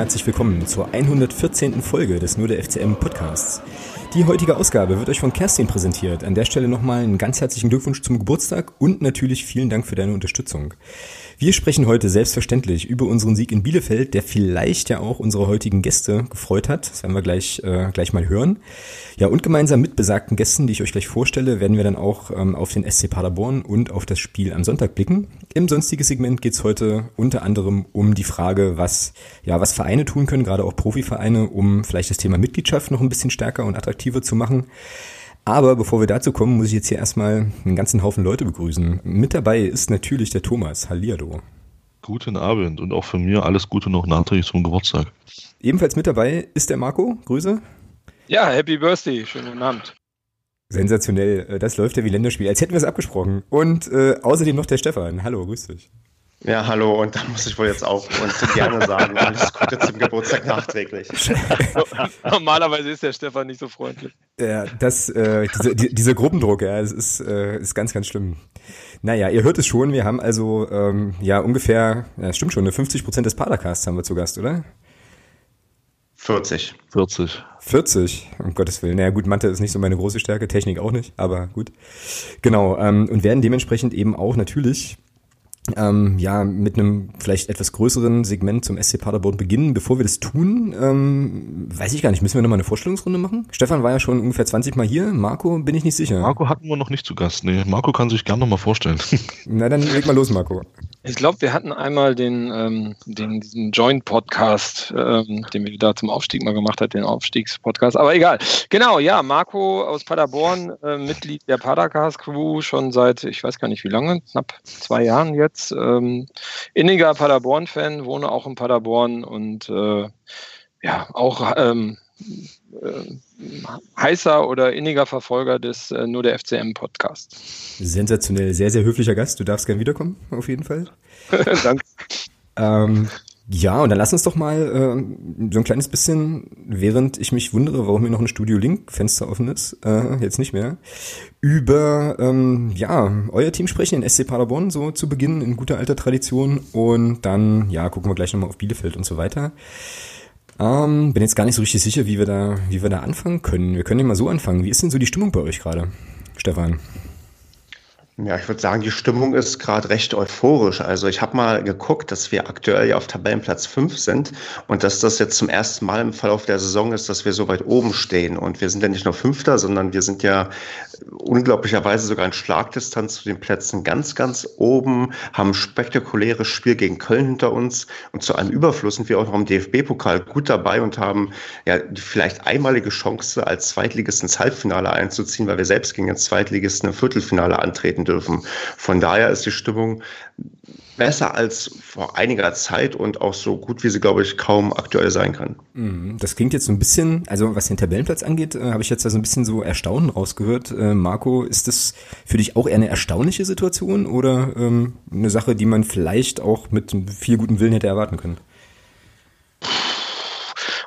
Herzlich willkommen zur 114. Folge des Nur der FCM Podcasts. Die heutige Ausgabe wird euch von Kerstin präsentiert. An der Stelle nochmal einen ganz herzlichen Glückwunsch zum Geburtstag und natürlich vielen Dank für deine Unterstützung. Wir sprechen heute selbstverständlich über unseren Sieg in Bielefeld, der vielleicht ja auch unsere heutigen Gäste gefreut hat. Das werden wir gleich, äh, gleich mal hören. Ja, und gemeinsam mit besagten Gästen, die ich euch gleich vorstelle, werden wir dann auch ähm, auf den SC Paderborn und auf das Spiel am Sonntag blicken. Im sonstigen Segment geht's heute unter anderem um die Frage, was, ja, was Vereine tun können, gerade auch Profivereine, um vielleicht das Thema Mitgliedschaft noch ein bisschen stärker und attraktiver zu machen. Aber bevor wir dazu kommen, muss ich jetzt hier erstmal einen ganzen Haufen Leute begrüßen. Mit dabei ist natürlich der Thomas. Hallihallo. Guten Abend und auch von mir alles Gute noch nachträglich zum Geburtstag. Ebenfalls mit dabei ist der Marco. Grüße. Ja, Happy Birthday. Schönen guten Abend. Sensationell. Äh, das läuft ja wie Länderspiel. Als hätten wir es abgesprochen. Und äh, außerdem noch der Stefan. Hallo, grüß dich. Ja, hallo, und da muss ich wohl jetzt auch und gerne sagen, alles Gute zum Geburtstag nachträglich. Normalerweise ist der Stefan nicht so freundlich. Ja, das, äh, diese, die, dieser Gruppendruck, ja, das ist, äh, ist ganz, ganz schlimm. Naja, ihr hört es schon, wir haben also ja ungefähr, ja, stimmt schon, 50 Prozent des Padercasts haben wir zu Gast, oder? 40. 40. 40, um Gottes Willen. Naja gut, Mathe ist nicht so meine große Stärke, Technik auch nicht, aber gut. Genau, ähm, und werden dementsprechend eben auch natürlich ähm, ja, mit einem vielleicht etwas größeren Segment zum SC Paderborn beginnen. Bevor wir das tun, ähm, weiß ich gar nicht, müssen wir nochmal eine Vorstellungsrunde machen? Stefan war ja schon ungefähr 20 Mal hier, Marco bin ich nicht sicher. Marco hatten wir noch nicht zu Gast, nee. Marco kann sich gerne nochmal vorstellen. Na, dann leg mal los, Marco. Ich glaube, wir hatten einmal den, ähm, den diesen Joint-Podcast, ähm, den wir da zum Aufstieg mal gemacht hat, den Aufstiegspodcast. Aber egal. Genau, ja, Marco aus Paderborn, äh, Mitglied der Padercast-Crew schon seit, ich weiß gar nicht wie lange, knapp zwei Jahren jetzt. Ähm, inniger Paderborn-Fan, wohne auch in Paderborn und äh, ja, auch ähm, äh, heißer oder inniger Verfolger des äh, Nur der FCM Podcast. Sensationell, sehr, sehr höflicher Gast. Du darfst gern wiederkommen, auf jeden Fall. Danke. Ähm, ja, und dann lass uns doch mal äh, so ein kleines bisschen, während ich mich wundere, warum hier noch ein Studio Link Fenster offen ist, äh, jetzt nicht mehr, über ähm, ja euer Team sprechen in SC Paderborn so zu Beginn in guter alter Tradition und dann ja gucken wir gleich nochmal auf Bielefeld und so weiter. Ähm, bin jetzt gar nicht so richtig sicher, wie wir da, wie wir da anfangen können. Wir können ja mal so anfangen. Wie ist denn so die Stimmung bei euch gerade, Stefan? Ja, ich würde sagen, die Stimmung ist gerade recht euphorisch. Also ich habe mal geguckt, dass wir aktuell ja auf Tabellenplatz 5 sind und dass das jetzt zum ersten Mal im Verlauf der Saison ist, dass wir so weit oben stehen. Und wir sind ja nicht nur Fünfter, sondern wir sind ja unglaublicherweise sogar in Schlagdistanz zu den Plätzen ganz, ganz oben, haben ein spektakuläres Spiel gegen Köln hinter uns und zu einem Überfluss sind wir auch noch im DFB-Pokal gut dabei und haben ja die vielleicht einmalige Chance, als Zweitligist ins Halbfinale einzuziehen, weil wir selbst gegen den Zweitligisten im Viertelfinale antreten dürfen. Von daher ist die Stimmung besser als vor einiger Zeit und auch so gut, wie sie, glaube ich, kaum aktuell sein kann. Mhm. Das klingt jetzt so ein bisschen, also was den Tabellenplatz angeht, äh, habe ich jetzt da so ein bisschen so Erstaunen rausgehört. Äh, Marco, ist das für dich auch eher eine erstaunliche Situation oder ähm, eine Sache, die man vielleicht auch mit viel gutem Willen hätte erwarten können?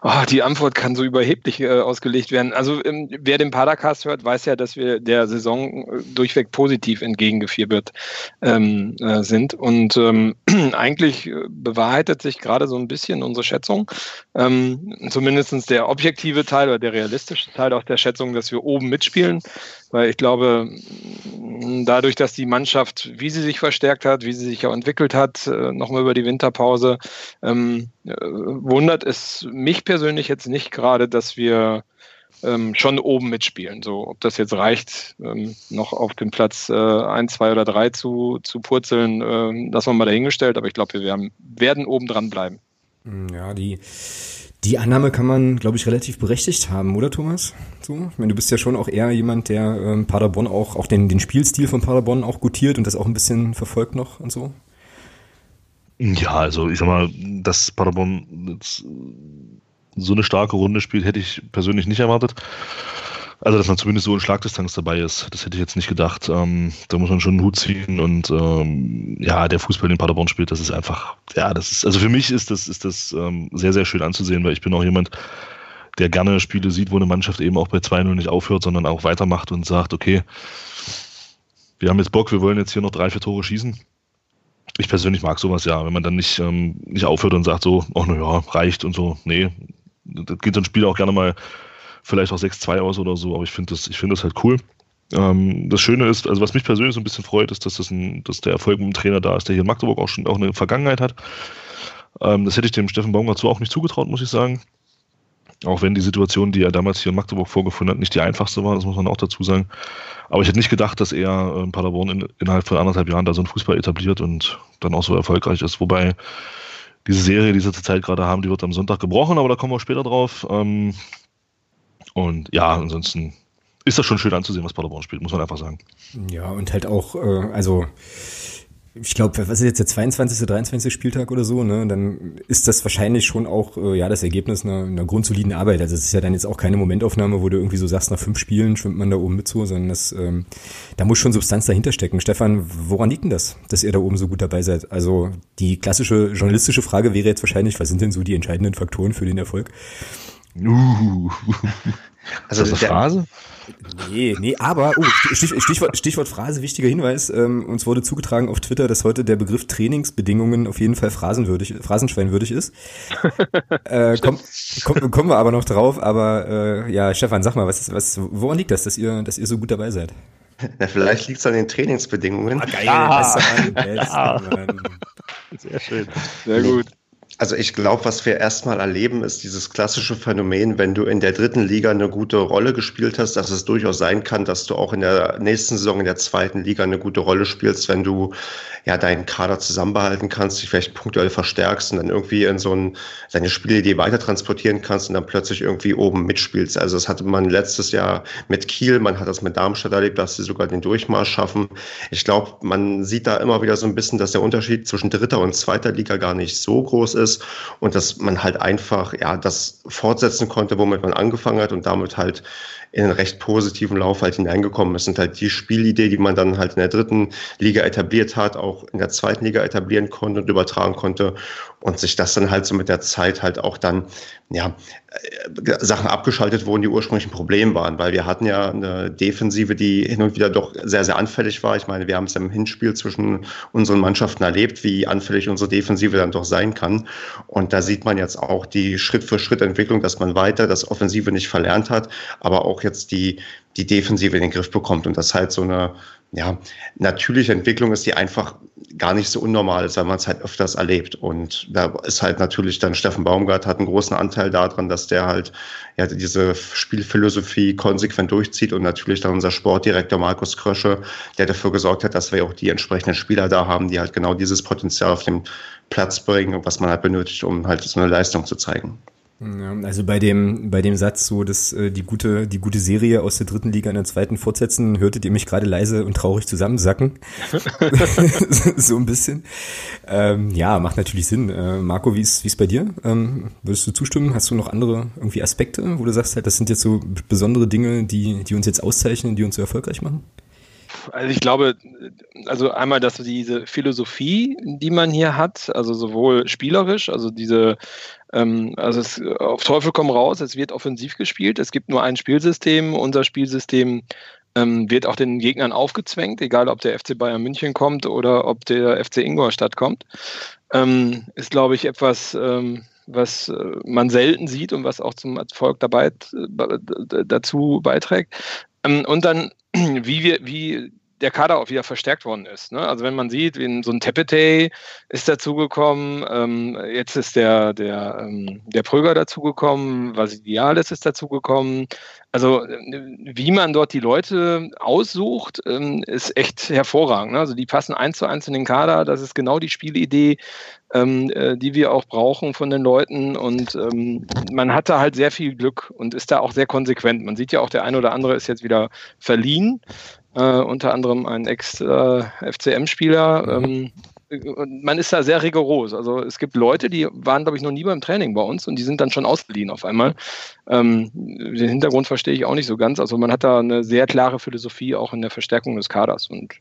Oh, die Antwort kann so überheblich äh, ausgelegt werden. Also ähm, wer den Padercast hört, weiß ja, dass wir der Saison äh, durchweg positiv entgegengefiebert ähm, äh, sind. Und ähm, eigentlich äh, bewahrheitet sich gerade so ein bisschen unsere Schätzung. Ähm, Zumindest der objektive Teil oder der realistische Teil auch der Schätzung, dass wir oben mitspielen. Weil ich glaube, dadurch, dass die Mannschaft, wie sie sich verstärkt hat, wie sie sich auch entwickelt hat, äh, nochmal über die Winterpause, ähm, äh, wundert es mich persönlich jetzt nicht gerade, dass wir ähm, schon oben mitspielen. So, ob das jetzt reicht, ähm, noch auf den Platz äh, 1, 2 oder 3 zu, zu purzeln, äh, das haben wir mal dahingestellt, aber ich glaube, wir werden, werden oben dran bleiben. Ja, die die Annahme kann man, glaube ich, relativ berechtigt haben, oder Thomas? So, ich meine, du bist ja schon auch eher jemand, der ähm, Paderborn auch, auch den, den Spielstil von Paderborn auch gutiert und das auch ein bisschen verfolgt noch und so. Ja, also ich sag mal, dass Paderborn jetzt so eine starke Runde spielt, hätte ich persönlich nicht erwartet. Also, dass man zumindest so in Schlagdistanz dabei ist, das hätte ich jetzt nicht gedacht. Ähm, da muss man schon einen Hut ziehen und ähm, ja, der Fußball, den Paderborn spielt, das ist einfach, ja, das ist, also für mich ist das, ist das ähm, sehr, sehr schön anzusehen, weil ich bin auch jemand, der gerne Spiele sieht, wo eine Mannschaft eben auch bei 2-0 nicht aufhört, sondern auch weitermacht und sagt, okay, wir haben jetzt Bock, wir wollen jetzt hier noch drei, vier Tore schießen. Ich persönlich mag sowas ja, wenn man dann nicht, ähm, nicht aufhört und sagt so, ach naja, reicht und so. Nee, das geht so ein Spiel auch gerne mal vielleicht auch 6-2 aus oder so, aber ich finde das, ich finde das halt cool. Ähm, das Schöne ist, also was mich persönlich so ein bisschen freut, ist, dass, das ein, dass der Erfolg mit dem Trainer da ist, der hier in Magdeburg auch schon auch eine Vergangenheit hat. Ähm, das hätte ich dem Steffen Baumgart so auch nicht zugetraut, muss ich sagen. Auch wenn die Situation, die er damals hier in Magdeburg vorgefunden hat, nicht die einfachste war, das muss man auch dazu sagen. Aber ich hätte nicht gedacht, dass er in Paderborn in, innerhalb von anderthalb Jahren da so einen Fußball etabliert und dann auch so erfolgreich ist. Wobei diese Serie, die sie zurzeit gerade haben, die wird am Sonntag gebrochen, aber da kommen wir später drauf. Ähm, und ja, ansonsten ist das schon schön anzusehen, was Paderborn spielt, muss man einfach sagen. Ja, und halt auch, äh, also ich glaube, was ist jetzt der 22., 23. Spieltag oder so, ne? Dann ist das wahrscheinlich schon auch äh, ja das Ergebnis einer, einer grundsoliden Arbeit. Also es ist ja dann jetzt auch keine Momentaufnahme, wo du irgendwie so sagst, nach fünf Spielen schwimmt man da oben mit so, sondern das, ähm, da muss schon Substanz dahinter stecken. Stefan, woran liegt denn das, dass ihr da oben so gut dabei seid? Also die klassische journalistische Frage wäre jetzt wahrscheinlich, was sind denn so die entscheidenden Faktoren für den Erfolg? Uh. Also das ist eine Phrase? Nee, nee, aber, oh, Stichwort, Stichwort Phrase, wichtiger Hinweis. Ähm, uns wurde zugetragen auf Twitter, dass heute der Begriff Trainingsbedingungen auf jeden Fall phrasenwürdig, phrasenschweinwürdig ist. äh, komm, komm, kommen wir aber noch drauf, aber äh, ja, Stefan, sag mal, was, was, woran liegt das, dass ihr, dass ihr so gut dabei seid? Na, vielleicht liegt es an den Trainingsbedingungen. Ah, geil, ah, ah. Sehr schön. Sehr gut. Also ich glaube, was wir erstmal erleben, ist dieses klassische Phänomen, wenn du in der dritten Liga eine gute Rolle gespielt hast, dass es durchaus sein kann, dass du auch in der nächsten Saison in der zweiten Liga eine gute Rolle spielst, wenn du ja deinen Kader zusammenbehalten kannst, dich vielleicht punktuell verstärkst und dann irgendwie in so ein, deine Spielidee weiter transportieren kannst und dann plötzlich irgendwie oben mitspielst. Also das hatte man letztes Jahr mit Kiel, man hat das mit Darmstadt erlebt, dass sie sogar den Durchmarsch schaffen. Ich glaube, man sieht da immer wieder so ein bisschen, dass der Unterschied zwischen dritter und zweiter Liga gar nicht so groß ist und dass man halt einfach ja das fortsetzen konnte, womit man angefangen hat und damit halt in einen recht positiven Lauf halt hineingekommen ist. Und halt die Spielidee, die man dann halt in der dritten Liga etabliert hat, auch in der zweiten Liga etablieren konnte und übertragen konnte und sich das dann halt so mit der Zeit halt auch dann, ja, äh, Sachen abgeschaltet wurden, die ursprünglich ein Problem waren, weil wir hatten ja eine Defensive, die hin und wieder doch sehr, sehr anfällig war. Ich meine, wir haben es im Hinspiel zwischen unseren Mannschaften erlebt, wie anfällig unsere Defensive dann doch sein kann. Und da sieht man jetzt auch die Schritt für Schritt Entwicklung, dass man weiter das Offensive nicht verlernt hat, aber auch jetzt die, die Defensive in den Griff bekommt und das halt so eine ja, natürliche Entwicklung ist, die einfach gar nicht so unnormal ist, weil man es halt öfters erlebt. Und da ist halt natürlich dann Steffen Baumgart hat einen großen Anteil daran, dass der halt ja, diese Spielphilosophie konsequent durchzieht und natürlich dann unser Sportdirektor Markus Krösche, der dafür gesorgt hat, dass wir auch die entsprechenden Spieler da haben, die halt genau dieses Potenzial auf den Platz bringen, was man halt benötigt, um halt so eine Leistung zu zeigen. Also bei dem, bei dem Satz so, dass äh, die gute, die gute Serie aus der dritten Liga in der zweiten fortsetzen, hörtet ihr mich gerade leise und traurig zusammensacken. so ein bisschen. Ähm, ja, macht natürlich Sinn. Äh, Marco, wie ist, wie ist bei dir? Ähm, würdest du zustimmen? Hast du noch andere irgendwie Aspekte, wo du sagst halt, das sind jetzt so besondere Dinge, die, die uns jetzt auszeichnen, die uns so erfolgreich machen? Also ich glaube, also einmal, dass diese Philosophie, die man hier hat, also sowohl spielerisch, also diese ähm, also es, auf Teufel komm raus, es wird offensiv gespielt, es gibt nur ein Spielsystem, unser Spielsystem ähm, wird auch den Gegnern aufgezwängt, egal ob der FC Bayern München kommt oder ob der FC Ingolstadt kommt. Ähm, ist, glaube ich, etwas, ähm, was äh, man selten sieht und was auch zum Erfolg dabei, äh, dazu beiträgt. Ähm, und dann, wie wir, wie der Kader auch wieder verstärkt worden ist. Ne? Also wenn man sieht, so ein Tepete ist dazugekommen, ähm, jetzt ist der, der, ähm, der Pröger dazugekommen, Vasiliales ist dazugekommen. Also wie man dort die Leute aussucht, ähm, ist echt hervorragend. Ne? Also die passen eins zu eins in den Kader. Das ist genau die Spielidee, ähm, äh, die wir auch brauchen von den Leuten. Und ähm, man hatte halt sehr viel Glück und ist da auch sehr konsequent. Man sieht ja auch, der eine oder andere ist jetzt wieder verliehen äh, unter anderem ein Ex-FCM-Spieler. Äh, ähm, man ist da sehr rigoros. Also es gibt Leute, die waren, glaube ich, noch nie beim Training bei uns und die sind dann schon ausgeliehen auf einmal. Ähm, den Hintergrund verstehe ich auch nicht so ganz. Also man hat da eine sehr klare Philosophie auch in der Verstärkung des Kaders. Und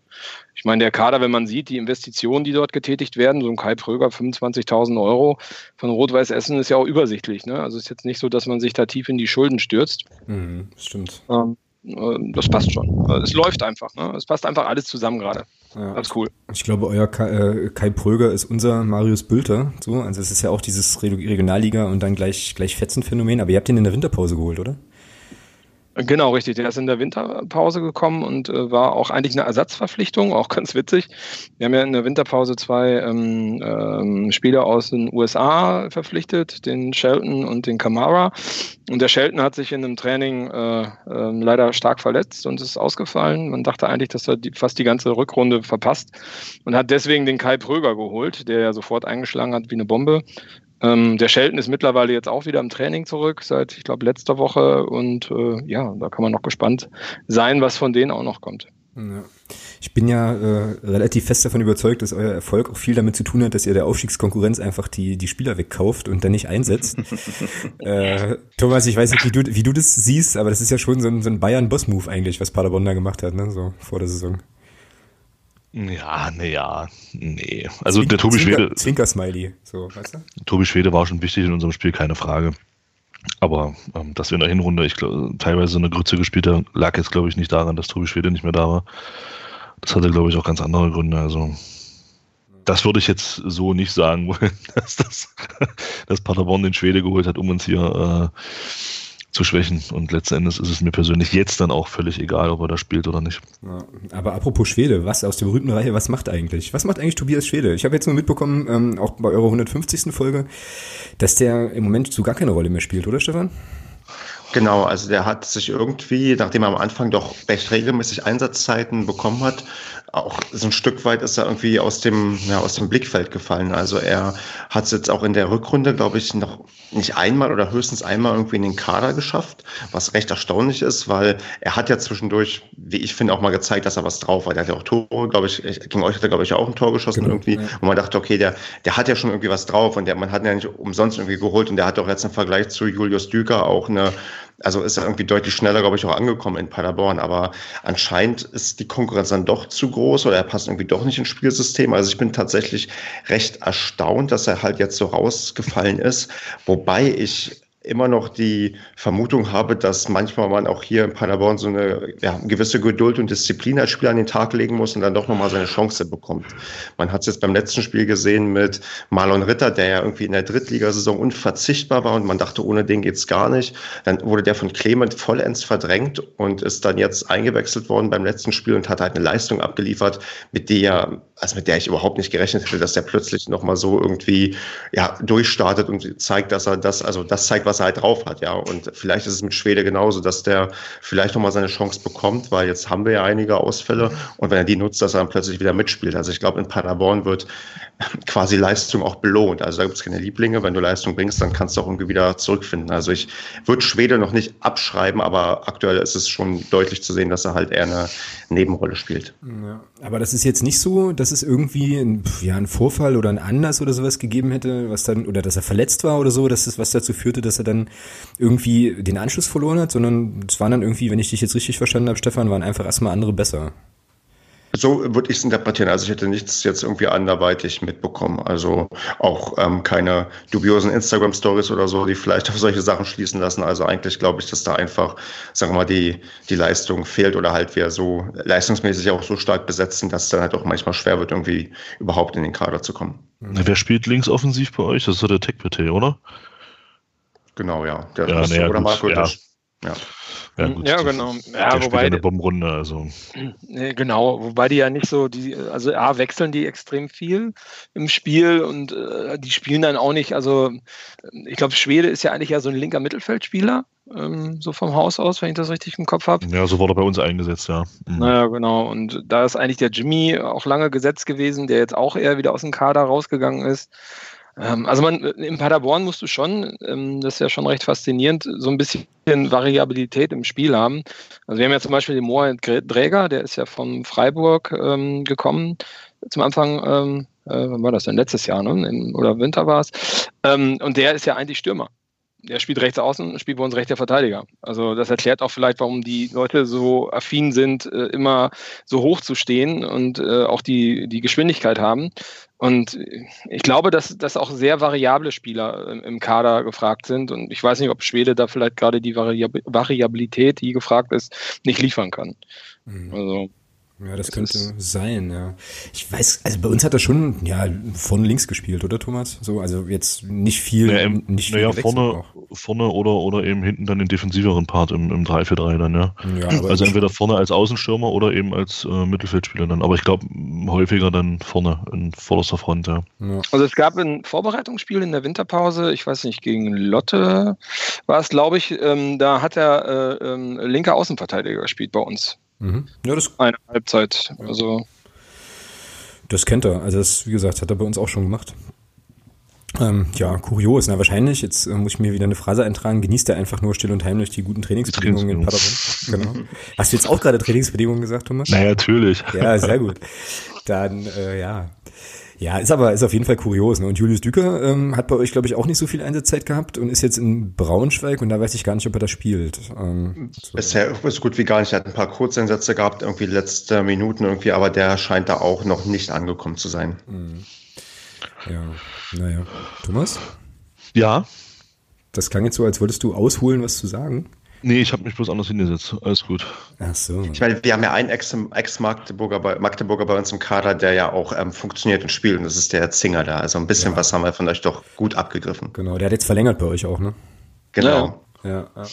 ich meine, der Kader, wenn man sieht, die Investitionen, die dort getätigt werden, so ein Kai Pröger, 25.000 Euro von Rot-Weiß Essen ist ja auch übersichtlich. Ne? Also es ist jetzt nicht so, dass man sich da tief in die Schulden stürzt. Mhm, stimmt. Ähm, äh, das passt schon. Äh, es läuft einfach. Ne? Es passt einfach alles zusammen gerade. Ja. Ist cool. Ich glaube, euer Kai, äh, Kai Pröger ist unser Marius Bülter. So, also es ist ja auch dieses Regionalliga und dann gleich, gleich Fetzenphänomen, aber ihr habt ihn in der Winterpause geholt, oder? Genau, richtig. Der ist in der Winterpause gekommen und äh, war auch eigentlich eine Ersatzverpflichtung, auch ganz witzig. Wir haben ja in der Winterpause zwei ähm, ähm, Spieler aus den USA verpflichtet, den Shelton und den Kamara. Und der Shelton hat sich in einem Training äh, äh, leider stark verletzt und ist ausgefallen. Man dachte eigentlich, dass er die, fast die ganze Rückrunde verpasst und hat deswegen den Kai Pröger geholt, der ja sofort eingeschlagen hat wie eine Bombe. Ähm, der Shelton ist mittlerweile jetzt auch wieder im Training zurück, seit, ich glaube, letzter Woche. Und äh, ja, da kann man noch gespannt sein, was von denen auch noch kommt. Ja. Ich bin ja äh, relativ fest davon überzeugt, dass euer Erfolg auch viel damit zu tun hat, dass ihr der Aufstiegskonkurrenz einfach die, die Spieler wegkauft und dann nicht einsetzt. äh, Thomas, ich weiß nicht, wie du, wie du das siehst, aber das ist ja schon so ein, so ein Bayern-Boss-Move eigentlich, was Paderborn da gemacht hat, ne? so vor der Saison. Ja, nee, ja, nee. Also Zwink, der Tobi Schwede. Zwinker-Smiley, so, weißt du? Tobi Schwede war schon wichtig in unserem Spiel, keine Frage. Aber ähm, dass wir in der Hinrunde, ich glaube, teilweise eine Grütze gespielt haben, lag jetzt, glaube ich, nicht daran, dass Tobi Schwede nicht mehr da war. Das hatte, glaube ich, auch ganz andere Gründe. Also, das würde ich jetzt so nicht sagen wollen, dass, das, dass Paderborn den Schwede geholt hat, um uns hier äh, zu schwächen. Und letzten Endes ist es mir persönlich jetzt dann auch völlig egal, ob er da spielt oder nicht. Ja, aber apropos Schwede, was aus der berühmten Reihe, was macht eigentlich? Was macht eigentlich Tobias Schwede? Ich habe jetzt nur mitbekommen, ähm, auch bei eurer 150. Folge, dass der im Moment so gar keine Rolle mehr spielt, oder Stefan? Genau, also der hat sich irgendwie, nachdem er am Anfang doch recht regelmäßig Einsatzzeiten bekommen hat, auch so ein Stück weit ist er irgendwie aus dem, ja, aus dem Blickfeld gefallen. Also er hat es jetzt auch in der Rückrunde, glaube ich, noch nicht einmal oder höchstens einmal irgendwie in den Kader geschafft, was recht erstaunlich ist, weil er hat ja zwischendurch, wie ich finde, auch mal gezeigt, dass er was drauf hat. Er hat ja auch Tore, glaube ich, gegen euch hat er, glaube ich, auch ein Tor geschossen genau, irgendwie. Ja. Und man dachte, okay, der, der hat ja schon irgendwie was drauf und der, man hat ihn ja nicht umsonst irgendwie geholt und der hat auch jetzt im Vergleich zu Julius Düker auch eine, also ist er irgendwie deutlich schneller, glaube ich, auch angekommen in Paderborn. Aber anscheinend ist die Konkurrenz dann doch zu groß oder er passt irgendwie doch nicht ins Spielsystem. Also ich bin tatsächlich recht erstaunt, dass er halt jetzt so rausgefallen ist. Wobei ich immer noch die Vermutung habe, dass manchmal man auch hier in Paderborn so eine ja, gewisse Geduld und Disziplin als Spieler an den Tag legen muss und dann doch nochmal seine Chance bekommt. Man hat es jetzt beim letzten Spiel gesehen mit Marlon Ritter, der ja irgendwie in der Drittligasaison unverzichtbar war und man dachte, ohne den geht's gar nicht. Dann wurde der von Clement vollends verdrängt und ist dann jetzt eingewechselt worden beim letzten Spiel und hat halt eine Leistung abgeliefert, mit der, also mit der ich überhaupt nicht gerechnet hätte, dass der plötzlich nochmal so irgendwie ja, durchstartet und zeigt, dass er das, also das zeigt, was was er halt drauf hat, ja. Und vielleicht ist es mit Schwede genauso, dass der vielleicht nochmal seine Chance bekommt, weil jetzt haben wir ja einige Ausfälle und wenn er die nutzt, dass er dann plötzlich wieder mitspielt. Also ich glaube, in Paderborn wird quasi Leistung auch belohnt. Also da gibt es keine Lieblinge. Wenn du Leistung bringst, dann kannst du auch irgendwie wieder zurückfinden. Also ich würde Schwede noch nicht abschreiben, aber aktuell ist es schon deutlich zu sehen, dass er halt eher eine Nebenrolle spielt. Ja, aber das ist jetzt nicht so, dass es irgendwie ein, ja, ein Vorfall oder ein Anlass oder sowas gegeben hätte, was dann, oder dass er verletzt war oder so, dass es was dazu führte, dass er dann irgendwie den Anschluss verloren hat, sondern es waren dann irgendwie, wenn ich dich jetzt richtig verstanden habe, Stefan, waren einfach erstmal andere besser. So würde ich es interpretieren. Also ich hätte nichts jetzt irgendwie anderweitig mitbekommen. Also auch ähm, keine dubiosen Instagram-Stories oder so, die vielleicht auf solche Sachen schließen lassen. Also eigentlich glaube ich, dass da einfach, sagen wir mal, die, die Leistung fehlt oder halt wir so leistungsmäßig auch so stark besetzen, dass es dann halt auch manchmal schwer wird, irgendwie überhaupt in den Kader zu kommen. Wer spielt links offensiv bei euch? Das ist so der Tech-PT, oder? Genau, ja. Der ja, nee, oder Marco ja. ja. Ja, gut, ja genau. Ja, wobei eine Bombenrunde, also. Genau, wobei die ja nicht so, die, also A, wechseln die extrem viel im Spiel und äh, die spielen dann auch nicht, also ich glaube, Schwede ist ja eigentlich ja so ein linker Mittelfeldspieler, ähm, so vom Haus aus, wenn ich das richtig im Kopf habe. Ja, so wurde er bei uns eingesetzt, ja. Mhm. Naja, genau. Und da ist eigentlich der Jimmy auch lange gesetzt gewesen, der jetzt auch eher wieder aus dem Kader rausgegangen ist. Ähm, also man, in Paderborn musst du schon, ähm, das ist ja schon recht faszinierend, so ein bisschen Variabilität im Spiel haben. Also wir haben ja zum Beispiel den Mohamed Dräger, der ist ja von Freiburg ähm, gekommen zum Anfang, äh, wann war das denn? Letztes Jahr, ne? Oder Winter war es. Und der ist ja eigentlich Stürmer der spielt rechts außen, spielt bei uns rechter Verteidiger. Also das erklärt auch vielleicht, warum die Leute so affin sind, äh, immer so hoch zu stehen und äh, auch die, die Geschwindigkeit haben. Und ich glaube, dass, dass auch sehr variable Spieler im Kader gefragt sind. Und ich weiß nicht, ob Schwede da vielleicht gerade die Variabilität, die gefragt ist, nicht liefern kann. Mhm. Also Ja, das, das könnte sein, ja. Ich weiß, also bei uns hat er schon, ja, von links gespielt, oder Thomas? So, also jetzt nicht viel, naja, im, nicht viel naja, vorne, vorne oder, oder eben hinten dann den defensiveren Part im, im 3-4-3 dann, ja. ja also entweder vorne als Außenstürmer oder eben als äh, Mittelfeldspieler dann. Aber ich glaube, häufiger dann vorne in vorderster Front, ja. ja. Also es gab ein Vorbereitungsspiel in der Winterpause, ich weiß nicht, gegen Lotte war es, glaube ich, ähm, da hat er äh, ähm, linker Außenverteidiger gespielt bei uns. Mhm. Ja, das eine Halbzeit. Also das kennt er. Also das, wie gesagt, hat er bei uns auch schon gemacht. Ähm, ja, kurios. Na, wahrscheinlich, jetzt äh, muss ich mir wieder eine Phrase eintragen, genießt er einfach nur still und heimlich die guten Trainingsbedingungen in Paderborn. Genau. Hast du jetzt auch gerade Trainingsbedingungen gesagt, Thomas? Na, natürlich. Ja, sehr gut. Dann, äh, ja. Ja, ist aber ist auf jeden Fall kurios. Ne? Und Julius Düker ähm, hat bei euch, glaube ich, auch nicht so viel Einsatzzeit gehabt und ist jetzt in Braunschweig und da weiß ich gar nicht, ob er da spielt. Ähm, so. Bisher ist gut wie gar nicht. Er hat ein paar Kurzeinsätze gehabt, irgendwie letzte Minuten irgendwie, aber der scheint da auch noch nicht angekommen zu sein. Mhm. Ja, naja. Thomas? Ja. Das klang jetzt so, als wolltest du ausholen, was zu sagen. Nee, ich habe mich bloß anders hingesetzt. Alles gut. Ach so. Ich meine, wir haben ja einen Ex-Magdeburger bei, Magdeburger bei uns im Kader, der ja auch ähm, funktioniert und spielt. Und das ist der Zinger da. Also ein bisschen ja. was haben wir von euch doch gut abgegriffen. Genau, der hat jetzt verlängert bei euch auch, ne? Genau. Ja, ja.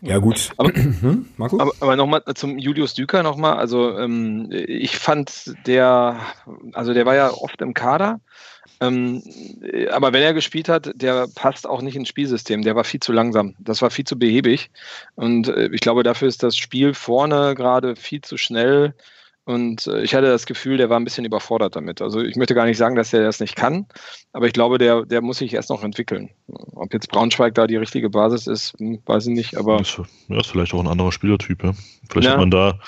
ja gut. Aber, hm, Marco? aber, aber nochmal zum Julius Düker nochmal. Also ähm, ich fand der, also der war ja oft im Kader ähm, aber wenn er gespielt hat, der passt auch nicht ins Spielsystem. Der war viel zu langsam. Das war viel zu behäbig. Und äh, ich glaube, dafür ist das Spiel vorne gerade viel zu schnell. Und äh, ich hatte das Gefühl, der war ein bisschen überfordert damit. Also ich möchte gar nicht sagen, dass er das nicht kann, aber ich glaube, der, der muss sich erst noch entwickeln. Ob jetzt Braunschweig da die richtige Basis ist, hm, weiß ich nicht. Aber ist, ja, ist vielleicht auch ein anderer Spielertyp. Ja? Vielleicht ja. hat man da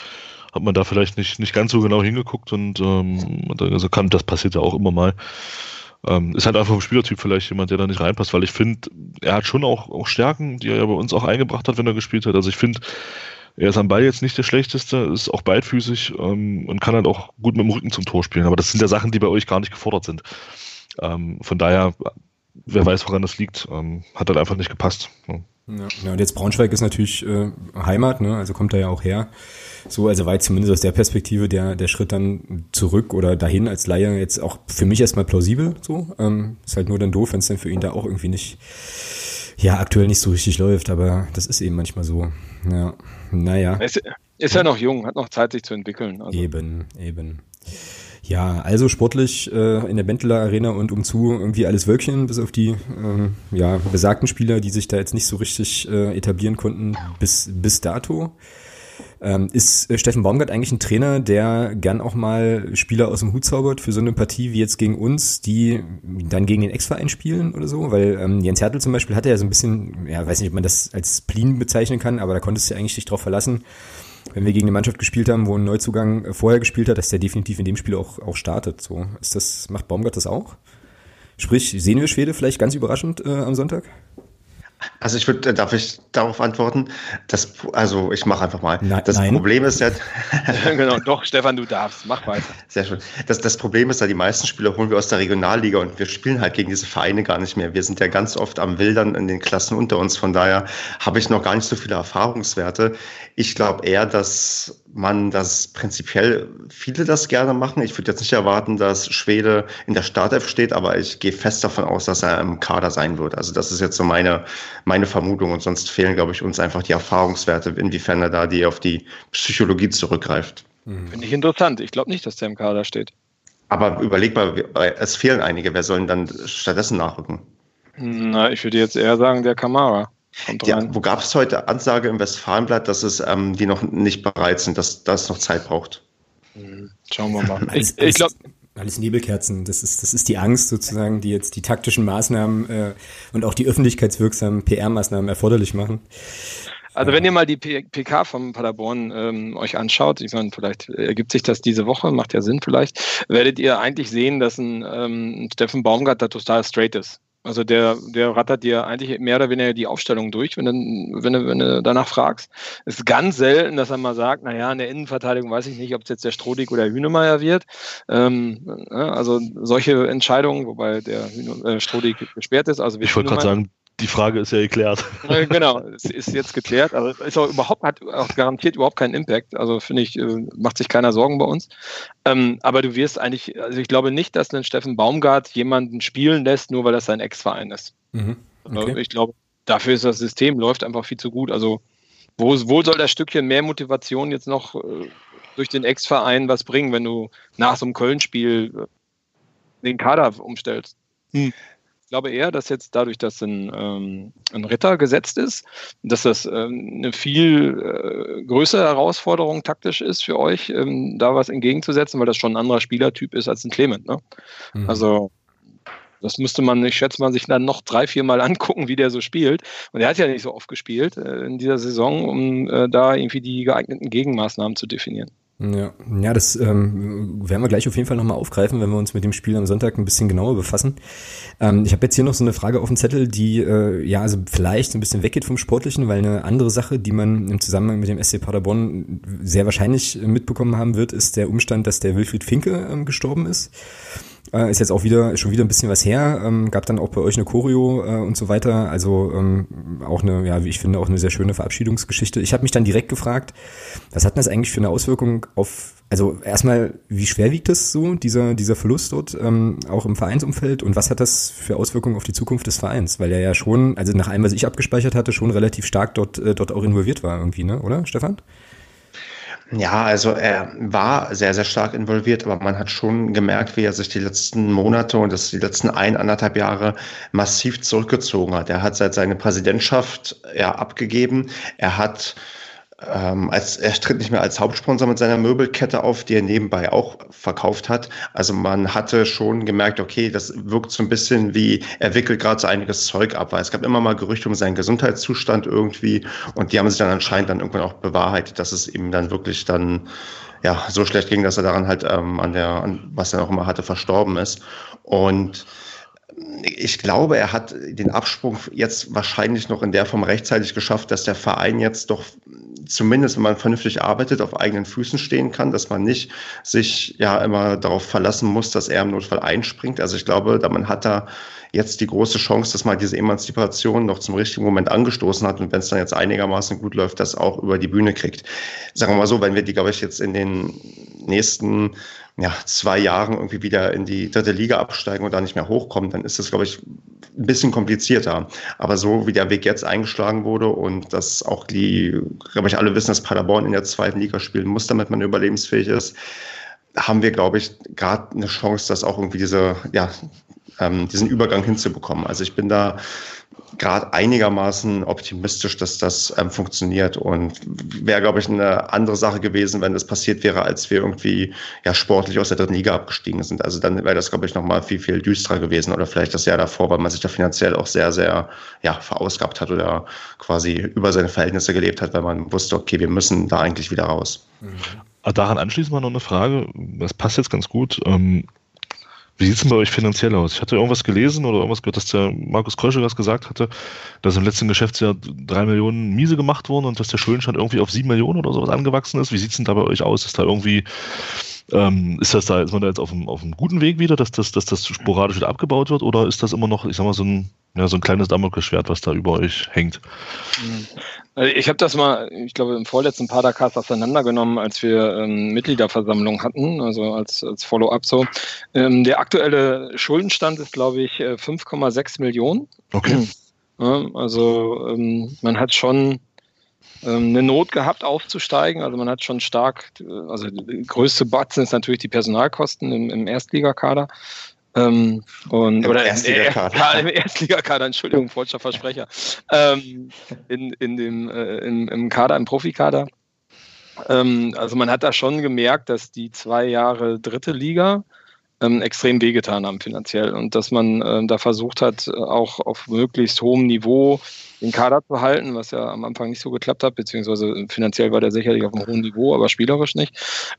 hat man da vielleicht nicht, nicht ganz so genau hingeguckt und ähm, also kann, das passiert ja auch immer mal. Ähm, ist halt einfach vom Spielertyp vielleicht jemand, der da nicht reinpasst, weil ich finde, er hat schon auch, auch Stärken, die er ja bei uns auch eingebracht hat, wenn er gespielt hat. Also ich finde, er ist am Ball jetzt nicht der schlechteste, ist auch beidfüßig ähm, und kann halt auch gut mit dem Rücken zum Tor spielen. Aber das sind ja Sachen, die bei euch gar nicht gefordert sind. Ähm, von daher, wer weiß, woran das liegt, ähm, hat halt einfach nicht gepasst. Ja. Ja, und jetzt Braunschweig ist natürlich äh, Heimat, ne? also kommt er ja auch her. So, also war zumindest aus der Perspektive der, der Schritt dann zurück oder dahin als Laie jetzt auch für mich erstmal plausibel. So, ähm, ist halt nur dann doof, wenn es dann für ihn da auch irgendwie nicht, ja, aktuell nicht so richtig läuft, aber das ist eben manchmal so. Ja, naja. Ist, ist ja noch jung, hat noch Zeit, sich zu entwickeln. Also. Eben, eben. Ja, also sportlich äh, in der Benteler Arena und umzu irgendwie alles Wölkchen, bis auf die äh, ja, besagten Spieler, die sich da jetzt nicht so richtig äh, etablieren konnten bis, bis dato. Ähm, ist äh, Steffen Baumgart eigentlich ein Trainer, der gern auch mal Spieler aus dem Hut zaubert für so eine Partie wie jetzt gegen uns, die dann gegen den Ex-Verein spielen oder so? Weil ähm, Jens Hertel zum Beispiel hatte ja so ein bisschen, ja, weiß nicht, ob man das als Spleen bezeichnen kann, aber da konntest du ja eigentlich dich drauf verlassen, wenn wir gegen eine Mannschaft gespielt haben, wo ein Neuzugang vorher gespielt hat, dass der definitiv in dem Spiel auch, auch startet. So, ist das, macht Baumgart das auch? Sprich, sehen wir Schwede vielleicht ganz überraschend äh, am Sonntag? Also ich würde, darf ich darauf antworten? Das, also ich mache einfach mal. Na, das nein. Problem ist ja. genau, doch, Stefan, du darfst, mach weiter. Sehr schön. Das, das Problem ist ja, die meisten Spieler holen wir aus der Regionalliga und wir spielen halt gegen diese Vereine gar nicht mehr. Wir sind ja ganz oft am Wildern in den Klassen unter uns. Von daher habe ich noch gar nicht so viele Erfahrungswerte. Ich glaube eher, dass man das prinzipiell viele das gerne machen. Ich würde jetzt nicht erwarten, dass Schwede in der Startelf steht, aber ich gehe fest davon aus, dass er im Kader sein wird. Also das ist jetzt so meine, meine Vermutung und sonst fehlen, glaube ich, uns einfach die Erfahrungswerte, inwiefern er da die auf die Psychologie zurückgreift. Mhm. Finde ich interessant. Ich glaube nicht, dass der im Kader steht. Aber überleg mal, es fehlen einige. Wer sollen dann stattdessen nachrücken? Na, ich würde jetzt eher sagen, der Kamara. Ja, wo gab es heute Ansage im Westfalenblatt, dass es ähm, die noch nicht bereit sind, dass das noch Zeit braucht? Hm, schauen wir mal. ich, ich glaube alles Nebelkerzen. Das ist, das ist die Angst sozusagen, die jetzt die taktischen Maßnahmen äh, und auch die öffentlichkeitswirksamen PR-Maßnahmen erforderlich machen. Also wenn ihr mal die PK vom Paderborn ähm, euch anschaut, ich meine, vielleicht ergibt sich das diese Woche, macht ja Sinn vielleicht, werdet ihr eigentlich sehen, dass ein ähm, Steffen Baumgart da total straight ist. Also der, der rattert dir eigentlich mehr oder weniger die Aufstellung durch, wenn du, wenn du, wenn du danach fragst. Es ist ganz selten, dass er mal sagt, naja, in der Innenverteidigung weiß ich nicht, ob es jetzt der Strodig oder Hünemeyer wird. Ähm, ne, also solche Entscheidungen, wobei der Hüne, äh, Strodig gesperrt ist. Also ich wollte gerade sagen, die Frage ist ja geklärt. genau, es ist jetzt geklärt, aber ist auch überhaupt, hat auch garantiert überhaupt keinen Impact. Also finde ich, äh, macht sich keiner Sorgen bei uns. Ähm, aber du wirst eigentlich, also ich glaube nicht, dass ein Steffen Baumgart jemanden spielen lässt, nur weil das sein Ex-Verein ist. Mhm. Also okay. Ich glaube, dafür ist das System, läuft einfach viel zu gut. Also wo, wo soll das Stückchen mehr Motivation jetzt noch äh, durch den Ex-Verein was bringen, wenn du nach so einem Köln-Spiel äh, den Kader umstellst? Hm glaube eher, dass jetzt dadurch, dass ein, ähm, ein Ritter gesetzt ist, dass das ähm, eine viel äh, größere Herausforderung taktisch ist für euch, ähm, da was entgegenzusetzen, weil das schon ein anderer Spielertyp ist als ein Clement. Ne? Mhm. Also das müsste man, ich schätze mal, sich dann noch drei, vier Mal angucken, wie der so spielt. Und er hat ja nicht so oft gespielt äh, in dieser Saison, um äh, da irgendwie die geeigneten Gegenmaßnahmen zu definieren. Ja, ja das ähm, werden wir gleich auf jeden Fall nochmal aufgreifen, wenn wir uns mit dem Spiel am Sonntag ein bisschen genauer befassen. Ähm, ich habe jetzt hier noch so eine Frage auf dem Zettel, die äh, ja also vielleicht ein bisschen weggeht vom Sportlichen, weil eine andere Sache, die man im Zusammenhang mit dem SC Paderborn sehr wahrscheinlich mitbekommen haben wird, ist der Umstand, dass der Wilfried Finke ähm, gestorben ist. Äh, ist jetzt auch wieder schon wieder ein bisschen was her. Ähm, gab dann auch bei euch eine Choreo äh, und so weiter. Also ähm, auch eine, ja, wie ich finde, auch eine sehr schöne Verabschiedungsgeschichte. Ich habe mich dann direkt gefragt, was hat das eigentlich für eine Auswirkung auf, also erstmal, wie schwer wiegt es so, dieser, dieser Verlust dort, ähm, auch im Vereinsumfeld und was hat das für Auswirkungen auf die Zukunft des Vereins? Weil er ja schon, also nach allem, was ich abgespeichert hatte, schon relativ stark dort, äh, dort auch involviert war irgendwie, ne? Oder, Stefan? Ja, also er war sehr, sehr stark involviert, aber man hat schon gemerkt, wie er sich die letzten Monate und das die letzten ein, anderthalb Jahre massiv zurückgezogen hat. Er hat seit seiner Präsidentschaft ja abgegeben. Er hat ähm, als, er tritt nicht mehr als Hauptsponsor mit seiner Möbelkette auf, die er nebenbei auch verkauft hat. Also man hatte schon gemerkt, okay, das wirkt so ein bisschen wie, er wickelt gerade so einiges Zeug ab, weil es gab immer mal Gerüchte um seinen Gesundheitszustand irgendwie und die haben sich dann anscheinend dann irgendwann auch bewahrheitet, dass es ihm dann wirklich dann ja so schlecht ging, dass er daran halt ähm, an der, an, was er auch immer hatte, verstorben ist. Und ich glaube, er hat den Absprung jetzt wahrscheinlich noch in der Form rechtzeitig geschafft, dass der Verein jetzt doch zumindest, wenn man vernünftig arbeitet, auf eigenen Füßen stehen kann, dass man nicht sich ja immer darauf verlassen muss, dass er im Notfall einspringt. Also ich glaube, da man hat da jetzt die große Chance, dass man diese Emanzipation noch zum richtigen Moment angestoßen hat und wenn es dann jetzt einigermaßen gut läuft, das auch über die Bühne kriegt. Sagen wir mal so, wenn wir die, glaube ich, jetzt in den nächsten ja, zwei Jahren irgendwie wieder in die dritte Liga absteigen und da nicht mehr hochkommen, dann ist das, glaube ich, ein bisschen komplizierter. Aber so wie der Weg jetzt eingeschlagen wurde und dass auch die, glaube ich, alle wissen, dass Paderborn in der zweiten Liga spielen muss, damit man überlebensfähig ist, haben wir, glaube ich, gerade eine Chance, dass auch irgendwie diese, ja, ähm, diesen Übergang hinzubekommen. Also ich bin da gerade einigermaßen optimistisch, dass das ähm, funktioniert und wäre, glaube ich, eine andere Sache gewesen, wenn das passiert wäre, als wir irgendwie ja sportlich aus der dritten Liga abgestiegen sind. Also dann wäre das, glaube ich, nochmal viel, viel düsterer gewesen oder vielleicht das Jahr davor, weil man sich da finanziell auch sehr, sehr ja, verausgabt hat oder quasi über seine Verhältnisse gelebt hat, weil man wusste, okay, wir müssen da eigentlich wieder raus. Mhm. Daran anschließend mal noch eine Frage, das passt jetzt ganz gut. Ähm wie sieht es denn bei euch finanziell aus? Ich hatte irgendwas gelesen oder irgendwas gehört, dass der Markus Krösche was gesagt hatte, dass im letzten Geschäftsjahr drei Millionen Miese gemacht wurden und dass der Schuldenstand irgendwie auf sieben Millionen oder sowas angewachsen ist. Wie sieht es denn da bei euch aus? Ist da irgendwie, ähm, ist das da, ist man da jetzt auf einem, auf einem guten Weg wieder, dass das, dass das sporadisch wieder abgebaut wird oder ist das immer noch, ich sag mal, so ein, ja, so ein kleines Damoklesschwert, was da über euch hängt? Mhm. Also ich habe das mal, ich glaube, im vorletzten Padercast auseinandergenommen, als wir ähm, Mitgliederversammlung hatten, also als, als Follow-up so. Ähm, der aktuelle Schuldenstand ist, glaube ich, 5,6 äh, Millionen. Okay. Ja, also ähm, man hat schon eine Not gehabt, aufzusteigen. Also man hat schon stark, also die größte Batzen ist natürlich die Personalkosten im, im Erstligakader. Ähm, und, Im oder Erstligakader. Ja, im Erstligakader, Entschuldigung, falscher Versprecher. Ähm, in, in dem, äh, im, im Kader, im Profikader. Ähm, also man hat da schon gemerkt, dass die zwei Jahre dritte Liga ähm, extrem wehgetan haben finanziell und dass man äh, da versucht hat, auch auf möglichst hohem Niveau den Kader zu halten, was ja am Anfang nicht so geklappt hat, beziehungsweise finanziell war der sicherlich auf einem hohen Niveau, aber spielerisch nicht.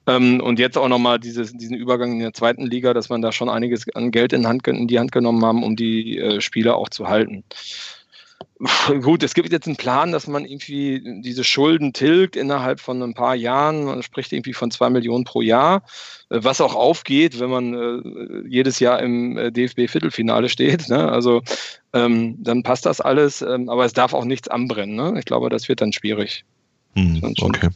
Ähm, und jetzt auch nochmal diesen Übergang in der zweiten Liga, dass man da schon einiges an Geld in, Hand, in die Hand genommen haben, um die äh, Spieler auch zu halten. Gut, es gibt jetzt einen Plan, dass man irgendwie diese Schulden tilgt innerhalb von ein paar Jahren. Man spricht irgendwie von zwei Millionen pro Jahr, äh, was auch aufgeht, wenn man äh, jedes Jahr im äh, DFB-Viertelfinale steht. Ne? Also ähm, dann passt das alles, ähm, aber es darf auch nichts anbrennen. Ne? Ich glaube, das wird dann schwierig. Hm, okay.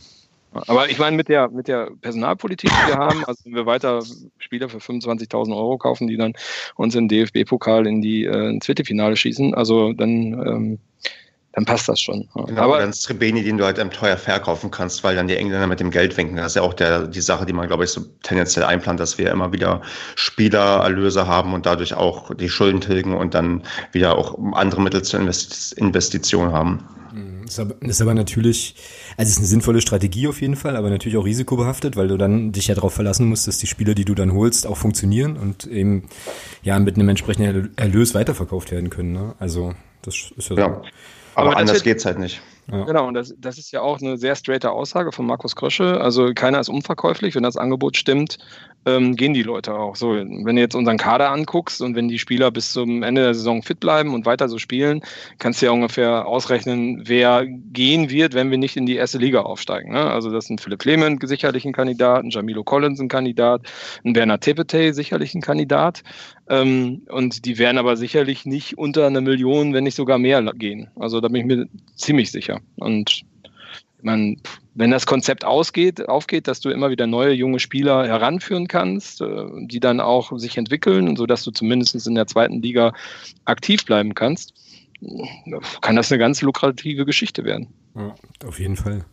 Aber ich meine, mit der, mit der Personalpolitik, die wir haben, also wenn wir weiter Spieler für 25.000 Euro kaufen, die dann uns im DFB-Pokal in die äh, ins Viertelfinale schießen, also dann, ähm, dann passt das schon. Genau, aber dann Strebeni, den du halt ähm, teuer verkaufen kannst, weil dann die Engländer mit dem Geld winken. Das ist ja auch der, die Sache, die man, glaube ich, so tendenziell einplant, dass wir immer wieder Spielererlöse haben und dadurch auch die Schulden tilgen und dann wieder auch andere Mittel zur Investition haben. Das ist aber natürlich, also es ist eine sinnvolle Strategie auf jeden Fall, aber natürlich auch risikobehaftet, weil du dann dich ja darauf verlassen musst, dass die Spieler, die du dann holst, auch funktionieren und eben ja mit einem entsprechenden Erlös weiterverkauft werden können. Ne? Also das ist ja, ja. so. Aber, aber anders geht's halt nicht. Ja. Genau, und das, das ist ja auch eine sehr straighte Aussage von Markus Krösche. Also keiner ist unverkäuflich. Wenn das Angebot stimmt, ähm, gehen die Leute auch. So, wenn du jetzt unseren Kader anguckst und wenn die Spieler bis zum Ende der Saison fit bleiben und weiter so spielen, kannst du ja ungefähr ausrechnen, wer gehen wird, wenn wir nicht in die erste Liga aufsteigen. Ne? Also das sind Philipp Clement sicherlich ein Kandidat, ein Jamilo Collins ein Kandidat, ein Werner Tepete sicherlich ein Kandidat. Ähm, und die werden aber sicherlich nicht unter einer Million, wenn nicht sogar mehr gehen. Also da bin ich mir ziemlich sicher. Und man, wenn das Konzept ausgeht, aufgeht, dass du immer wieder neue junge Spieler heranführen kannst, äh, die dann auch sich entwickeln, sodass du zumindest in der zweiten Liga aktiv bleiben kannst, kann das eine ganz lukrative Geschichte werden. Ja, auf jeden Fall.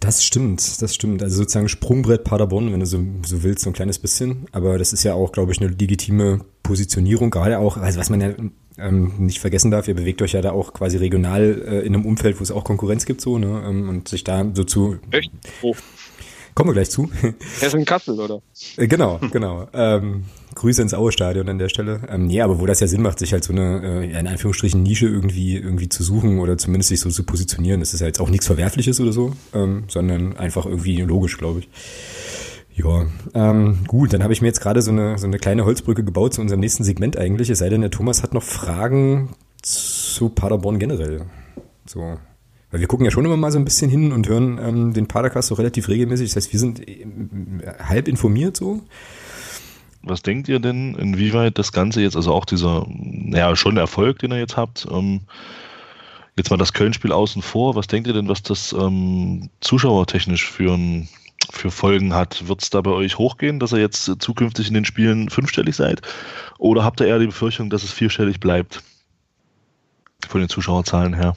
Das stimmt, das stimmt. Also sozusagen Sprungbrett Paderborn, wenn du so, so willst, so ein kleines bisschen. Aber das ist ja auch, glaube ich, eine legitime Positionierung, gerade auch, also was man ja ähm, nicht vergessen darf, ihr bewegt euch ja da auch quasi regional äh, in einem Umfeld, wo es auch Konkurrenz gibt, so, ne? Ähm, und sich da so zu. Echt? Wo? Kommen wir gleich zu. Er ist in Kassel, oder? Äh, genau, genau. Ähm, Grüße ins Aue-Stadion an der Stelle. Ähm, nee, aber wo das ja Sinn macht, sich halt so eine, äh, in Anführungsstrichen, Nische irgendwie, irgendwie zu suchen oder zumindest sich so zu positionieren, das ist ja jetzt auch nichts Verwerfliches oder so, ähm, sondern einfach irgendwie logisch, glaube ich. Ja, ähm, gut, dann habe ich mir jetzt gerade so eine, so eine kleine Holzbrücke gebaut zu unserem nächsten Segment eigentlich. Es sei denn, der Thomas hat noch Fragen zu Paderborn generell. So. Weil wir gucken ja schon immer mal so ein bisschen hin und hören ähm, den Padercast so relativ regelmäßig. Das heißt, wir sind äh, halb informiert so. Was denkt ihr denn, inwieweit das Ganze jetzt, also auch dieser, naja, schon Erfolg, den ihr jetzt habt, ähm, jetzt mal das Köln-Spiel außen vor, was denkt ihr denn, was das ähm, zuschauertechnisch für ein für Folgen hat. Wird es da bei euch hochgehen, dass ihr jetzt zukünftig in den Spielen fünfstellig seid? Oder habt ihr eher die Befürchtung, dass es vierstellig bleibt? Von den Zuschauerzahlen her.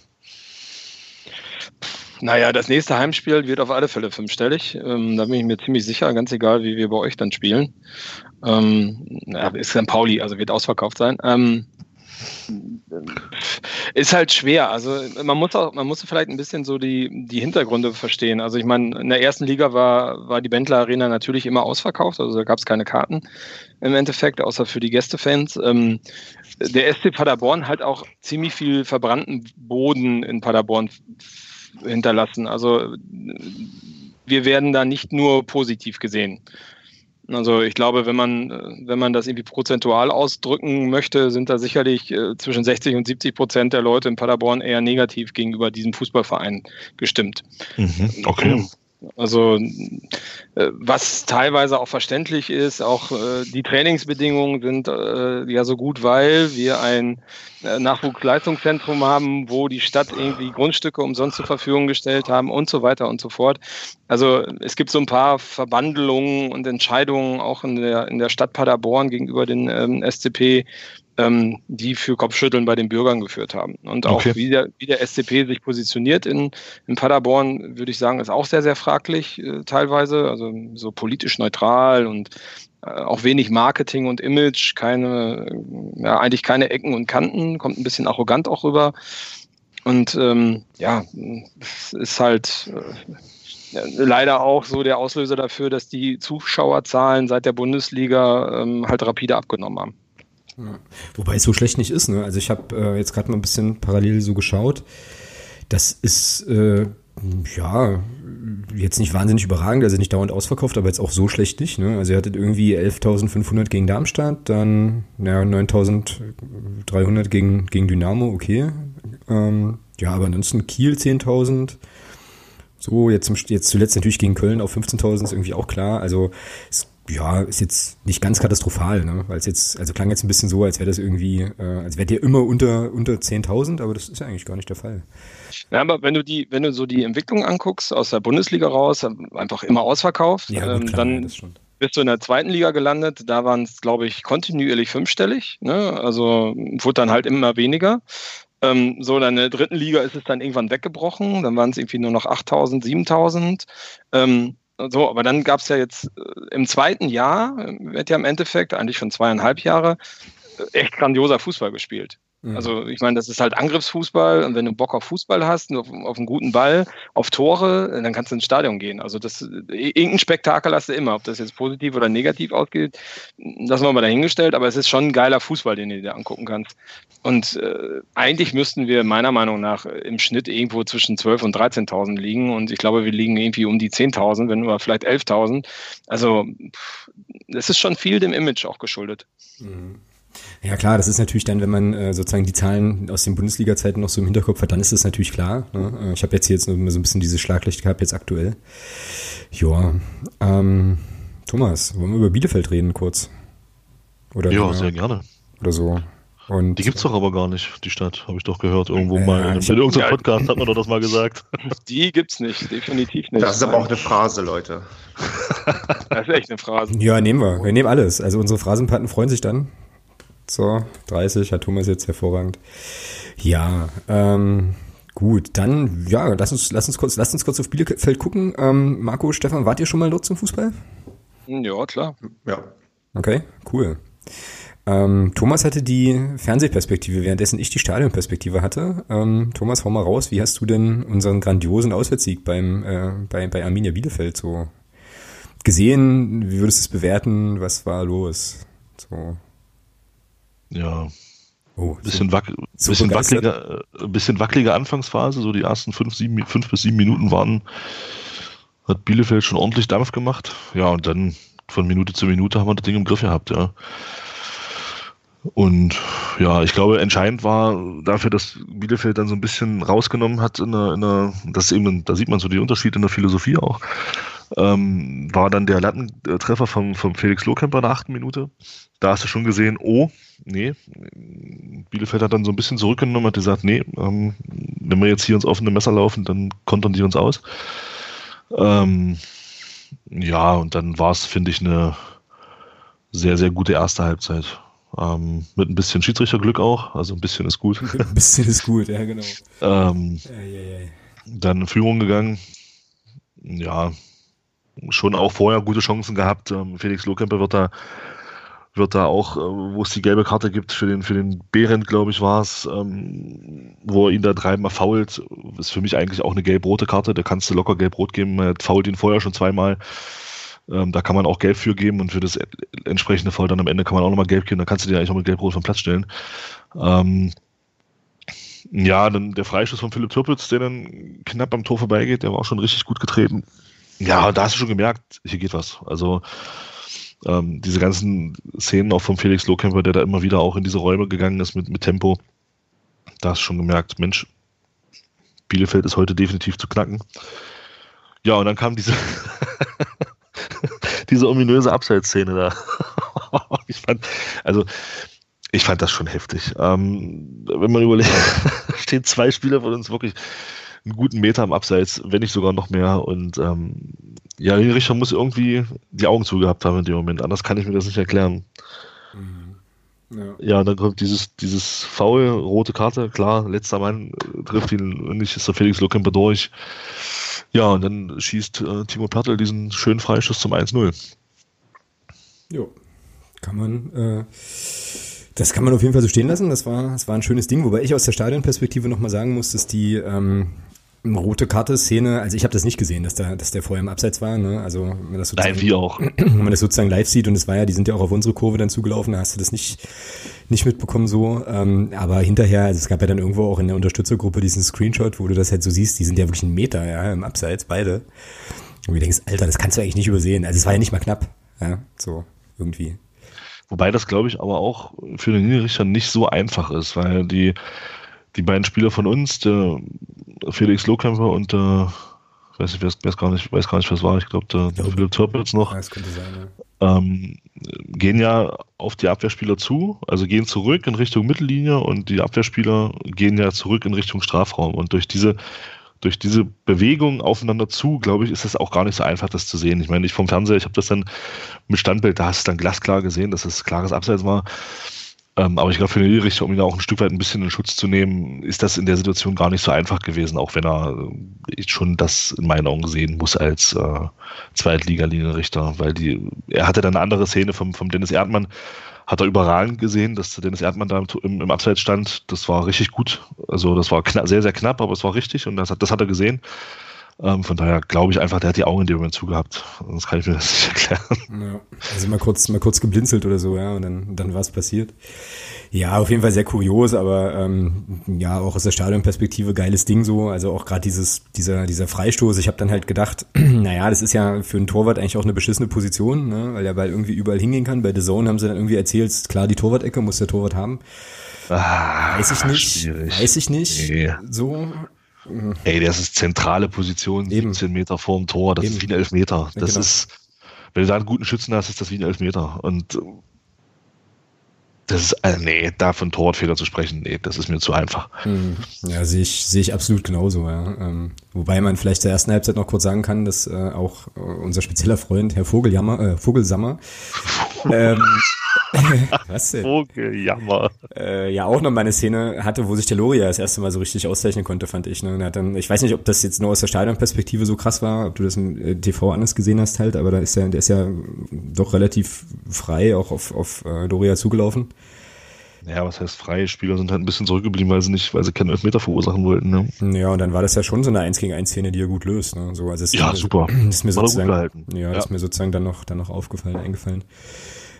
Naja, das nächste Heimspiel wird auf alle Fälle fünfstellig. Ähm, da bin ich mir ziemlich sicher, ganz egal, wie wir bei euch dann spielen. Ähm, ja, ist dann Pauli, also wird ausverkauft sein. Ähm, ist halt schwer. Also man muss auch, man muss vielleicht ein bisschen so die, die Hintergründe verstehen. Also ich meine, in der ersten Liga war, war die Bentler Arena natürlich immer ausverkauft, also da gab es keine Karten im Endeffekt, außer für die Gästefans. Ähm, der SC Paderborn hat auch ziemlich viel verbrannten Boden in Paderborn hinterlassen. Also wir werden da nicht nur positiv gesehen. Also ich glaube, wenn man, wenn man das irgendwie prozentual ausdrücken möchte, sind da sicherlich äh, zwischen 60 und 70 Prozent der Leute in Paderborn eher negativ gegenüber diesem Fußballverein gestimmt. Mhm, okay. Also äh, was teilweise auch verständlich ist, auch äh, die Trainingsbedingungen sind äh, ja so gut, weil wir ein Nachwuchsleistungszentrum haben, wo die Stadt irgendwie Grundstücke umsonst zur Verfügung gestellt haben und so weiter und so fort. Also es gibt so ein paar Verbandelungen und Entscheidungen auch in der, in der Stadt Paderborn gegenüber den ähm, SCP, ähm, die für Kopfschütteln bei den Bürgern geführt haben. Und auch okay. wie, der, wie der SCP sich positioniert in, in Paderborn, würde ich sagen, ist auch sehr, sehr fraglich äh, teilweise. Also so politisch neutral und äh, auch wenig Marketing und Image, keine, ja, eigentlich keine Ecken und Kanten, kommt ein bisschen arrogant auch rüber. Und ähm, ja, es ist halt äh, leider auch so der Auslöser dafür, dass die Zuschauerzahlen seit der Bundesliga ähm, halt rapide abgenommen haben. Ja. Wobei es so schlecht nicht ist. Ne? Also ich habe äh, jetzt gerade mal ein bisschen parallel so geschaut. Das ist äh, ja jetzt nicht wahnsinnig überragend, also nicht dauernd ausverkauft, aber jetzt auch so schlecht nicht. Ne? Also ihr hattet irgendwie 11.500 gegen Darmstadt, dann ja, 9.300 gegen, gegen Dynamo, okay. Ähm, ja, aber ansonsten Kiel 10.000. So, jetzt, jetzt zuletzt natürlich gegen Köln auf 15.000 ist irgendwie auch klar. Also, es, ja, ist jetzt nicht ganz katastrophal, ne? Weil es jetzt, also klang jetzt ein bisschen so, als wäre das irgendwie, äh, als wäre der immer unter, unter 10.000, aber das ist ja eigentlich gar nicht der Fall. Ja, aber wenn du die, wenn du so die Entwicklung anguckst aus der Bundesliga raus, einfach immer ausverkauft, ja, gut, ähm, klar, dann bist du in der zweiten Liga gelandet. Da waren es, glaube ich, kontinuierlich fünfstellig. Ne? Also wurde dann halt immer weniger. Ähm, so, dann in der dritten Liga ist es dann irgendwann weggebrochen. Dann waren es irgendwie nur noch 8000, 7000. Ähm, so, aber dann gab es ja jetzt äh, im zweiten Jahr, äh, wird ja im Endeffekt, eigentlich schon zweieinhalb Jahre, äh, echt grandioser Fußball gespielt. Mhm. Also ich meine, das ist halt Angriffsfußball und wenn du Bock auf Fußball hast, auf, auf einen guten Ball, auf Tore, dann kannst du ins Stadion gehen. Also das irgendein Spektakel hast du immer, ob das jetzt positiv oder negativ ausgeht, das haben wir mal dahingestellt, aber es ist schon ein geiler Fußball, den du dir angucken kannst. Und äh, eigentlich müssten wir meiner Meinung nach im Schnitt irgendwo zwischen 12.000 und 13.000 liegen und ich glaube, wir liegen irgendwie um die 10.000, wenn nur vielleicht 11.000. Also es ist schon viel dem Image auch geschuldet. Mhm. Ja klar, das ist natürlich dann, wenn man äh, sozusagen die Zahlen aus den Bundesliga-Zeiten noch so im Hinterkopf hat, dann ist das natürlich klar. Ne? Äh, ich habe jetzt hier jetzt nur so ein bisschen dieses Schlaglicht gehabt, jetzt aktuell. Ja, ähm, Thomas, wollen wir über Bielefeld reden kurz? Oder ja, sehr gerne. Oder so. Und die gibt's doch aber gar nicht, die Stadt, habe ich doch gehört irgendwo äh, mal. In, in irgendeinem ja, Podcast hat man doch das mal gesagt. Die gibt's nicht, definitiv nicht. Das ist aber auch eine Phrase, Leute. Das ist echt eine Phrase. Ja, nehmen wir. Wir nehmen alles. Also unsere Phrasenpaten freuen sich dann. So, 30 hat Thomas jetzt hervorragend. Ja, ähm, gut, dann, ja, lass uns, lass uns kurz, lass uns kurz auf Bielefeld gucken. Ähm, Marco, Stefan, wart ihr schon mal dort zum Fußball? Ja, klar. Ja. Okay, cool. Ähm, Thomas hatte die Fernsehperspektive, währenddessen ich die Stadionperspektive hatte. Ähm, Thomas, hau mal raus, wie hast du denn unseren grandiosen Auswärtssieg beim, äh, bei, bei Arminia Bielefeld so gesehen? Wie würdest du es bewerten? Was war los? So. Ja. Oh, bisschen, so, wack, so bisschen, wackeliger, äh, bisschen wackelige Anfangsphase, so die ersten fünf, sieben, fünf bis sieben Minuten waren, hat Bielefeld schon ordentlich Dampf gemacht. Ja, und dann von Minute zu Minute haben wir das Ding im Griff gehabt, ja. Und ja, ich glaube, entscheidend war dafür, dass Bielefeld dann so ein bisschen rausgenommen hat in der, in der das eben, da sieht man so die Unterschiede in der Philosophie auch ähm, war dann der Lattentreffer vom, vom Felix Lohkemper in der achten Minute. Da hast du schon gesehen, oh, nee, Bielefeld hat dann so ein bisschen zurückgenommen, hat gesagt, nee, ähm, wenn wir jetzt hier ins offene Messer laufen, dann kontern die uns aus. Ähm, ja, und dann war es, finde ich, eine sehr, sehr gute erste Halbzeit. Ähm, mit ein bisschen Schiedsrichterglück auch, also ein bisschen ist gut. ein bisschen ist gut, ja, genau. ähm. Dann in Führung gegangen. Ja, schon auch vorher gute Chancen gehabt. Ähm, Felix Lohkemper wird da wird da auch, äh, wo es die gelbe Karte gibt für den, für den Behrendt, glaube ich, war es, ähm, wo er ihn da dreimal fault, ist für mich eigentlich auch eine gelb-rote Karte. Da kannst du locker gelb-rot geben. Er fault ihn vorher schon zweimal. Ähm, da kann man auch gelb für geben und für das entsprechende Foul dann am Ende kann man auch nochmal gelb geben. Da kannst du dir eigentlich auch mit gelb-rot vom Platz stellen. Ähm, ja, dann der Freischuss von Philipp Türpitz, der dann knapp am Tor vorbeigeht, der war auch schon richtig gut getreten. Ja, da hast du schon gemerkt, hier geht was. Also ähm, diese ganzen Szenen auch von Felix Lohkämper, der da immer wieder auch in diese Räume gegangen ist mit, mit Tempo, da hast du schon gemerkt, Mensch, Bielefeld ist heute definitiv zu knacken. Ja, und dann kam diese, diese ominöse Abseitsszene da. ich fand, also, ich fand das schon heftig. Ähm, wenn man überlegt, stehen zwei Spieler von uns wirklich einen guten Meter am Abseits, wenn nicht sogar noch mehr. Und ähm, ja, die Richter muss irgendwie die Augen zugehabt haben in dem Moment. Anders kann ich mir das nicht erklären. Mhm. Ja. ja, dann kommt dieses, dieses Foul, rote Karte, klar, letzter Mann äh, trifft ihn, nicht ist der Felix Lokemper durch. Ja, und dann schießt äh, Timo Pertl diesen schönen Freischuss zum 1-0. Jo, kann man, äh, das kann man auf jeden Fall so stehen lassen. Das war, das war ein schönes Ding, wobei ich aus der Stadionperspektive nochmal sagen muss, dass die, ähm, rote Karte-Szene, also ich habe das nicht gesehen, dass, da, dass der vorher im Abseits war. Ne? Also wenn man das sozusagen, Nein, wie auch. Wenn man das sozusagen live sieht und es war ja, die sind ja auch auf unsere Kurve dann zugelaufen, da hast du das nicht, nicht mitbekommen so. Ähm, aber hinterher, also es gab ja dann irgendwo auch in der Unterstützergruppe diesen Screenshot, wo du das halt so siehst, die sind ja wirklich einen Meter ja, im Abseits, beide. Und du denkst, Alter, das kannst du eigentlich nicht übersehen. Also es war ja nicht mal knapp. Ja, so irgendwie. Wobei das, glaube ich, aber auch für den Niederrichter nicht so einfach ist, weil die die beiden Spieler von uns, der Felix Lohkämper und der, ich weiß, nicht, weiß, weiß gar nicht, weiß gar nicht, was war, ich glaube, der, der Philipp Törpitz noch, ja, sein, ja. ähm, gehen ja auf die Abwehrspieler zu, also gehen zurück in Richtung Mittellinie und die Abwehrspieler gehen ja zurück in Richtung Strafraum. Und durch diese durch diese Bewegung aufeinander zu, glaube ich, ist es auch gar nicht so einfach, das zu sehen. Ich meine, ich vom Fernseher, ich habe das dann mit Standbild, da hast du dann glasklar gesehen, dass es klares Abseits war. Ähm, aber ich glaube, für den Richter, um ihn auch ein Stück weit ein bisschen in Schutz zu nehmen, ist das in der Situation gar nicht so einfach gewesen, auch wenn er äh, schon das in meinen Augen sehen muss als äh, Zweitliga-Linienrichter, weil die, er hatte dann eine andere Szene vom, vom Dennis Erdmann, hat er überragend gesehen, dass Dennis Erdmann da im, im Abseits stand. Das war richtig gut. Also das war sehr, sehr knapp, aber es war richtig und das hat, das hat er gesehen. Ähm, von daher glaube ich einfach, der hat die Augen in dem Moment zugehabt. Sonst kann ich mir das nicht erklären. Ja, also mal kurz, mal kurz geblinzelt oder so, ja, und dann, dann war es passiert. Ja, auf jeden Fall sehr kurios, aber ähm, ja, auch aus der Stadionperspektive geiles Ding so. Also auch gerade dieses, dieser, dieser Freistoß. Ich habe dann halt gedacht, naja, das ist ja für einen Torwart eigentlich auch eine beschissene Position, ne? weil der Ball irgendwie überall hingehen kann. Bei The Zone haben sie dann irgendwie erzählt, klar, die Torwart-Ecke muss der Torwart haben. Ah, weiß ich nicht. Schwierig. Weiß ich nicht. Nee. So. Ey, das ist zentrale Position, Eben. 17 Meter vorm Tor, das Eben. ist wie ein Elfmeter. Das ja, genau. ist, wenn du da einen guten Schützen hast, ist das wie ein Elfmeter. Und das ist, also nee, da von Torwartfehler zu sprechen, nee, das ist mir zu einfach. Hm. Ja, sehe ich, sehe ich absolut genauso, ja. Ähm, wobei man vielleicht zur ersten Halbzeit noch kurz sagen kann, dass äh, auch äh, unser spezieller Freund, Herr Vogeljammer, äh, Vogelsammer, ähm, Was denn? Vogeljammer. Äh, ja, auch noch mal eine Szene hatte, wo sich der Loria das erste Mal so richtig auszeichnen konnte, fand ich. Ne? hat dann, ich weiß nicht, ob das jetzt nur aus der Stadionperspektive so krass war, ob du das im äh, TV anders gesehen hast halt, aber da ist ja, der ist ja doch relativ frei auch auf, auf äh, Loria zugelaufen. Ja, was heißt freie Spieler sind halt ein bisschen zurückgeblieben, weil sie nicht, weil sie keinen Elfmeter verursachen wollten. Ne? Ja, und dann war das ja schon so eine 1 gegen 1 Szene, die er gut löst. Ne? So, also ja, super. Das ist mir sozusagen, ja, ja, das ist mir sozusagen dann noch, dann noch aufgefallen, eingefallen.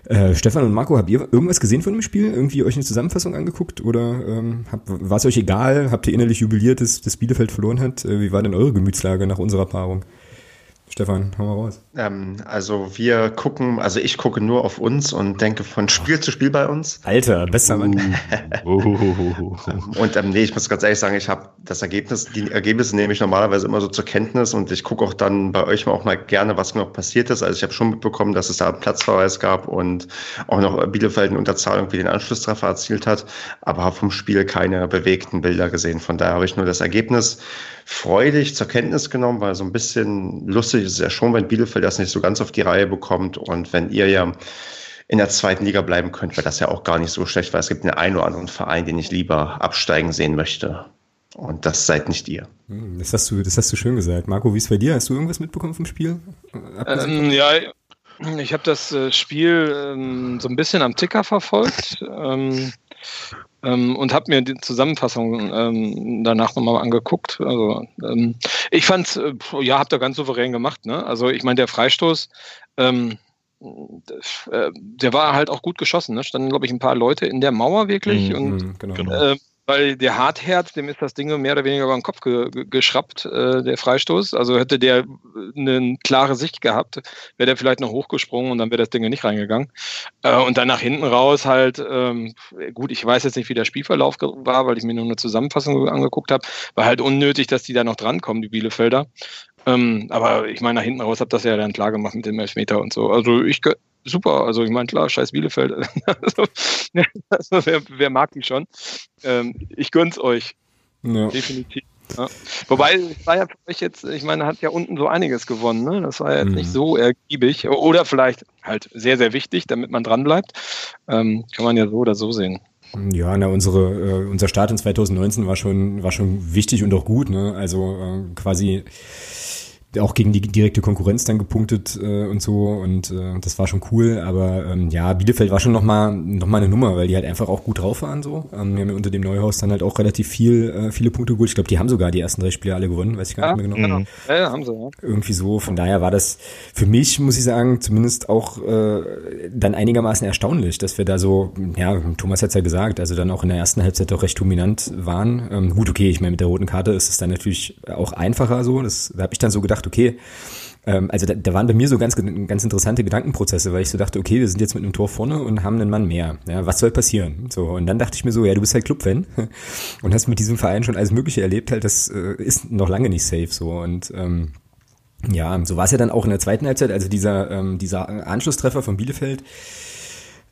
Äh, Stefan und Marco, habt ihr irgendwas gesehen von dem Spiel? Irgendwie euch eine Zusammenfassung angeguckt? Oder ähm, war es euch egal? Habt ihr innerlich jubiliert, dass, dass Bielefeld verloren hat? Äh, wie war denn eure Gemütslage nach unserer Paarung? Stefan, hau mal raus. Ähm, also wir gucken, also ich gucke nur auf uns und denke von Spiel zu Spiel bei uns. Alter, besser Mann. und ähm, nee, ich muss ganz ehrlich sagen, ich habe das Ergebnis, die Ergebnisse nehme ich normalerweise immer so zur Kenntnis und ich gucke auch dann bei euch auch mal gerne, was noch passiert ist. Also ich habe schon mitbekommen, dass es da einen Platzverweis gab und auch noch Bielefeld in Unterzahlung wie den Anschlusstreffer erzielt hat, aber habe vom Spiel keine bewegten Bilder gesehen. Von daher habe ich nur das Ergebnis freudig zur Kenntnis genommen, weil so ein bisschen lustig ist es ja schon, wenn Bielefeld das nicht so ganz auf die Reihe bekommt und wenn ihr ja in der zweiten Liga bleiben könnt, wäre das ja auch gar nicht so schlecht, weil es gibt einen einen oder anderen Verein, den ich lieber absteigen sehen möchte. Und das seid nicht ihr. Hm, das hast du, das hast du schön gesagt. Marco, wie ist bei dir? Hast du irgendwas mitbekommen vom Spiel? Ähm, ja, ich habe das äh, Spiel ähm, so ein bisschen am Ticker verfolgt. Ähm, ähm, und habe mir die Zusammenfassung ähm, danach nochmal angeguckt. Also ähm, ich fand, äh, ja, habt ihr ganz souverän gemacht. Ne? Also ich meine, der Freistoß, ähm, äh, der war halt auch gut geschossen. Ne? Standen, glaube ich, ein paar Leute in der Mauer wirklich. Mhm, und genau. äh, weil der Hartherz, dem ist das Ding mehr oder weniger über den Kopf ge geschraubt, äh, der Freistoß. Also hätte der eine klare Sicht gehabt, wäre der vielleicht noch hochgesprungen und dann wäre das Ding nicht reingegangen. Äh, und dann nach hinten raus halt, ähm, gut, ich weiß jetzt nicht, wie der Spielverlauf war, weil ich mir nur eine Zusammenfassung angeguckt habe. War halt unnötig, dass die da noch drankommen, die Bielefelder. Ähm, aber ich meine, nach hinten raus habt das ja dann klar gemacht mit dem Elfmeter und so. Also ich super. Also ich meine, klar, scheiß Bielefeld. also, also wer, wer, mag die schon? Ähm, ich gönn's euch. Ja. Definitiv. Ja. Wobei, es war ja für euch jetzt, ich meine, hat ja unten so einiges gewonnen. Ne? Das war ja jetzt mhm. nicht so ergiebig. Oder vielleicht halt sehr, sehr wichtig, damit man dranbleibt. Ähm, kann man ja so oder so sehen. Ja, na, unsere, äh, unser Start in 2019 war schon, war schon wichtig und auch gut. Ne? Also äh, quasi auch gegen die direkte Konkurrenz dann gepunktet äh, und so und äh, das war schon cool, aber ähm, ja, Bielefeld war schon nochmal noch mal eine Nummer, weil die halt einfach auch gut drauf waren so. Ähm, wir haben ja unter dem Neuhaus dann halt auch relativ viel, äh, viele Punkte geholt. Ich glaube, die haben sogar die ersten drei Spiele alle gewonnen, weiß ich gar ja, nicht mehr genau. genau. Ja, ja, haben sie, ja. Irgendwie so, von daher war das für mich, muss ich sagen, zumindest auch äh, dann einigermaßen erstaunlich, dass wir da so, ja, Thomas hat's ja gesagt, also dann auch in der ersten Halbzeit doch recht dominant waren. Ähm, gut, okay, ich meine, mit der roten Karte ist es dann natürlich auch einfacher so, das da habe ich dann so gedacht, okay, Ähm, also da, da waren bei mir so ganz, ganz interessante Gedankenprozesse, weil ich so dachte, okay, wir sind jetzt mit einem Tor vorne und haben einen Mann mehr. Ja, was soll passieren? So, und dann dachte ich mir so, ja, du bist halt Clubfan und hast mit diesem Verein schon alles Mögliche erlebt, halt, das äh, ist noch lange nicht safe so. Und ähm, ja, so war es ja dann auch in der zweiten Halbzeit, also dieser, ähm, dieser Anschlusstreffer von Bielefeld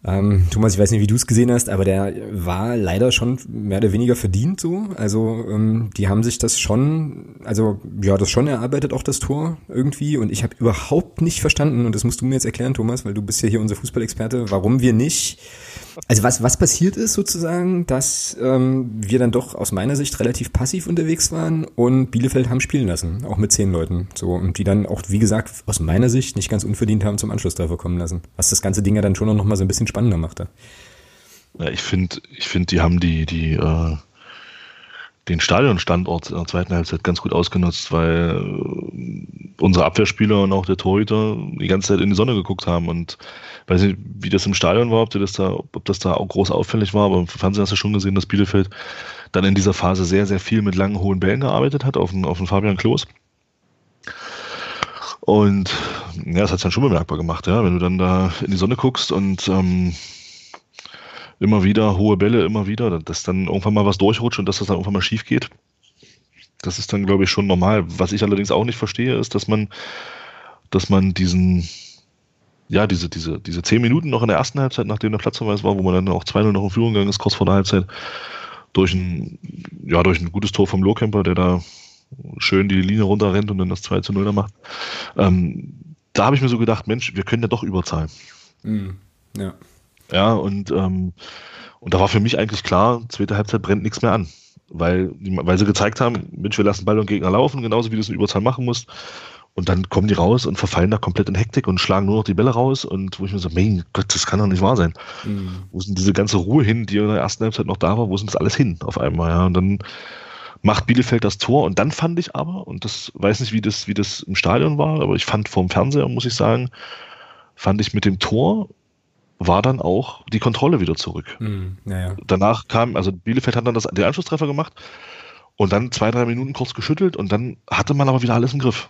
ähm, Thomas, ich weiß nicht, wie du es gesehen hast, aber der war leider schon mehr oder weniger verdient so. Also ähm, die haben sich das schon, also ja, das schon erarbeitet, auch das Tor irgendwie. Und ich habe überhaupt nicht verstanden, und das musst du mir jetzt erklären, Thomas, weil du bist ja hier unser Fußballexperte, warum wir nicht also was, was passiert ist sozusagen, dass ähm, wir dann doch aus meiner Sicht relativ passiv unterwegs waren und Bielefeld haben spielen lassen, auch mit zehn Leuten. So, und die dann auch, wie gesagt, aus meiner Sicht nicht ganz unverdient haben zum Anschlusstreffer kommen lassen. Was das ganze Ding ja dann schon noch mal so ein bisschen spannender machte. Ja, ich finde, ich finde, die haben die, die, äh, den Stadionstandort in der zweiten Halbzeit ganz gut ausgenutzt, weil äh, unsere Abwehrspieler und auch der Torhüter die ganze Zeit in die Sonne geguckt haben und weiß nicht, wie das im Stadion war, ob das da, ob das da auch groß auffällig war, aber im Fernsehen hast du schon gesehen, dass Bielefeld dann in dieser Phase sehr, sehr viel mit langen, hohen Bällen gearbeitet hat auf den, auf den Fabian Klos. Und ja, das hat es dann schon bemerkbar gemacht, ja, wenn du dann da in die Sonne guckst und ähm, immer wieder hohe Bälle, immer wieder, dass dann irgendwann mal was durchrutscht und dass das dann irgendwann mal schief geht. Das ist dann, glaube ich, schon normal. Was ich allerdings auch nicht verstehe, ist, dass man, dass man diesen, ja, diese, diese, diese zehn Minuten noch in der ersten Halbzeit, nachdem der Platzverweis war, wo man dann auch 2-0 noch in Führung gegangen ist, kurz vor der Halbzeit, durch ein, ja, durch ein gutes Tor vom Lohkemper, der da schön die Linie runterrennt und dann das 2 0 da macht. Ähm, da habe ich mir so gedacht, Mensch, wir können ja doch überzahlen. Mhm. Ja. Ja, und, ähm, und da war für mich eigentlich klar, zweite Halbzeit brennt nichts mehr an. Weil, weil sie gezeigt haben, Mensch, wir lassen Ball und Gegner laufen, genauso wie du es in Überzahl machen musst. Und dann kommen die raus und verfallen da komplett in Hektik und schlagen nur noch die Bälle raus. Und wo ich mir so, mein Gott, das kann doch nicht wahr sein. Mhm. Wo ist denn diese ganze Ruhe hin, die in der ersten Halbzeit noch da war? Wo ist denn das alles hin auf einmal? Ja, und dann macht Bielefeld das Tor. Und dann fand ich aber, und das weiß nicht, wie das, wie das im Stadion war, aber ich fand vom Fernseher, muss ich sagen, fand ich mit dem Tor war dann auch die Kontrolle wieder zurück. Mhm, ja. Danach kam, also Bielefeld hat dann das, den Anschlusstreffer gemacht und dann zwei, drei Minuten kurz geschüttelt und dann hatte man aber wieder alles im Griff.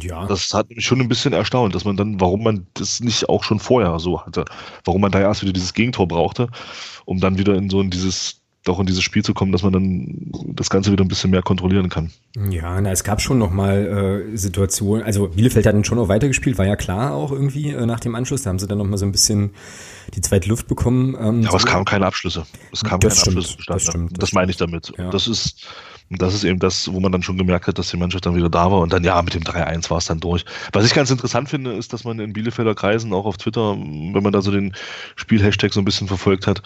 Ja. Das hat mich schon ein bisschen erstaunt, dass man dann, warum man das nicht auch schon vorher so hatte, warum man da erst wieder dieses Gegentor brauchte, um dann wieder in so in dieses auch in dieses Spiel zu kommen, dass man dann das Ganze wieder ein bisschen mehr kontrollieren kann. Ja, na, es gab schon nochmal äh, Situationen, also Bielefeld hat dann schon noch weitergespielt, war ja klar auch irgendwie äh, nach dem Anschluss, da haben sie dann nochmal so ein bisschen die zweite Luft bekommen. Ähm, ja, aber so. es kamen keine Abschlüsse. Es kamen keine stimmt, Abschlüsse zustande. Das, stimmt, das, das meine ich damit. Ja. Das ist das ist eben das, wo man dann schon gemerkt hat, dass die Mannschaft dann wieder da war und dann ja, mit dem 3-1 war es dann durch. Was ich ganz interessant finde, ist, dass man in Bielefelder Kreisen auch auf Twitter, wenn man da so den Spielhashtag so ein bisschen verfolgt hat,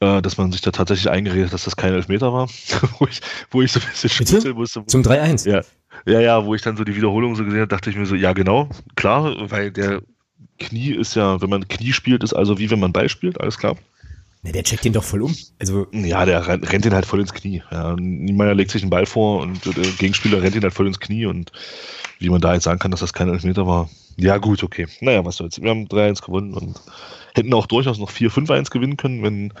äh, dass man sich da tatsächlich eingeredet hat, dass das kein Elfmeter war, wo, ich, wo ich so ein bisschen schmunzeln musste. Zum 3-1? Ja. ja, ja, wo ich dann so die Wiederholung so gesehen habe, dachte ich mir so, ja genau, klar, weil der Knie ist ja, wenn man Knie spielt, ist also wie wenn man Ball spielt, alles klar. Ne, der checkt den doch voll um. Also ja, der rennt den halt voll ins Knie. Ja, Niemeyer legt sich einen Ball vor und der Gegenspieler rennt ihn halt voll ins Knie und wie man da jetzt sagen kann, dass das kein Elfmeter war. Ja, gut, okay. Naja, was soll's. Wir haben 3-1 gewonnen und hätten auch durchaus noch 4-5-1 gewinnen können, wenn.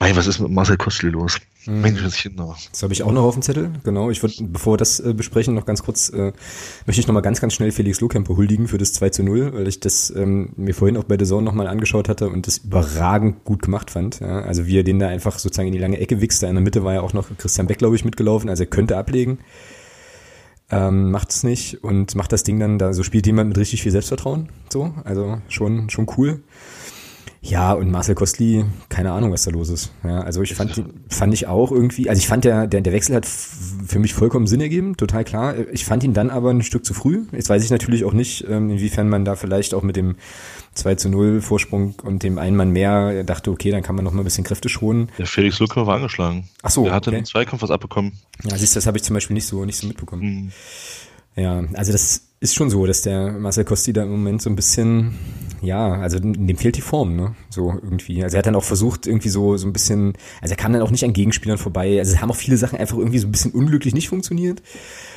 Mein, was ist mit Marcel Kostli los? Mhm. Mensch, das habe ich auch noch auf dem Zettel, genau. Ich würde, bevor wir das äh, besprechen, noch ganz kurz, äh, möchte ich noch mal ganz, ganz schnell Felix Lohkemper huldigen für das 2 zu 0, weil ich das ähm, mir vorhin auch bei der Zone nochmal angeschaut hatte und das überragend gut gemacht fand. Ja? Also wie er den da einfach sozusagen in die lange Ecke wichst, da in der Mitte war ja auch noch Christian Beck, glaube ich, mitgelaufen, also er könnte ablegen. Ähm, macht es nicht und macht das Ding dann, da so spielt jemand mit richtig viel Selbstvertrauen. So, also schon, schon cool. Ja, und Marcel Kostli, keine Ahnung, was da los ist. Ja, also ich fand, fand ich auch irgendwie, also ich fand der, der, der Wechsel hat für mich vollkommen Sinn ergeben, total klar. Ich fand ihn dann aber ein Stück zu früh. Jetzt weiß ich natürlich auch nicht, ähm, inwiefern man da vielleicht auch mit dem 2 zu 0 Vorsprung und dem einen Mann mehr dachte, okay, dann kann man noch mal ein bisschen Kräfte schonen. Der Felix Lückner war angeschlagen. Ach so. Der hatte okay. einen Zweikampf was abbekommen. Ja, siehst du, das habe ich zum Beispiel nicht so, nicht so mitbekommen. Mhm. Ja, also das ist schon so, dass der Marcel Costi da im Moment so ein bisschen, ja, also dem fehlt die Form, ne? So irgendwie. Also er hat dann auch versucht, irgendwie so, so ein bisschen, also er kam dann auch nicht an Gegenspielern vorbei. Also es haben auch viele Sachen einfach irgendwie so ein bisschen unglücklich nicht funktioniert.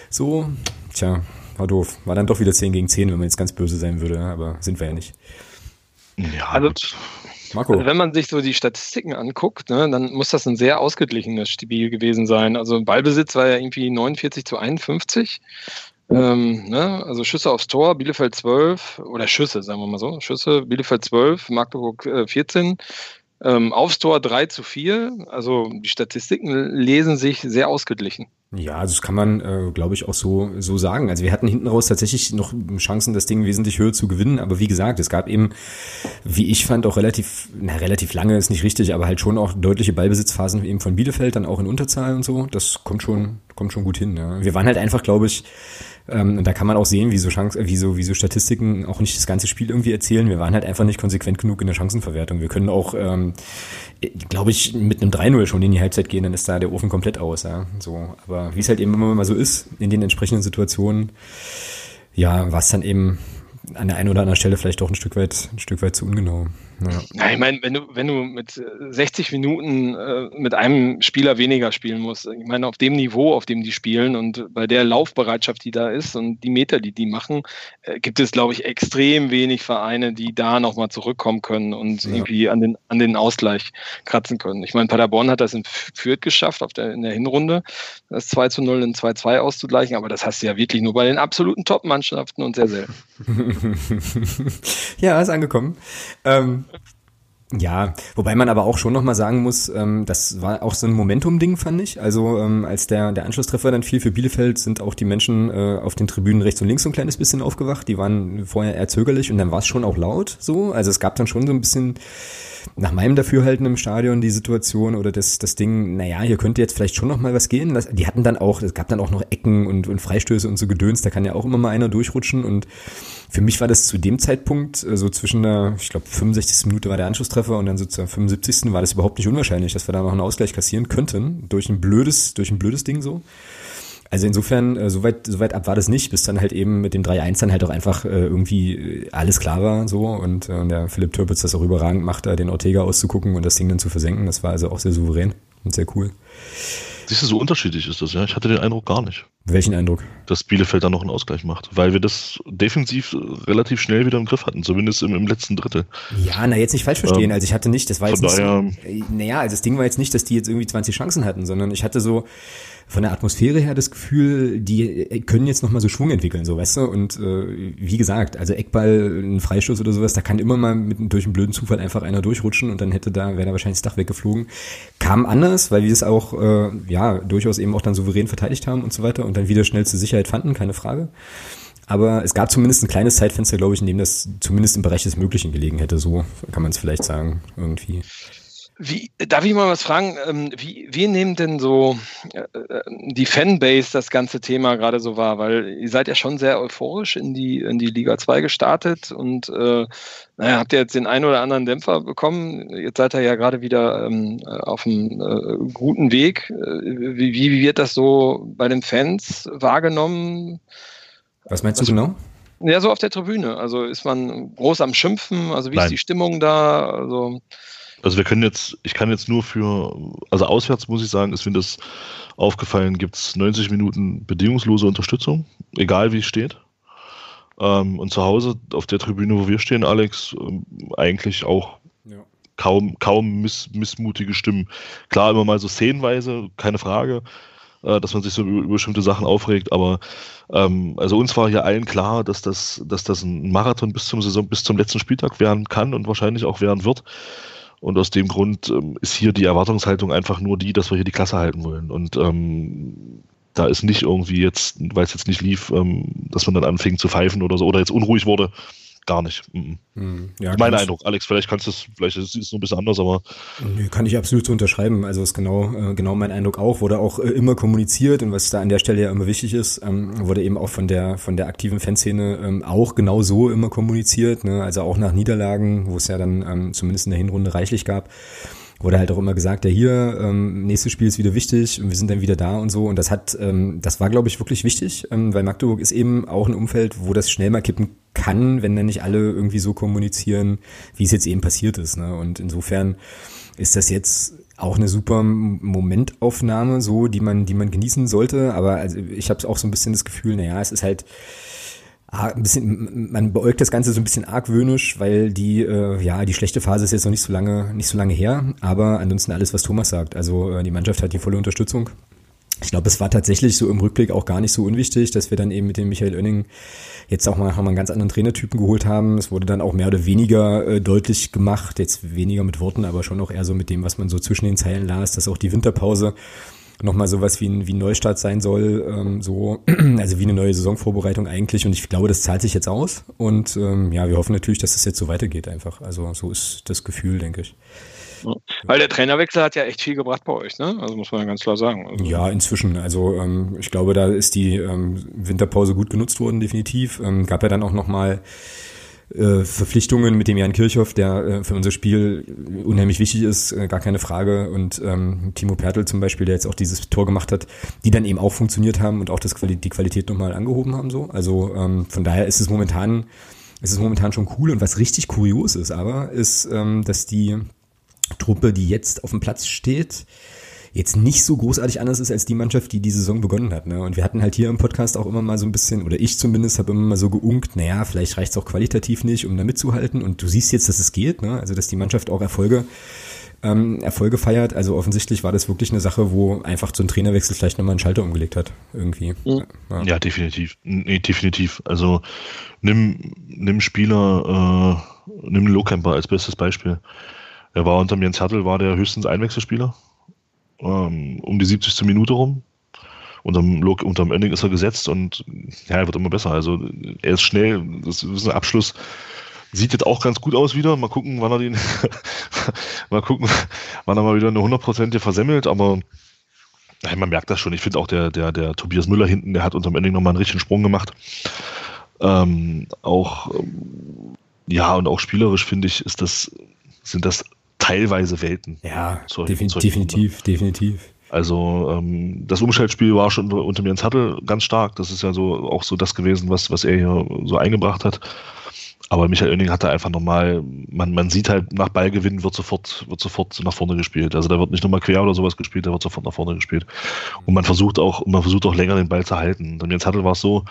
So, tja, war doof. War dann doch wieder 10 gegen 10, wenn man jetzt ganz böse sein würde, aber sind wir ja nicht. Ja, also, Marco. Also wenn man sich so die Statistiken anguckt, ne, dann muss das ein sehr ausgeglichenes Spiel gewesen sein. Also Ballbesitz war ja irgendwie 49 zu 51. Ähm, ne? Also Schüsse aufs Tor, Bielefeld 12 oder Schüsse, sagen wir mal so. Schüsse, Bielefeld 12, Magdeburg äh, 14. Ähm, aufs Tor 3 zu 4. Also die Statistiken lesen sich sehr ausgeglichen. Ja, also das kann man, äh, glaube ich, auch so, so sagen. Also wir hatten hinten raus tatsächlich noch Chancen, das Ding wesentlich höher zu gewinnen. Aber wie gesagt, es gab eben, wie ich fand, auch relativ, na, relativ lange ist nicht richtig, aber halt schon auch deutliche Ballbesitzphasen eben von Bielefeld, dann auch in Unterzahl und so. Das kommt schon, kommt schon gut hin. Ja. Wir waren halt einfach, glaube ich, ähm, und da kann man auch sehen, wie so, Chance, wie, so, wie so Statistiken auch nicht das ganze Spiel irgendwie erzählen. Wir waren halt einfach nicht konsequent genug in der Chancenverwertung. Wir können auch, ähm, glaube ich, mit einem 3-0 schon in die Halbzeit gehen, dann ist da der Ofen komplett aus. Ja. So, aber wie es halt eben immer mal so ist, in den entsprechenden Situationen, ja, war es dann eben an der einen oder anderen Stelle vielleicht auch ein Stück weit, ein Stück weit zu ungenau. Ja. ja, ich meine, wenn du, wenn du mit 60 Minuten äh, mit einem Spieler weniger spielen musst, ich meine, auf dem Niveau, auf dem die spielen und bei der Laufbereitschaft, die da ist und die Meter, die die machen, äh, gibt es, glaube ich, extrem wenig Vereine, die da nochmal zurückkommen können und ja. irgendwie an den, an den Ausgleich kratzen können. Ich meine, Paderborn hat das in Fürth geschafft, auf der, in der Hinrunde, das 2 zu 0 in 2-2 auszugleichen, aber das hast du ja wirklich nur bei den absoluten Top-Mannschaften und sehr selten. ja, ist angekommen. Ähm, ja, wobei man aber auch schon nochmal sagen muss, ähm, das war auch so ein Momentum-Ding, fand ich. Also ähm, als der, der Anschlusstreffer dann fiel für Bielefeld, sind auch die Menschen äh, auf den Tribünen rechts und links so ein kleines bisschen aufgewacht. Die waren vorher eher zögerlich und dann war es schon auch laut so. Also es gab dann schon so ein bisschen nach meinem Dafürhalten im Stadion die Situation oder das, das Ding, naja, hier könnte jetzt vielleicht schon noch mal was gehen. Das, die hatten dann auch, es gab dann auch noch Ecken und, und Freistöße und so Gedöns, da kann ja auch immer mal einer durchrutschen und für mich war das zu dem Zeitpunkt, äh, so zwischen der, ich glaube, 65. Minute war der Anschlusstreffer und dann so zur 75. war das überhaupt nicht unwahrscheinlich, dass wir da noch einen Ausgleich kassieren könnten, durch ein blödes, durch ein blödes Ding so. Also insofern, äh, soweit, soweit ab war das nicht, bis dann halt eben mit dem 3-1 dann halt auch einfach äh, irgendwie alles klar war so und der Philipp Türpitz das auch überragend macht, da den Ortega auszugucken und das Ding dann zu versenken. Das war also auch sehr souverän und sehr cool. Siehst du, so unterschiedlich ist das, ja? Ich hatte den Eindruck gar nicht. Welchen Eindruck? Dass Bielefeld dann noch einen Ausgleich macht, weil wir das defensiv relativ schnell wieder im Griff hatten, zumindest im, im letzten Drittel. Ja, na jetzt nicht falsch verstehen. Ähm, also ich hatte nicht, das war jetzt nicht so, naja, also das Ding war jetzt nicht, dass die jetzt irgendwie 20 Chancen hatten, sondern ich hatte so, von der Atmosphäre her das Gefühl, die können jetzt nochmal so Schwung entwickeln, so weißt du. Und äh, wie gesagt, also Eckball, ein Freistoß oder sowas, da kann immer mal mit, durch einen blöden Zufall einfach einer durchrutschen und dann hätte da, wäre da wahrscheinlich das Dach weggeflogen. Kam anders, weil wir es auch äh, ja durchaus eben auch dann souverän verteidigt haben und so weiter und dann wieder schnell zur Sicherheit fanden, keine Frage. Aber es gab zumindest ein kleines Zeitfenster, glaube ich, in dem das zumindest im Bereich des Möglichen gelegen hätte. So kann man es vielleicht sagen, irgendwie. Wie, darf ich mal was fragen? Ähm, wie, wie nehmen denn so äh, äh, die Fanbase das ganze Thema gerade so wahr? Weil ihr seid ja schon sehr euphorisch in die, in die Liga 2 gestartet und äh, naja, habt ihr jetzt den einen oder anderen Dämpfer bekommen? Jetzt seid ihr ja gerade wieder ähm, auf einem äh, guten Weg. Äh, wie, wie wird das so bei den Fans wahrgenommen? Was meinst du also, genau? Ja, so auf der Tribüne. Also ist man groß am Schimpfen? Also wie Nein. ist die Stimmung da? Also also wir können jetzt, ich kann jetzt nur für, also auswärts muss ich sagen, ist mir das aufgefallen, gibt es 90 Minuten bedingungslose Unterstützung, egal wie es steht. Ähm, und zu Hause auf der Tribüne, wo wir stehen, Alex, ähm, eigentlich auch ja. kaum, kaum miss, missmutige Stimmen. Klar, immer mal so szenenweise, keine Frage, äh, dass man sich so über, bestimmte Sachen aufregt, aber ähm, also uns war hier allen klar, dass das, dass das ein Marathon bis zum Saison, bis zum letzten Spieltag werden kann und wahrscheinlich auch werden wird. Und aus dem Grund ähm, ist hier die Erwartungshaltung einfach nur die, dass wir hier die Klasse halten wollen. Und ähm, da ist nicht irgendwie jetzt, weil es jetzt nicht lief, ähm, dass man dann anfing zu pfeifen oder so oder jetzt unruhig wurde. Gar nicht. Mhm. Ja, mein Eindruck. Alex, vielleicht kannst du es, vielleicht ist es noch ein bisschen anders, aber. Nee, kann ich absolut so unterschreiben. Also ist genau, äh, genau mein Eindruck auch. Wurde auch äh, immer kommuniziert und was da an der Stelle ja immer wichtig ist, ähm, wurde eben auch von der, von der aktiven Fanszene ähm, auch genau so immer kommuniziert. Ne? Also auch nach Niederlagen, wo es ja dann ähm, zumindest in der Hinrunde reichlich gab wurde halt auch immer gesagt, ja hier, ähm, nächstes Spiel ist wieder wichtig und wir sind dann wieder da und so. Und das hat, ähm, das war, glaube ich, wirklich wichtig, ähm, weil Magdeburg ist eben auch ein Umfeld, wo das schnell mal kippen kann, wenn dann nicht alle irgendwie so kommunizieren, wie es jetzt eben passiert ist. Ne? Und insofern ist das jetzt auch eine super Momentaufnahme, so die man, die man genießen sollte. Aber also ich habe auch so ein bisschen das Gefühl, naja, es ist halt ein bisschen, man beäugt das Ganze so ein bisschen argwöhnisch, weil die, äh, ja, die schlechte Phase ist jetzt noch nicht so lange, nicht so lange her, aber ansonsten alles, was Thomas sagt. Also äh, die Mannschaft hat die volle Unterstützung. ich glaube, es war tatsächlich so im Rückblick auch gar nicht so unwichtig, dass wir dann eben mit dem Michael Oenning jetzt auch mal, haben einen ganz anderen Trainertypen geholt haben. Es wurde dann auch mehr oder weniger äh, deutlich gemacht, jetzt weniger mit Worten, aber schon auch eher so mit dem, was man so zwischen den Zeilen las, dass auch die Winterpause nochmal sowas wie ein, wie ein Neustart sein soll, ähm, so, also wie eine neue Saisonvorbereitung eigentlich. Und ich glaube, das zahlt sich jetzt aus. Und ähm, ja, wir hoffen natürlich, dass es das jetzt so weitergeht einfach. Also so ist das Gefühl, denke ich. Weil der Trainerwechsel hat ja echt viel gebracht bei euch, ne? Also muss man ja ganz klar sagen. Also ja, inzwischen. Also ähm, ich glaube, da ist die ähm, Winterpause gut genutzt worden, definitiv. Ähm, gab ja dann auch nochmal äh, Verpflichtungen mit dem Jan Kirchhoff, der äh, für unser Spiel unheimlich wichtig ist, äh, gar keine Frage. Und ähm, Timo Pertl zum Beispiel, der jetzt auch dieses Tor gemacht hat, die dann eben auch funktioniert haben und auch das Quali die Qualität nochmal angehoben haben. So. Also ähm, von daher ist es momentan, ist es momentan schon cool. Und was richtig kurios ist aber, ist, ähm, dass die Truppe, die jetzt auf dem Platz steht, jetzt nicht so großartig anders ist als die Mannschaft, die die Saison begonnen hat. Ne? Und wir hatten halt hier im Podcast auch immer mal so ein bisschen, oder ich zumindest habe immer mal so geunkt, naja, vielleicht reicht es auch qualitativ nicht, um da mitzuhalten. Und du siehst jetzt, dass es geht, ne? also dass die Mannschaft auch Erfolge ähm, Erfolge feiert. Also offensichtlich war das wirklich eine Sache, wo einfach so ein Trainerwechsel vielleicht nochmal einen Schalter umgelegt hat, irgendwie. Mhm. Ja. ja, definitiv. Nee, definitiv. Also nimm, nimm Spieler, äh, nimm Lohkemper als bestes Beispiel. Er war unter Jens Hertel, war der höchstens Einwechselspieler. Ähm, um die 70. Minute rum. Unterm, unterm Ending ist er gesetzt und ja, er wird immer besser. Also er ist schnell, das ist ein Abschluss. Sieht jetzt auch ganz gut aus wieder. Mal gucken, wann er den, mal gucken, wann er mal wieder eine hundertprozentige versemmelt, aber ja, man merkt das schon. Ich finde auch der, der, der Tobias Müller hinten, der hat unterm Ending nochmal einen richtigen Sprung gemacht. Ähm, auch, ja, und auch spielerisch finde ich, ist das, sind das teilweise Welten. Ja, defin definitiv, definitiv. Also ähm, das Umschaltspiel war schon unter Jens Hattel ganz stark. Das ist ja so auch so das gewesen, was, was er hier so eingebracht hat. Aber Michael Oenning hatte einfach nochmal, man, man sieht halt, nach Ballgewinn wird sofort, wird sofort nach vorne gespielt. Also da wird nicht nochmal quer oder sowas gespielt, da wird sofort nach vorne gespielt. Und man versucht auch, man versucht auch länger den Ball zu halten. Und Jens Hattel war es so,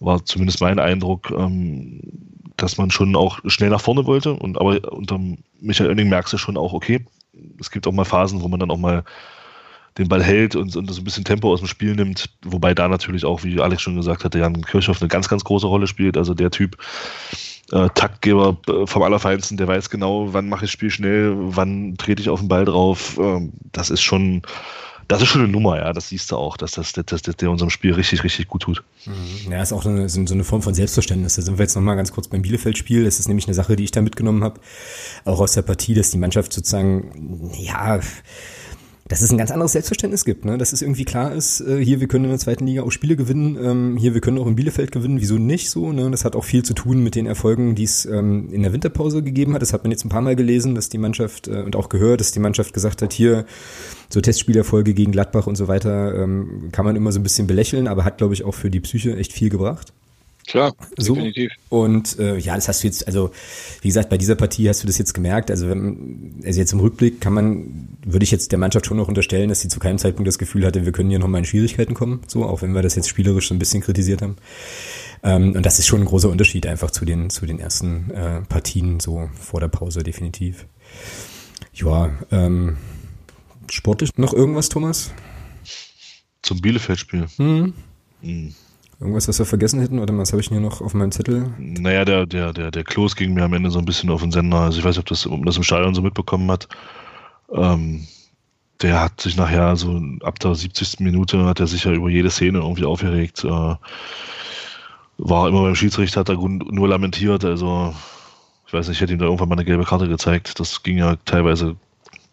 war zumindest mein Eindruck, ähm, dass man schon auch schnell nach vorne wollte. Und aber unter Michael Oenning merkst du schon auch, okay, es gibt auch mal Phasen, wo man dann auch mal den Ball hält und, und so ein bisschen Tempo aus dem Spiel nimmt, wobei da natürlich auch, wie Alex schon gesagt hatte, Jan Kirchhoff eine ganz, ganz große Rolle spielt. Also der Typ, äh, Taktgeber äh, vom Allerfeinsten, der weiß genau, wann mache ich das Spiel schnell, wann trete ich auf den Ball drauf. Ähm, das ist schon das ist schon eine Nummer, ja. Das siehst du auch, dass das, dass, dass der unserem Spiel richtig, richtig gut tut. Mhm. Ja, ist auch eine, so eine Form von Selbstverständnis. Da sind wir jetzt nochmal ganz kurz beim Bielefeld-Spiel. Das ist nämlich eine Sache, die ich da mitgenommen habe, auch aus der Partie, dass die Mannschaft sozusagen, ja, dass es ein ganz anderes Selbstverständnis gibt, ne? dass es irgendwie klar ist, äh, hier, wir können in der zweiten Liga auch Spiele gewinnen, ähm, hier, wir können auch in Bielefeld gewinnen, wieso nicht so? Ne? Das hat auch viel zu tun mit den Erfolgen, die es ähm, in der Winterpause gegeben hat. Das hat man jetzt ein paar Mal gelesen, dass die Mannschaft äh, und auch gehört, dass die Mannschaft gesagt hat, hier, so Testspielerfolge gegen Gladbach und so weiter, ähm, kann man immer so ein bisschen belächeln, aber hat, glaube ich, auch für die Psyche echt viel gebracht. Klar, so. definitiv. Und äh, ja, das hast du jetzt, also wie gesagt, bei dieser Partie hast du das jetzt gemerkt. Also, wenn, also jetzt im Rückblick kann man, würde ich jetzt der Mannschaft schon noch unterstellen, dass sie zu keinem Zeitpunkt das Gefühl hatte, wir können hier nochmal in Schwierigkeiten kommen, so, auch wenn wir das jetzt spielerisch so ein bisschen kritisiert haben. Ähm, und das ist schon ein großer Unterschied einfach zu den, zu den ersten äh, Partien, so vor der Pause, definitiv. Ja, ähm, sportlich noch irgendwas, Thomas? Zum Bielefeld-Spiel. Hm. Hm. Irgendwas, was wir vergessen hätten? Oder was habe ich hier noch auf meinem Zettel? Naja, der, der, der, der Klos ging mir am Ende so ein bisschen auf den Sender. Also ich weiß nicht, ob das, ob man das im Stadion so mitbekommen hat. Ähm, der hat sich nachher so ab der 70. Minute hat er sich ja über jede Szene irgendwie aufgeregt. Äh, war immer beim Schiedsrichter, hat er nur lamentiert. Also ich weiß nicht, ich hätte ihm da irgendwann mal eine gelbe Karte gezeigt. Das ging ja teilweise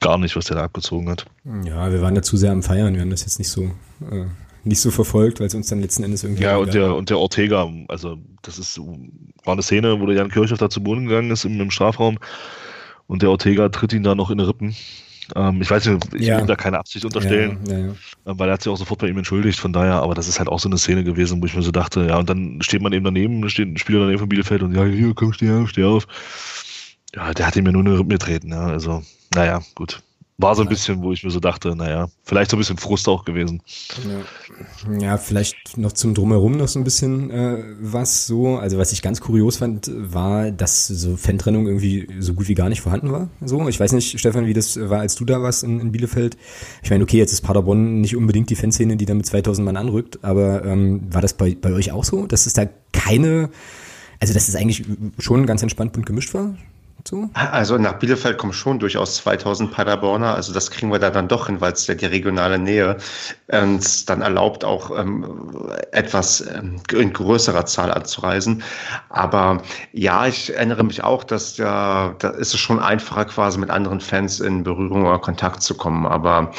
gar nicht, was der da abgezogen hat. Ja, wir waren da zu sehr am Feiern. Wir haben das jetzt nicht so äh, nicht so verfolgt, weil es uns dann letzten Endes irgendwie. Ja, und der, und der Ortega, also das ist, war eine Szene, wo der Jan Kirchhoff da zu Boden gegangen ist im, im Strafraum und der Ortega tritt ihn da noch in die Rippen. Ähm, ich weiß nicht, ich ja. will da keine Absicht unterstellen, ja, ja, ähm, weil er hat sich auch sofort bei ihm entschuldigt, von daher, aber das ist halt auch so eine Szene gewesen, wo ich mir so dachte, ja, und dann steht man eben daneben, steht ein Spieler daneben von Bielefeld und ja, hier, komm, steh auf, steh auf. Ja, der hat ihm ja nur eine Rippen getreten, ja, also, naja, gut. War so ein bisschen, wo ich mir so dachte, naja, vielleicht so ein bisschen Frust auch gewesen. Ja, ja vielleicht noch zum Drumherum noch so ein bisschen äh, was so. Also was ich ganz kurios fand, war, dass so Fantrennung irgendwie so gut wie gar nicht vorhanden war. So, ich weiß nicht, Stefan, wie das war, als du da warst in, in Bielefeld. Ich meine, okay, jetzt ist Paderborn nicht unbedingt die Fanszene, die da mit 2000 Mann anrückt, aber ähm, war das bei, bei euch auch so, dass es da keine, also dass es eigentlich schon ganz entspannt und gemischt war? So? Also nach Bielefeld kommen schon durchaus 2000 Paderborner. Also das kriegen wir da dann doch hin, weil es ja die regionale Nähe uns dann erlaubt, auch ähm, etwas ähm, in größerer Zahl anzureisen. Aber ja, ich erinnere mich auch, dass ja, da ist es schon einfacher quasi mit anderen Fans in Berührung oder Kontakt zu kommen. Aber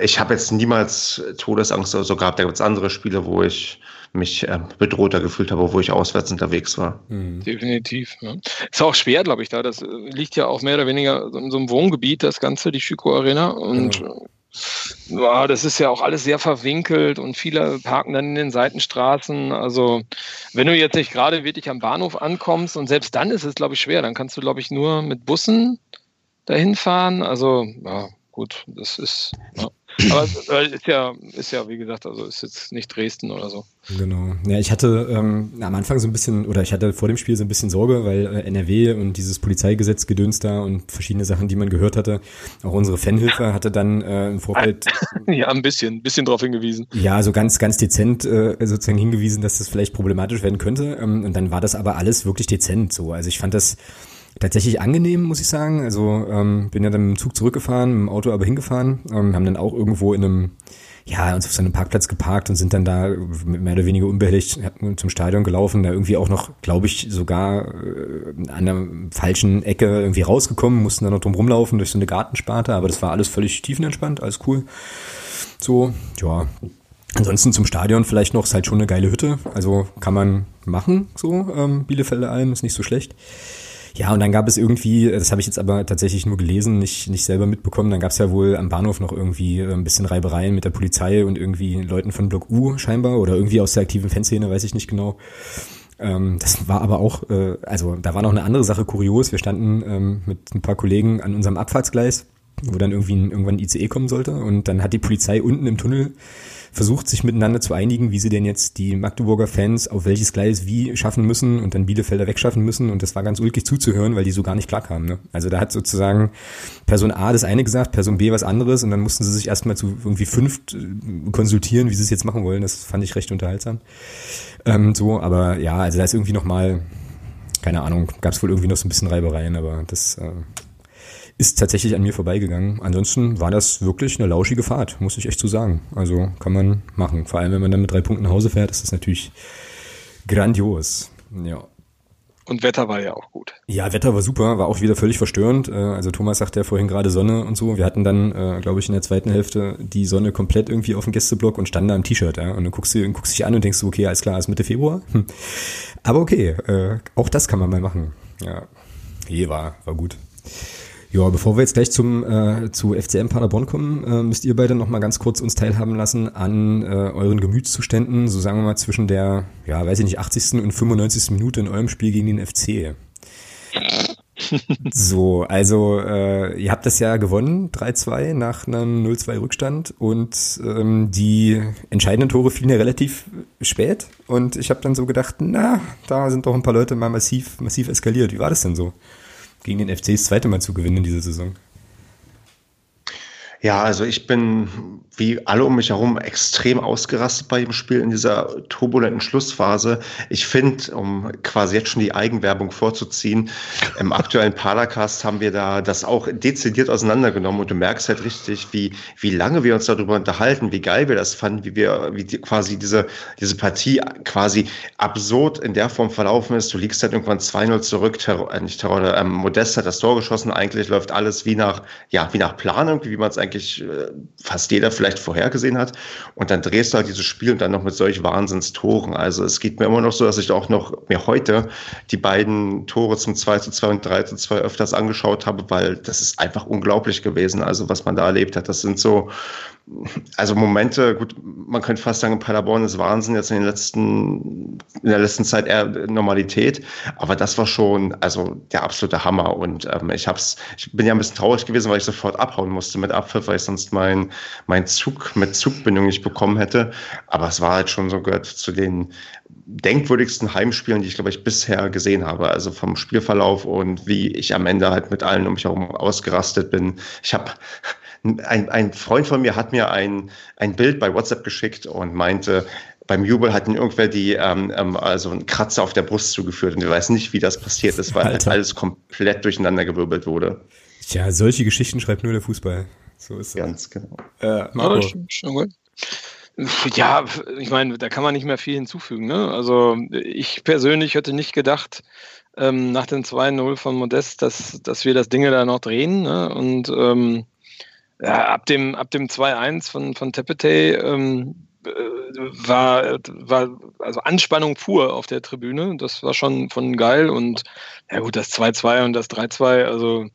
ich habe jetzt niemals Todesangst oder so gehabt. Da gibt es andere Spiele, wo ich mich äh, bedrohter gefühlt habe, wo ich auswärts unterwegs war. Mhm. Definitiv. Ja. Ist auch schwer, glaube ich, da. Das äh, liegt ja auch mehr oder weniger in so einem Wohngebiet, das Ganze, die Schüko Arena. Und mhm. ja, das ist ja auch alles sehr verwinkelt und viele parken dann in den Seitenstraßen. Also, wenn du jetzt nicht gerade wirklich am Bahnhof ankommst und selbst dann ist es, glaube ich, schwer. Dann kannst du, glaube ich, nur mit Bussen dahin fahren. Also, ja, gut, das ist. Ja. Aber ist ja, ist ja, wie gesagt, also ist jetzt nicht Dresden oder so. Genau. Ja, ich hatte ähm, am Anfang so ein bisschen, oder ich hatte vor dem Spiel so ein bisschen Sorge, weil äh, NRW und dieses Polizeigesetz gedöns da und verschiedene Sachen, die man gehört hatte. Auch unsere Fanhilfe hatte dann äh, im Vorfeld. ja, ein bisschen, ein bisschen drauf hingewiesen. Ja, so ganz, ganz dezent äh, sozusagen hingewiesen, dass das vielleicht problematisch werden könnte. Ähm, und dann war das aber alles wirklich dezent so. Also ich fand das tatsächlich angenehm, muss ich sagen. Also ähm, bin ja dann mit dem Zug zurückgefahren, mit dem Auto aber hingefahren, ähm, haben dann auch irgendwo in einem, ja, uns auf so einem Parkplatz geparkt und sind dann da mehr oder weniger unbehelligt zum Stadion gelaufen, da irgendwie auch noch, glaube ich, sogar äh, an der falschen Ecke irgendwie rausgekommen, mussten dann noch drum rumlaufen durch so eine Gartensparte, aber das war alles völlig tiefenentspannt, alles cool. So, ja, Ansonsten zum Stadion vielleicht noch, ist halt schon eine geile Hütte. Also kann man machen, so, ähm, Bielefelder Alm, ist nicht so schlecht. Ja, und dann gab es irgendwie, das habe ich jetzt aber tatsächlich nur gelesen, nicht, nicht selber mitbekommen, dann gab es ja wohl am Bahnhof noch irgendwie äh, ein bisschen Reibereien mit der Polizei und irgendwie Leuten von Block U scheinbar oder irgendwie aus der aktiven Fanszene, weiß ich nicht genau. Ähm, das war aber auch, äh, also da war noch eine andere Sache kurios. Wir standen ähm, mit ein paar Kollegen an unserem Abfahrtsgleis, wo dann irgendwie ein, irgendwann ein ICE kommen sollte und dann hat die Polizei unten im Tunnel versucht sich miteinander zu einigen, wie sie denn jetzt die Magdeburger Fans auf welches Gleis wie schaffen müssen und dann Bielefelder wegschaffen müssen. Und das war ganz ulkig zuzuhören, weil die so gar nicht klarkamen. Ne? Also da hat sozusagen Person A das eine gesagt, Person B was anderes und dann mussten sie sich erstmal zu irgendwie fünf äh, konsultieren, wie sie es jetzt machen wollen. Das fand ich recht unterhaltsam. Ähm, so, aber ja, also da ist irgendwie nochmal, keine Ahnung, gab es wohl irgendwie noch so ein bisschen Reibereien, aber das äh, ist tatsächlich an mir vorbeigegangen. Ansonsten war das wirklich eine lauschige Fahrt, muss ich echt so sagen. Also kann man machen. Vor allem, wenn man dann mit drei Punkten nach Hause fährt, ist das natürlich grandios. Ja. Und Wetter war ja auch gut. Ja, Wetter war super, war auch wieder völlig verstörend. Äh, also Thomas sagte ja vorhin gerade Sonne und so. Wir hatten dann, äh, glaube ich, in der zweiten Hälfte die Sonne komplett irgendwie auf dem Gästeblock und standen da im T-Shirt. Ja? Und dann guckst du guckst dich an und denkst du, okay, alles klar, ist Mitte Februar. Hm. Aber okay, äh, auch das kann man mal machen. Ja, je war, war gut. Ja, bevor wir jetzt gleich zum äh, zu FCM Paderborn kommen, äh, müsst ihr beide noch mal ganz kurz uns teilhaben lassen an äh, euren Gemütszuständen, so sagen wir mal zwischen der, ja, weiß ich nicht, 80. und 95. Minute in eurem Spiel gegen den FC. so, also äh, ihr habt das ja gewonnen, 3-2 nach einem 0-2 Rückstand und ähm, die entscheidenden Tore fielen ja relativ spät und ich habe dann so gedacht, na, da sind doch ein paar Leute mal massiv, massiv eskaliert. Wie war das denn so? Gegen den FC das zweite Mal zu gewinnen in dieser Saison? Ja, also ich bin wie alle um mich herum extrem ausgerastet bei dem Spiel in dieser turbulenten Schlussphase. Ich finde, um quasi jetzt schon die Eigenwerbung vorzuziehen, im aktuellen Paracast haben wir da das auch dezidiert auseinandergenommen und du merkst halt richtig, wie, wie lange wir uns darüber unterhalten, wie geil wir das fanden, wie wir, wie die, quasi diese, diese Partie quasi absurd in der Form verlaufen ist. Du liegst halt irgendwann 2-0 zurück, Terror, äh, nicht Terror, ähm, Modest hat das Tor geschossen, eigentlich läuft alles wie nach, ja, wie nach Plan irgendwie, wie man es eigentlich eigentlich äh, fast jeder vielleicht vorhergesehen hat. Und dann drehst du halt dieses Spiel und dann noch mit solch Wahnsinnstoren. Also es geht mir immer noch so, dass ich auch noch mir heute die beiden Tore zum 2 zu 2 und 3 zu 2 öfters angeschaut habe, weil das ist einfach unglaublich gewesen. Also was man da erlebt hat, das sind so, also Momente, gut, man könnte fast sagen, Paderborn ist Wahnsinn jetzt in den letzten, in der letzten Zeit eher Normalität. Aber das war schon, also der absolute Hammer. Und ähm, ich hab's, ich bin ja ein bisschen traurig gewesen, weil ich sofort abhauen musste mit Abpfiff, weil ich sonst mein, mein Zug mit Zugbindung nicht bekommen hätte. Aber es war halt schon so gehört zu den denkwürdigsten Heimspielen, die ich, glaube ich, bisher gesehen habe. Also vom Spielverlauf und wie ich am Ende halt mit allen um mich herum ausgerastet bin. Ich habe ein, ein Freund von mir hat mir ein, ein Bild bei WhatsApp geschickt und meinte, beim Jubel hatten irgendwer die ähm, ähm, also einen Kratzer auf der Brust zugeführt und ich weiß nicht, wie das passiert ist, weil halt alles komplett durcheinandergewirbelt wurde. Tja, solche Geschichten schreibt nur der Fußball. So ist es. Ganz genau. Äh, Marco. schon gut. Ja, ich meine, da kann man nicht mehr viel hinzufügen. Ne? Also ich persönlich hätte nicht gedacht, ähm, nach dem 2-0 von Modest, dass, dass wir das Ding da noch drehen. Ne? Und ähm, ja, ab dem, ab dem 2-1 von, von Tepete ähm, äh, war, war also Anspannung pur auf der Tribüne. Das war schon von geil. Und ja gut, das 2-2 und das 3-2, also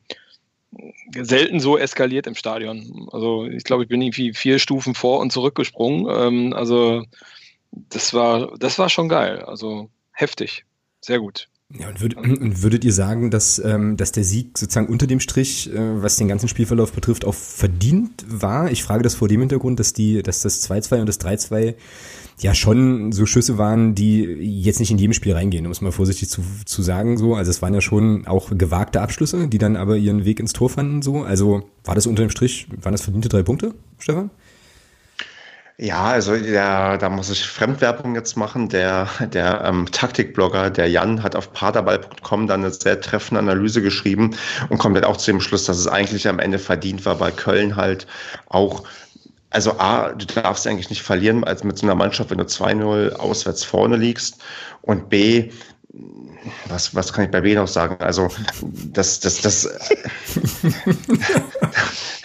selten so eskaliert im Stadion. Also ich glaube, ich bin irgendwie vier Stufen vor und zurückgesprungen. Ähm, also das war, das war schon geil. Also heftig. Sehr gut. Ja, und, würd, und würdet ihr sagen, dass, ähm, dass der Sieg sozusagen unter dem Strich, äh, was den ganzen Spielverlauf betrifft, auch verdient war? Ich frage das vor dem Hintergrund, dass die, dass das 2-2 und das 3-2 ja schon so Schüsse waren, die jetzt nicht in jedem Spiel reingehen, um es mal vorsichtig zu, zu sagen. So, also es waren ja schon auch gewagte Abschlüsse, die dann aber ihren Weg ins Tor fanden. So, also war das unter dem Strich, waren das verdiente drei Punkte, Stefan? Ja, also der, da muss ich Fremdwerbung jetzt machen. Der, der ähm, Taktikblogger, der Jan, hat auf paderball.com dann eine sehr treffende Analyse geschrieben und kommt halt auch zu dem Schluss, dass es eigentlich am Ende verdient war, weil Köln halt auch also A, du darfst eigentlich nicht verlieren als mit so einer Mannschaft, wenn du 2-0 auswärts vorne liegst. Und B, was, was kann ich bei B noch sagen? Also, das, das, das.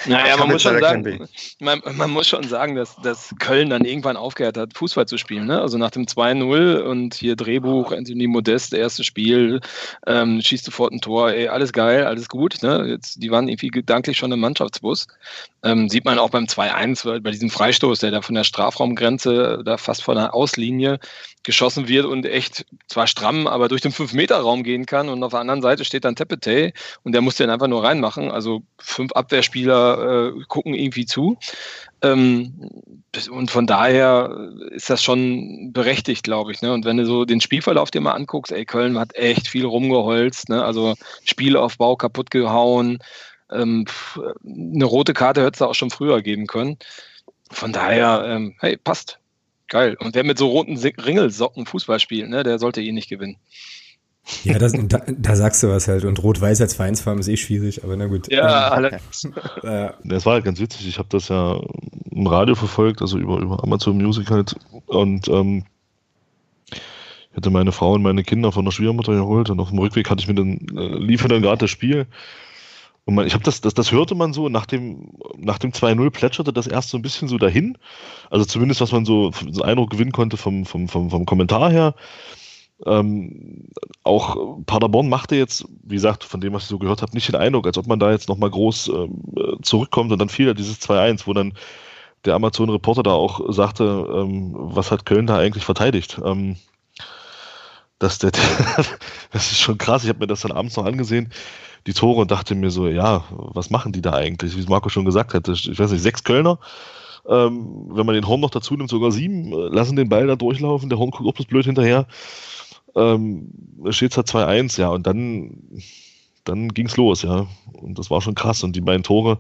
naja, man muss, schon sagen, man, man, muss schon sagen, dass, dass Köln dann irgendwann aufgehört hat, Fußball zu spielen. Ne? Also nach dem 2-0 und hier Drehbuch, Anthony Modest, erstes Spiel, ähm, schießt sofort ein Tor, ey, alles geil, alles gut. Ne? Jetzt, die waren irgendwie gedanklich schon im Mannschaftsbus. Ähm, sieht man auch beim 2-1, bei diesem Freistoß, der da von der Strafraumgrenze, da fast von der Auslinie geschossen wird und echt zwar stramm, aber durch den 5-Meter-Raum gehen kann. Und auf der anderen Seite steht dann Tepete und der muss den einfach nur reinmachen. Also fünf Abwehrspieler äh, gucken irgendwie zu. Ähm, und von daher ist das schon berechtigt, glaube ich. Ne? Und wenn du so den Spielverlauf dir mal anguckst, ey, Köln hat echt viel rumgeholzt, ne? also Spielaufbau kaputt gehauen. Ähm, eine rote Karte hätte es auch schon früher geben können. Von daher, ähm, hey, passt. Geil. Und wer mit so roten Ringelsocken Fußball spielt, ne, der sollte eh nicht gewinnen. Ja, das, da, da, sagst du was halt. Und Rot-Weiß als Vereinsfarben ist eh schwierig, aber na gut. Ja, allerdings. Ja. Das war halt ganz witzig. Ich habe das ja im Radio verfolgt, also über, über Amazon Music halt. Und ähm, ich hatte meine Frau und meine Kinder von der Schwiegermutter geholt und auf dem Rückweg hatte ich mir dann, äh, lief dann gerade das Spiel. Und man, ich habe das, das, das hörte man so, nach dem, nach dem 2-0 plätscherte das erst so ein bisschen so dahin. Also zumindest, was man so, so Eindruck gewinnen konnte vom, vom, vom, vom Kommentar her. Ähm, auch Paderborn machte jetzt, wie gesagt, von dem, was ich so gehört habe, nicht den Eindruck, als ob man da jetzt nochmal groß ähm, zurückkommt und dann fiel ja dieses 2-1, wo dann der Amazon-Reporter da auch sagte, ähm, was hat Köln da eigentlich verteidigt? Ähm, dass der, das ist schon krass, ich habe mir das dann abends noch angesehen die Tore und dachte mir so, ja, was machen die da eigentlich? Wie Marco schon gesagt hat, ich weiß nicht, sechs Kölner. Ähm, wenn man den Horn noch dazu nimmt, sogar sieben, äh, lassen den Ball da durchlaufen, der Horn guckt auch bloß blöd hinterher. Ähm, steht es halt 2-1, ja, und dann, dann ging es los, ja. Und das war schon krass. Und die beiden Tore,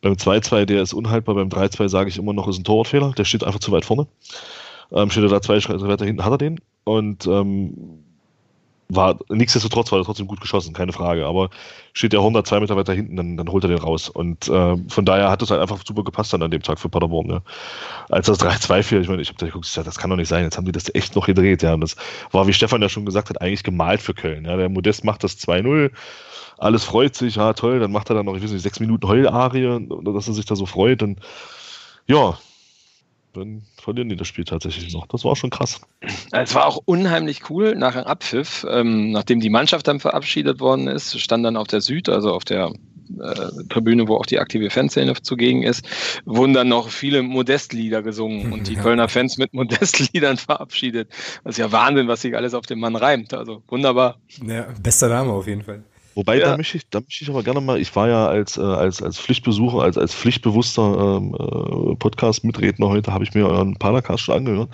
beim 2-2, der ist unhaltbar, beim 3-2 sage ich immer noch, ist ein Torwartfehler, der steht einfach zu weit vorne. Ähm, steht er da zwei Schritte weiter hinten, hat er den. Und ähm, war nichtsdestotrotz war er trotzdem gut geschossen, keine Frage. Aber steht der 102 Meter weiter hinten, dann, dann holt er den raus. Und äh, von daher hat es halt einfach super gepasst dann an dem Tag für Paderborn. Ne? Als das 3-2 fiel, ich meine, ich habe da geguckt, das kann doch nicht sein, jetzt haben die das echt noch gedreht. Ja, und das war, wie Stefan ja schon gesagt hat, eigentlich gemalt für Köln. Ja? Der Modest macht das 2-0, alles freut sich, ja toll, dann macht er dann noch, ich weiß nicht, sechs Minuten Heularie, dass er sich da so freut. Und ja, dann verlieren die das Spiel tatsächlich noch. Das war schon krass. Es war auch unheimlich cool nach dem Abpfiff, ähm, nachdem die Mannschaft dann verabschiedet worden ist, stand dann auf der Süd, also auf der äh, Tribüne, wo auch die aktive Fanszene zugegen ist, wurden dann noch viele Modestlieder gesungen und die ja. Kölner Fans mit Modestliedern verabschiedet. Das ist ja Wahnsinn, was sich alles auf den Mann reimt. Also wunderbar. Ja, bester Name auf jeden Fall. Wobei, ja. da möchte ich, da möchte ich aber gerne mal, ich war ja als, äh, als, als Pflichtbesucher, als, als pflichtbewusster ähm, äh, Podcast-Mitredner heute, habe ich mir euren Padercast schon angehört.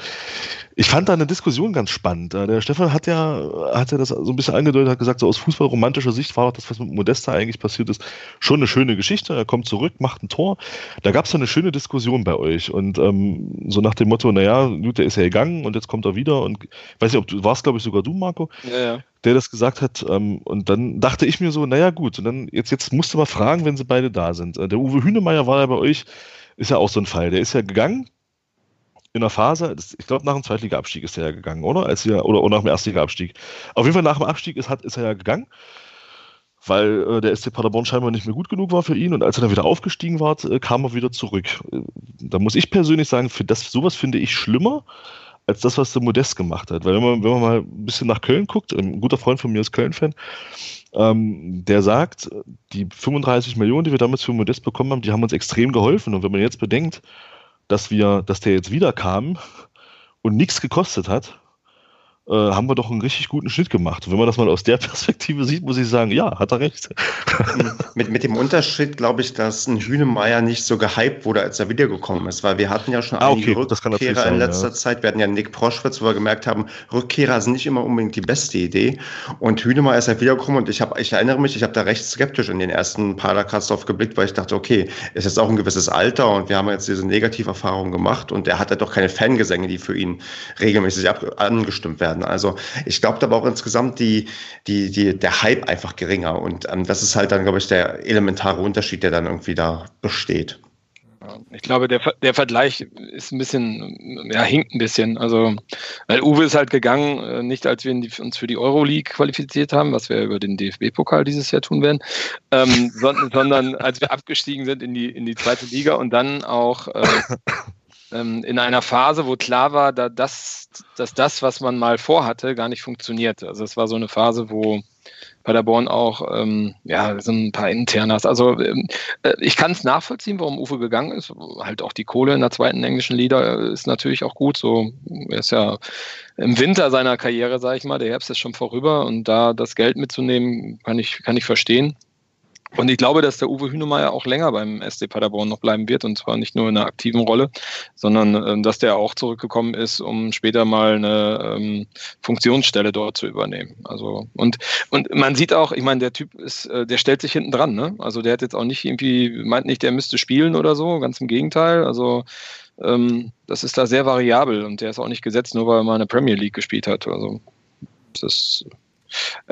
Ich fand da eine Diskussion ganz spannend. Äh, der Stefan hat ja, hat ja das so ein bisschen angedeutet, hat gesagt, so aus fußballromantischer Sicht war das, was mit Modesta eigentlich passiert ist, schon eine schöne Geschichte. Er kommt zurück, macht ein Tor. Da gab es ja eine schöne Diskussion bei euch. Und ähm, so nach dem Motto, naja, gut, der ist ja gegangen und jetzt kommt er wieder. Und ich weiß nicht, ob du warst, glaube ich, sogar du, Marco. Ja, ja der das gesagt hat. Ähm, und dann dachte ich mir so, naja gut, und dann jetzt, jetzt musst du mal fragen, wenn sie beide da sind. Äh, der Uwe Hünemeyer war ja bei euch, ist ja auch so ein Fall. Der ist ja gegangen in der Phase, das, ich glaube nach dem Zweitliga-Abstieg ist er ja gegangen, oder? Als wir, oder, oder nach dem Erstliga-Abstieg. Auf jeden Fall nach dem Abstieg ist, hat, ist er ja gegangen weil äh, der SC Paderborn scheinbar nicht mehr gut genug war für ihn und als er dann wieder aufgestiegen war, äh, kam er wieder zurück. Äh, da muss ich persönlich sagen, für das sowas finde ich schlimmer, als das, was der Modest gemacht hat. Weil wenn man, wenn man mal ein bisschen nach Köln guckt, ein guter Freund von mir ist Köln-Fan, ähm, der sagt, die 35 Millionen, die wir damals für Modest bekommen haben, die haben uns extrem geholfen. Und wenn man jetzt bedenkt, dass wir, dass der jetzt wieder kam und nichts gekostet hat, äh, haben wir doch einen richtig guten Schnitt gemacht. Und wenn man das mal aus der Perspektive sieht, muss ich sagen, ja, hat er recht. mit, mit dem Unterschied, glaube ich, dass ein Hühnemeier nicht so gehypt wurde, als er wiedergekommen ist, weil wir hatten ja schon ah, einige okay, Rückkehrer sein, in letzter ja. Zeit. Wir hatten ja Nick Proschwitz, wo wir gemerkt haben, Rückkehrer sind nicht immer unbedingt die beste Idee. Und Hühnemeier ist halt wiedergekommen und ich, hab, ich erinnere mich, ich habe da recht skeptisch in den ersten Padercasts drauf geblickt, weil ich dachte, okay, ist jetzt auch ein gewisses Alter und wir haben jetzt diese Negativerfahrung gemacht und er hat ja doch keine Fangesänge, die für ihn regelmäßig ab, angestimmt werden werden. Also ich glaube, da war auch insgesamt die, die, die, der Hype einfach geringer. Und ähm, das ist halt dann, glaube ich, der elementare Unterschied, der dann irgendwie da besteht. Ich glaube, der, der Vergleich ist ein bisschen, ja, hinkt ein bisschen. Also, weil Uwe ist halt gegangen, äh, nicht als wir uns für die Euroleague qualifiziert haben, was wir über den DFB-Pokal dieses Jahr tun werden, ähm, sondern, sondern, als wir abgestiegen sind in die, in die zweite Liga und dann auch äh, in einer Phase, wo klar war, da das, dass das, was man mal vorhatte, gar nicht funktioniert. Also es war so eine Phase, wo Paderborn auch ähm, ja so ein paar Internas. Also ähm, äh, ich kann es nachvollziehen, warum Uwe gegangen ist. Halt auch die Kohle in der zweiten englischen Liga ist natürlich auch gut. So er ist ja im Winter seiner Karriere, sage ich mal. Der Herbst ist schon vorüber und da das Geld mitzunehmen, kann ich kann ich verstehen. Und ich glaube, dass der Uwe Hünemeyer auch länger beim SD Paderborn noch bleiben wird und zwar nicht nur in einer aktiven Rolle, sondern äh, dass der auch zurückgekommen ist, um später mal eine ähm, Funktionsstelle dort zu übernehmen. Also und und man sieht auch, ich meine, der Typ ist, äh, der stellt sich hinten dran, ne? Also der hat jetzt auch nicht irgendwie meint nicht, der müsste spielen oder so, ganz im Gegenteil. Also ähm, das ist da sehr variabel und der ist auch nicht gesetzt, nur weil er mal eine Premier League gespielt hat. Also das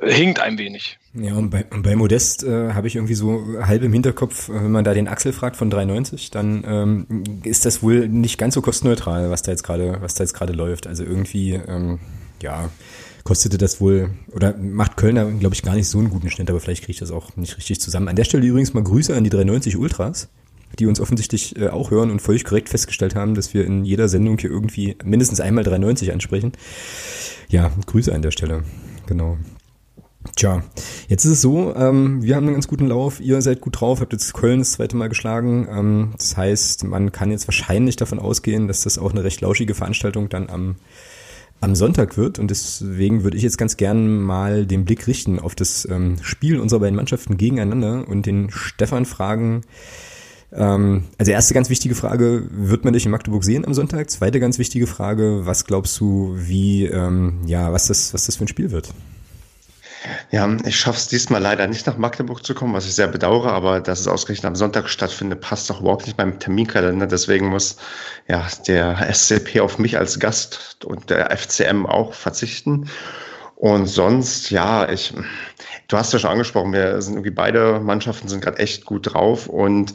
hinkt ein wenig. Ja, und bei, und bei Modest äh, habe ich irgendwie so halb im Hinterkopf, äh, wenn man da den Axel fragt von 3,90, dann ähm, ist das wohl nicht ganz so kostenneutral, was da jetzt gerade, was da jetzt gerade läuft. Also irgendwie, ähm, ja, kostete das wohl, oder macht Kölner, glaube ich, gar nicht so einen guten Schnitt, aber vielleicht kriege ich das auch nicht richtig zusammen. An der Stelle übrigens mal Grüße an die 390 Ultras, die uns offensichtlich äh, auch hören und völlig korrekt festgestellt haben, dass wir in jeder Sendung hier irgendwie mindestens einmal 390 ansprechen. Ja, Grüße an der Stelle. Genau. Tja, jetzt ist es so, ähm, wir haben einen ganz guten Lauf, ihr seid gut drauf, habt jetzt Köln das zweite Mal geschlagen. Ähm, das heißt, man kann jetzt wahrscheinlich davon ausgehen, dass das auch eine recht lauschige Veranstaltung dann am, am Sonntag wird. Und deswegen würde ich jetzt ganz gern mal den Blick richten auf das ähm, Spiel unserer beiden Mannschaften gegeneinander und den Stefan fragen, ähm, also erste ganz wichtige Frage, wird man dich in Magdeburg sehen am Sonntag? Zweite ganz wichtige Frage, was glaubst du, wie, ähm, ja, was das, was das für ein Spiel wird? Ja, ich schaffe es diesmal leider nicht nach Magdeburg zu kommen, was ich sehr bedauere, aber dass es ausgerechnet am Sonntag stattfindet, passt doch überhaupt nicht beim Terminkalender. Deswegen muss ja der SCP auf mich als Gast und der FCM auch verzichten. Und sonst, ja, ich, du hast ja schon angesprochen, wir sind irgendwie beide Mannschaften sind gerade echt gut drauf und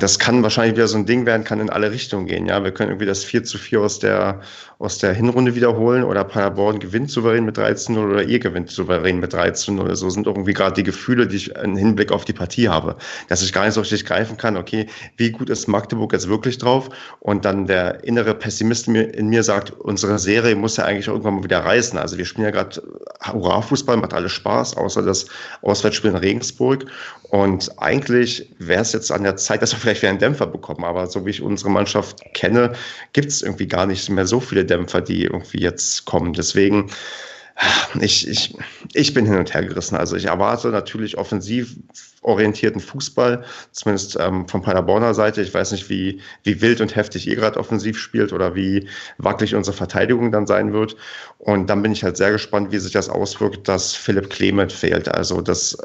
das kann wahrscheinlich wieder so ein Ding werden, kann in alle Richtungen gehen. Ja, wir können irgendwie das 4 zu 4 aus der, aus der Hinrunde wiederholen oder Paderborn gewinnt souverän mit 13 0 oder ihr gewinnt souverän mit 13 0. So sind irgendwie gerade die Gefühle, die ich im Hinblick auf die Partie habe. Dass ich gar nicht so richtig greifen kann, okay, wie gut ist Magdeburg jetzt wirklich drauf? Und dann der innere Pessimist in mir sagt, unsere Serie muss ja eigentlich irgendwann mal wieder reißen. Also wir spielen ja gerade gerade Hurra-Fußball, macht alles Spaß, außer das Auswärtsspiel in Regensburg. Und eigentlich wäre es jetzt an der Zeit, dass wir vielleicht wieder einen Dämpfer bekommen. Aber so wie ich unsere Mannschaft kenne, gibt es irgendwie gar nicht mehr so viele Dämpfer, die irgendwie jetzt kommen. Deswegen ich, ich, ich bin hin und her gerissen. Also ich erwarte natürlich offensiv orientierten Fußball, zumindest ähm, von Paderborner Seite. Ich weiß nicht, wie, wie wild und heftig ihr gerade offensiv spielt oder wie wackelig unsere Verteidigung dann sein wird. Und dann bin ich halt sehr gespannt, wie sich das auswirkt, dass Philipp Clement fehlt. Also das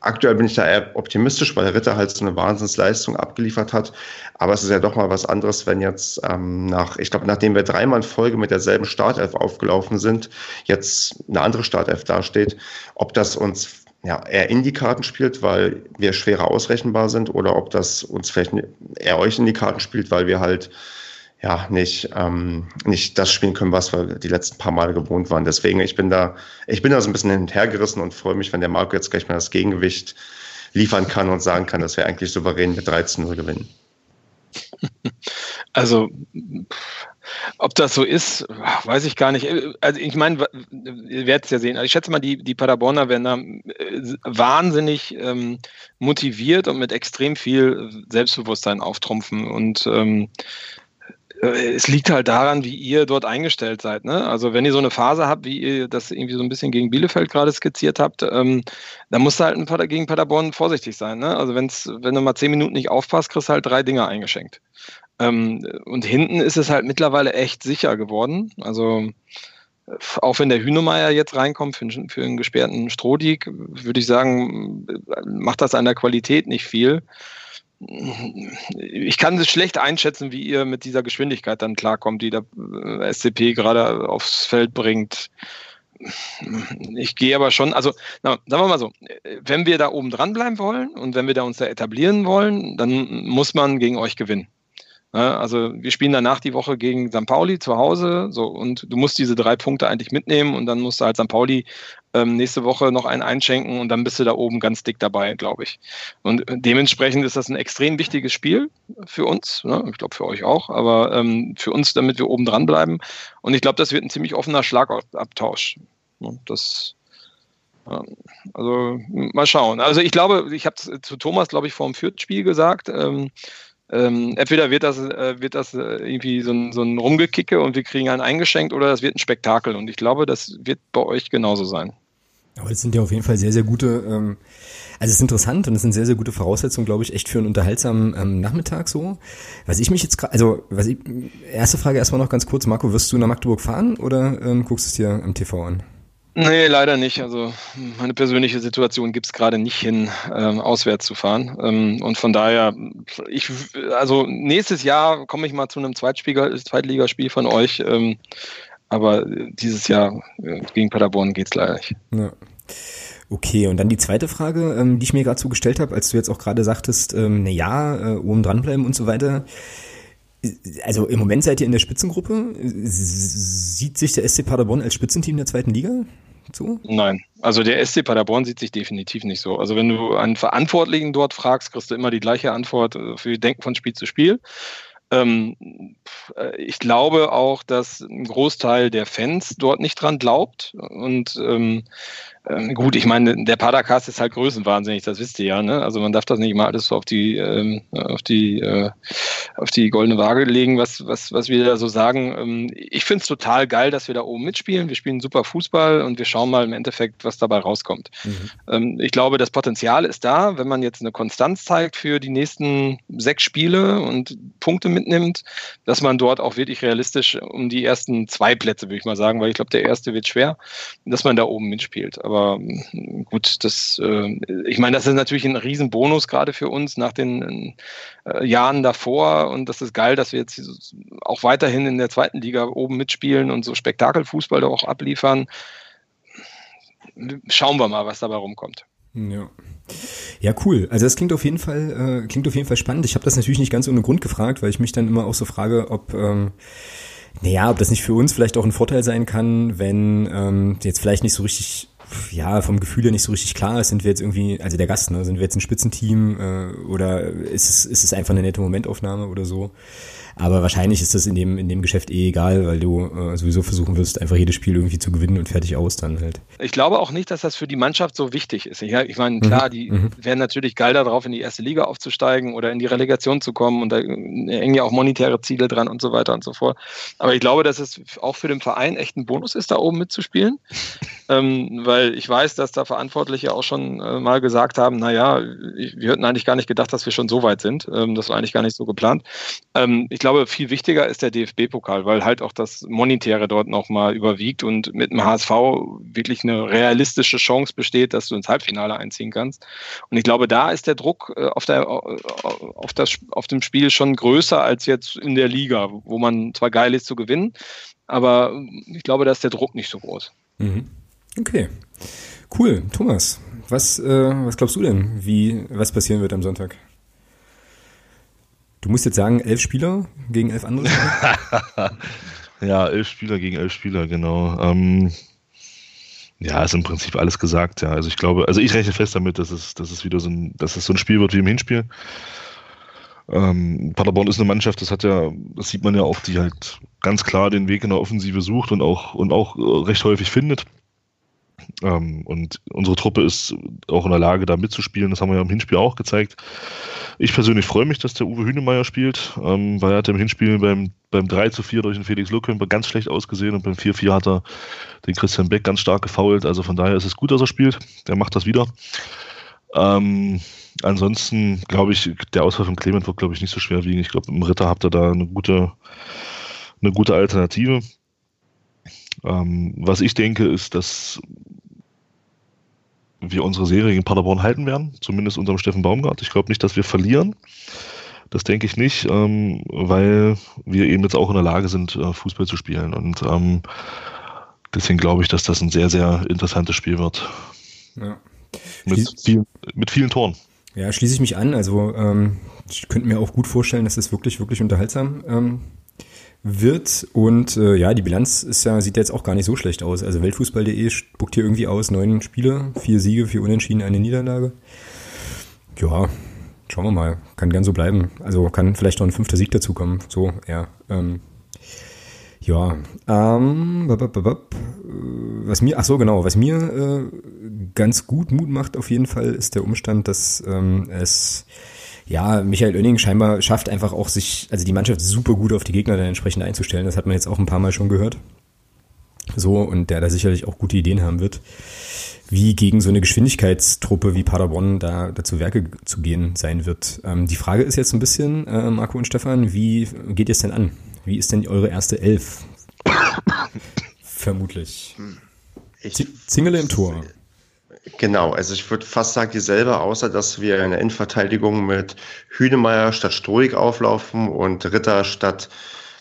aktuell bin ich da eher optimistisch, weil Ritter halt so eine Wahnsinnsleistung abgeliefert hat. Aber es ist ja doch mal was anderes, wenn jetzt ähm, nach, ich glaube, nachdem wir dreimal in Folge mit derselben Startelf aufgelaufen sind, jetzt eine andere Startelf dasteht, ob das uns ja, eher in die Karten spielt, weil wir schwerer ausrechenbar sind, oder ob das uns vielleicht eher euch in die Karten spielt, weil wir halt ja nicht, ähm, nicht das spielen können, was wir die letzten paar Male gewohnt waren. Deswegen, ich bin da, ich bin da so ein bisschen hinterhergerissen und freue mich, wenn der Marco jetzt gleich mal das Gegengewicht liefern kann und sagen kann, dass wir eigentlich souverän mit 13-0 gewinnen. Also ob das so ist, weiß ich gar nicht. Also ich meine, ihr werdet es ja sehen. Also ich schätze mal, die, die Paderborner werden da äh, wahnsinnig ähm, motiviert und mit extrem viel Selbstbewusstsein auftrumpfen. Und ähm, äh, es liegt halt daran, wie ihr dort eingestellt seid. Ne? Also wenn ihr so eine Phase habt, wie ihr das irgendwie so ein bisschen gegen Bielefeld gerade skizziert habt, ähm, dann musst du halt gegen Paderborn vorsichtig sein. Ne? Also wenn's, wenn du mal zehn Minuten nicht aufpasst, kriegst du halt drei Dinger eingeschenkt. Ähm, und hinten ist es halt mittlerweile echt sicher geworden. Also auch wenn der Hühnemeier jetzt reinkommt für, für einen gesperrten Strohdig, würde ich sagen, macht das an der Qualität nicht viel ich kann es schlecht einschätzen, wie ihr mit dieser Geschwindigkeit dann klarkommt, die der äh, SCP gerade aufs Feld bringt. Ich gehe aber schon, also na, sagen wir mal so, wenn wir da oben dranbleiben wollen und wenn wir da uns da etablieren wollen, dann muss man gegen euch gewinnen. Also wir spielen danach die Woche gegen St. Pauli zu Hause so und du musst diese drei Punkte eigentlich mitnehmen und dann musst du halt St. Pauli ähm, nächste Woche noch einen einschenken und dann bist du da oben ganz dick dabei, glaube ich. Und dementsprechend ist das ein extrem wichtiges Spiel für uns, ne? ich glaube für euch auch, aber ähm, für uns, damit wir oben dran bleiben. Und ich glaube, das wird ein ziemlich offener Schlagabtausch. Das also mal schauen. Also ich glaube, ich habe zu Thomas, glaube ich, vor dem Fürth-Spiel gesagt, ähm, ähm, entweder wird das, äh, wird das äh, irgendwie so ein, so ein Rumgekicke und wir kriegen einen eingeschenkt oder das wird ein Spektakel. Und ich glaube, das wird bei euch genauso sein. Aber das sind ja auf jeden Fall sehr, sehr gute, ähm, also es ist interessant und es sind sehr, sehr gute Voraussetzungen, glaube ich, echt für einen unterhaltsamen ähm, Nachmittag so. Was ich mich jetzt gerade, also was ich, erste Frage erstmal noch ganz kurz, Marco, wirst du nach Magdeburg fahren oder ähm, guckst du es dir am TV an? Nee, leider nicht. Also meine persönliche Situation gibt es gerade nicht hin, ähm, auswärts zu fahren. Ähm, und von daher, ich, also nächstes Jahr komme ich mal zu einem Zweitligaspiel von euch. Ähm, aber dieses Jahr äh, gegen Paderborn geht es leider nicht. Ja. Okay, und dann die zweite Frage, ähm, die ich mir gerade so gestellt habe, als du jetzt auch gerade sagtest, ähm, na äh, oben dranbleiben und so weiter. Also im Moment seid ihr in der Spitzengruppe. Sieht sich der SC Paderborn als Spitzenteam der zweiten Liga? So? Nein, also der SC Paderborn sieht sich definitiv nicht so. Also wenn du einen Verantwortlichen dort fragst, kriegst du immer die gleiche Antwort äh, für Denken von Spiel zu Spiel. Ähm, äh, ich glaube auch, dass ein Großteil der Fans dort nicht dran glaubt und ähm, ähm, gut, ich meine, der Padercast ist halt größenwahnsinnig, das wisst ihr ja. Ne? Also man darf das nicht mal alles so auf die, ähm, auf die, äh, auf die goldene Waage legen, was, was, was wir da so sagen. Ähm, ich finde es total geil, dass wir da oben mitspielen. Wir spielen super Fußball und wir schauen mal im Endeffekt, was dabei rauskommt. Mhm. Ähm, ich glaube, das Potenzial ist da, wenn man jetzt eine Konstanz zeigt für die nächsten sechs Spiele und Punkte mitnimmt, dass man dort auch wirklich realistisch um die ersten zwei Plätze, würde ich mal sagen, weil ich glaube, der erste wird schwer, dass man da oben mitspielt. Aber aber gut, das, äh, ich meine, das ist natürlich ein Riesenbonus gerade für uns nach den äh, Jahren davor und das ist geil, dass wir jetzt auch weiterhin in der zweiten Liga oben mitspielen und so Spektakelfußball da auch abliefern. Schauen wir mal, was dabei rumkommt. Ja. Ja, cool. Also das klingt auf jeden Fall, äh, klingt auf jeden Fall spannend. Ich habe das natürlich nicht ganz ohne Grund gefragt, weil ich mich dann immer auch so frage, ob ähm, naja, ob das nicht für uns vielleicht auch ein Vorteil sein kann, wenn ähm, jetzt vielleicht nicht so richtig ja, vom Gefühl her nicht so richtig klar ist, sind wir jetzt irgendwie, also der Gast, ne, sind wir jetzt ein Spitzenteam äh, oder ist es, ist es einfach eine nette Momentaufnahme oder so. Aber wahrscheinlich ist das in dem, in dem Geschäft eh egal, weil du äh, sowieso versuchen wirst, einfach jedes Spiel irgendwie zu gewinnen und fertig aus dann halt. Ich glaube auch nicht, dass das für die Mannschaft so wichtig ist. Ich, ich meine, klar, mhm. die mhm. wären natürlich geil darauf, in die erste Liga aufzusteigen oder in die Relegation zu kommen und da hängen ja auch monetäre Ziele dran und so weiter und so fort. Aber ich glaube, dass es auch für den Verein echt ein Bonus ist, da oben mitzuspielen. ähm, weil ich weiß, dass da Verantwortliche auch schon äh, mal gesagt haben, naja, wir hätten eigentlich gar nicht gedacht, dass wir schon so weit sind. Ähm, das war eigentlich gar nicht so geplant. Ähm, ich glaube, viel wichtiger ist der DFB-Pokal, weil halt auch das Monetäre dort nochmal überwiegt und mit dem HSV wirklich eine realistische Chance besteht, dass du ins Halbfinale einziehen kannst. Und ich glaube, da ist der Druck äh, auf, der, auf, das, auf dem Spiel schon größer als jetzt in der Liga, wo man zwar geil ist zu gewinnen, aber ich glaube, da ist der Druck nicht so groß. Mhm. Okay. Cool. Thomas, was, äh, was glaubst du denn, wie, was passieren wird am Sonntag? Du musst jetzt sagen, elf Spieler gegen elf andere ja, elf Spieler gegen elf Spieler, genau. Ähm, ja, ist im Prinzip alles gesagt, ja. Also ich glaube, also ich rechne fest damit, dass es, dass es wieder so ein, dass es so ein Spiel wird wie im Hinspiel. Ähm, Paderborn ist eine Mannschaft, das hat ja, das sieht man ja auch, die halt ganz klar den Weg in der Offensive sucht und auch, und auch äh, recht häufig findet. Ähm, und unsere Truppe ist auch in der Lage, da mitzuspielen. Das haben wir ja im Hinspiel auch gezeigt. Ich persönlich freue mich, dass der Uwe Hünemeyer spielt, ähm, weil er hat im Hinspiel beim, beim 3 zu 4 durch den Felix Lohkemper ganz schlecht ausgesehen und beim 4-4 hat er den Christian Beck ganz stark gefault. Also von daher ist es gut, dass er spielt. Der macht das wieder. Ähm, ansonsten glaube ich, der Ausfall von Clement wird, glaube ich, nicht so schwer wiegen. Ich glaube, im Ritter habt ihr da eine gute, eine gute Alternative. Ähm, was ich denke, ist, dass wir unsere Serie in Paderborn halten werden, zumindest unserem Steffen Baumgart. Ich glaube nicht, dass wir verlieren. Das denke ich nicht, ähm, weil wir eben jetzt auch in der Lage sind, äh, Fußball zu spielen. Und ähm, deswegen glaube ich, dass das ein sehr, sehr interessantes Spiel wird. Ja. Mit, viel, mit vielen Toren. Ja, schließe ich mich an. Also ähm, ich könnte mir auch gut vorstellen, dass es wirklich, wirklich unterhaltsam ähm, wird. Und äh, ja, die Bilanz ist ja, sieht jetzt auch gar nicht so schlecht aus. Also Weltfußball.de spuckt hier irgendwie aus, neun Spiele, vier Siege, vier Unentschieden, eine Niederlage. Ja, schauen wir mal. Kann gern so bleiben. Also kann vielleicht noch ein fünfter Sieg dazukommen. So, ja. Ähm, ja, ähm, was mir, ach so genau, was mir äh, ganz gut Mut macht auf jeden Fall, ist der Umstand, dass ähm, es ja, Michael Oenning scheinbar schafft einfach auch sich, also die Mannschaft super gut auf die Gegner dann entsprechend einzustellen. Das hat man jetzt auch ein paar Mal schon gehört. So, und der da sicherlich auch gute Ideen haben wird, wie gegen so eine Geschwindigkeitstruppe wie Paderborn da dazu Werke zu gehen sein wird. Ähm, die Frage ist jetzt ein bisschen, äh, Marco und Stefan, wie geht ihr es denn an? Wie ist denn eure erste Elf? Vermutlich. Ich, Zingele im Tor. Genau, also ich würde fast sagen dieselbe, außer dass wir in der Innenverteidigung mit Hünemeyer statt Strohig auflaufen und Ritter statt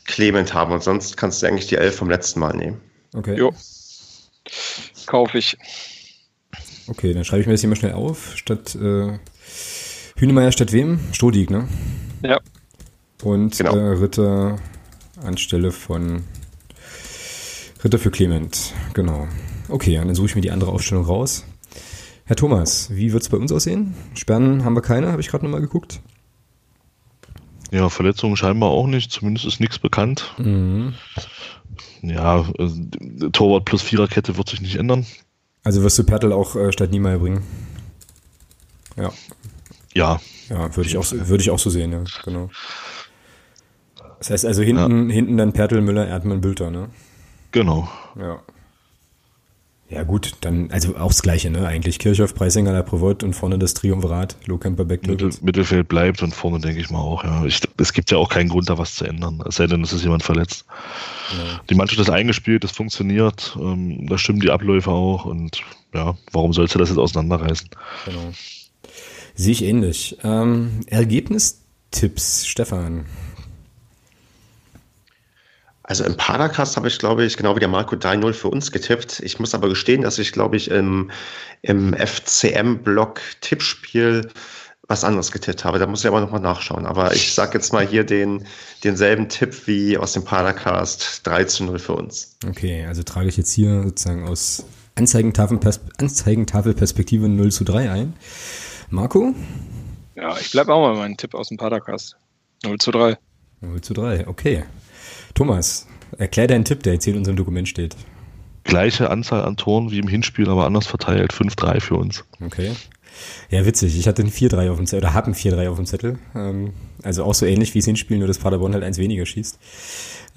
Clement haben. Und sonst kannst du eigentlich die Elf vom letzten Mal nehmen. Okay. Jo. Kaufe ich. Okay, dann schreibe ich mir das hier mal schnell auf. Statt äh, Hünemeyer statt wem? Strodig, ne? Ja. Und genau. äh, Ritter anstelle von Ritter für Clement. Genau. Okay, dann suche ich mir die andere Aufstellung raus. Herr Thomas, wie wird es bei uns aussehen? Sperren haben wir keine, habe ich gerade nochmal geguckt. Ja, Verletzungen scheinbar auch nicht, zumindest ist nichts bekannt. Mhm. Ja, äh, Torwart plus Viererkette wird sich nicht ändern. Also wirst du Pertl auch äh, statt Niemeyer bringen? Ja. Ja. Ja, würde ich, auch, würd ich auch so sehen, ja, genau. Das heißt also hinten, ja. hinten dann Pertl, Müller, Erdmann, Bülter, ne? Genau. Ja. Ja, gut, dann, also auch das Gleiche, ne? Eigentlich Kirchhoff, Preisinger, La Provot und vorne das Triumvirat, Lohkemper, Beck, Mittel, Mittelfeld bleibt und vorne denke ich mal auch, ja. Ich, es gibt ja auch keinen Grund, da was zu ändern, es sei denn, es ist jemand verletzt. Ja. Die Mannschaft ist eingespielt, das funktioniert, ähm, da stimmen die Abläufe auch und ja, warum sollst du das jetzt auseinanderreißen? Genau. Sehe ich ähnlich. Ähm, Ergebnistipps, Stefan. Also im Padercast habe ich, glaube ich, genau wie der Marco 3-0 für uns getippt. Ich muss aber gestehen, dass ich, glaube ich, im, im FCM-Block Tippspiel was anderes getippt habe. Da muss ich aber nochmal nachschauen. Aber ich sage jetzt mal hier den, denselben Tipp wie aus dem Padercast 3 0 für uns. Okay, also trage ich jetzt hier sozusagen aus Anzeigentafelperspektive 0 zu 3 ein. Marco? Ja, ich bleibe auch mal meinen Tipp aus dem Padercast. 0 zu 3. 0 zu 3, okay. Thomas, erklär deinen Tipp, der jetzt hier in unserem Dokument steht. Gleiche Anzahl an Toren wie im Hinspiel, aber anders verteilt. 5-3 für uns. Okay. Ja, witzig. Ich hatte ein 4-3 auf dem Zettel, oder habe ein 4-3 auf dem Zettel. Ähm, also auch so ähnlich wie es hinspielen, nur dass Paderborn halt eins weniger schießt.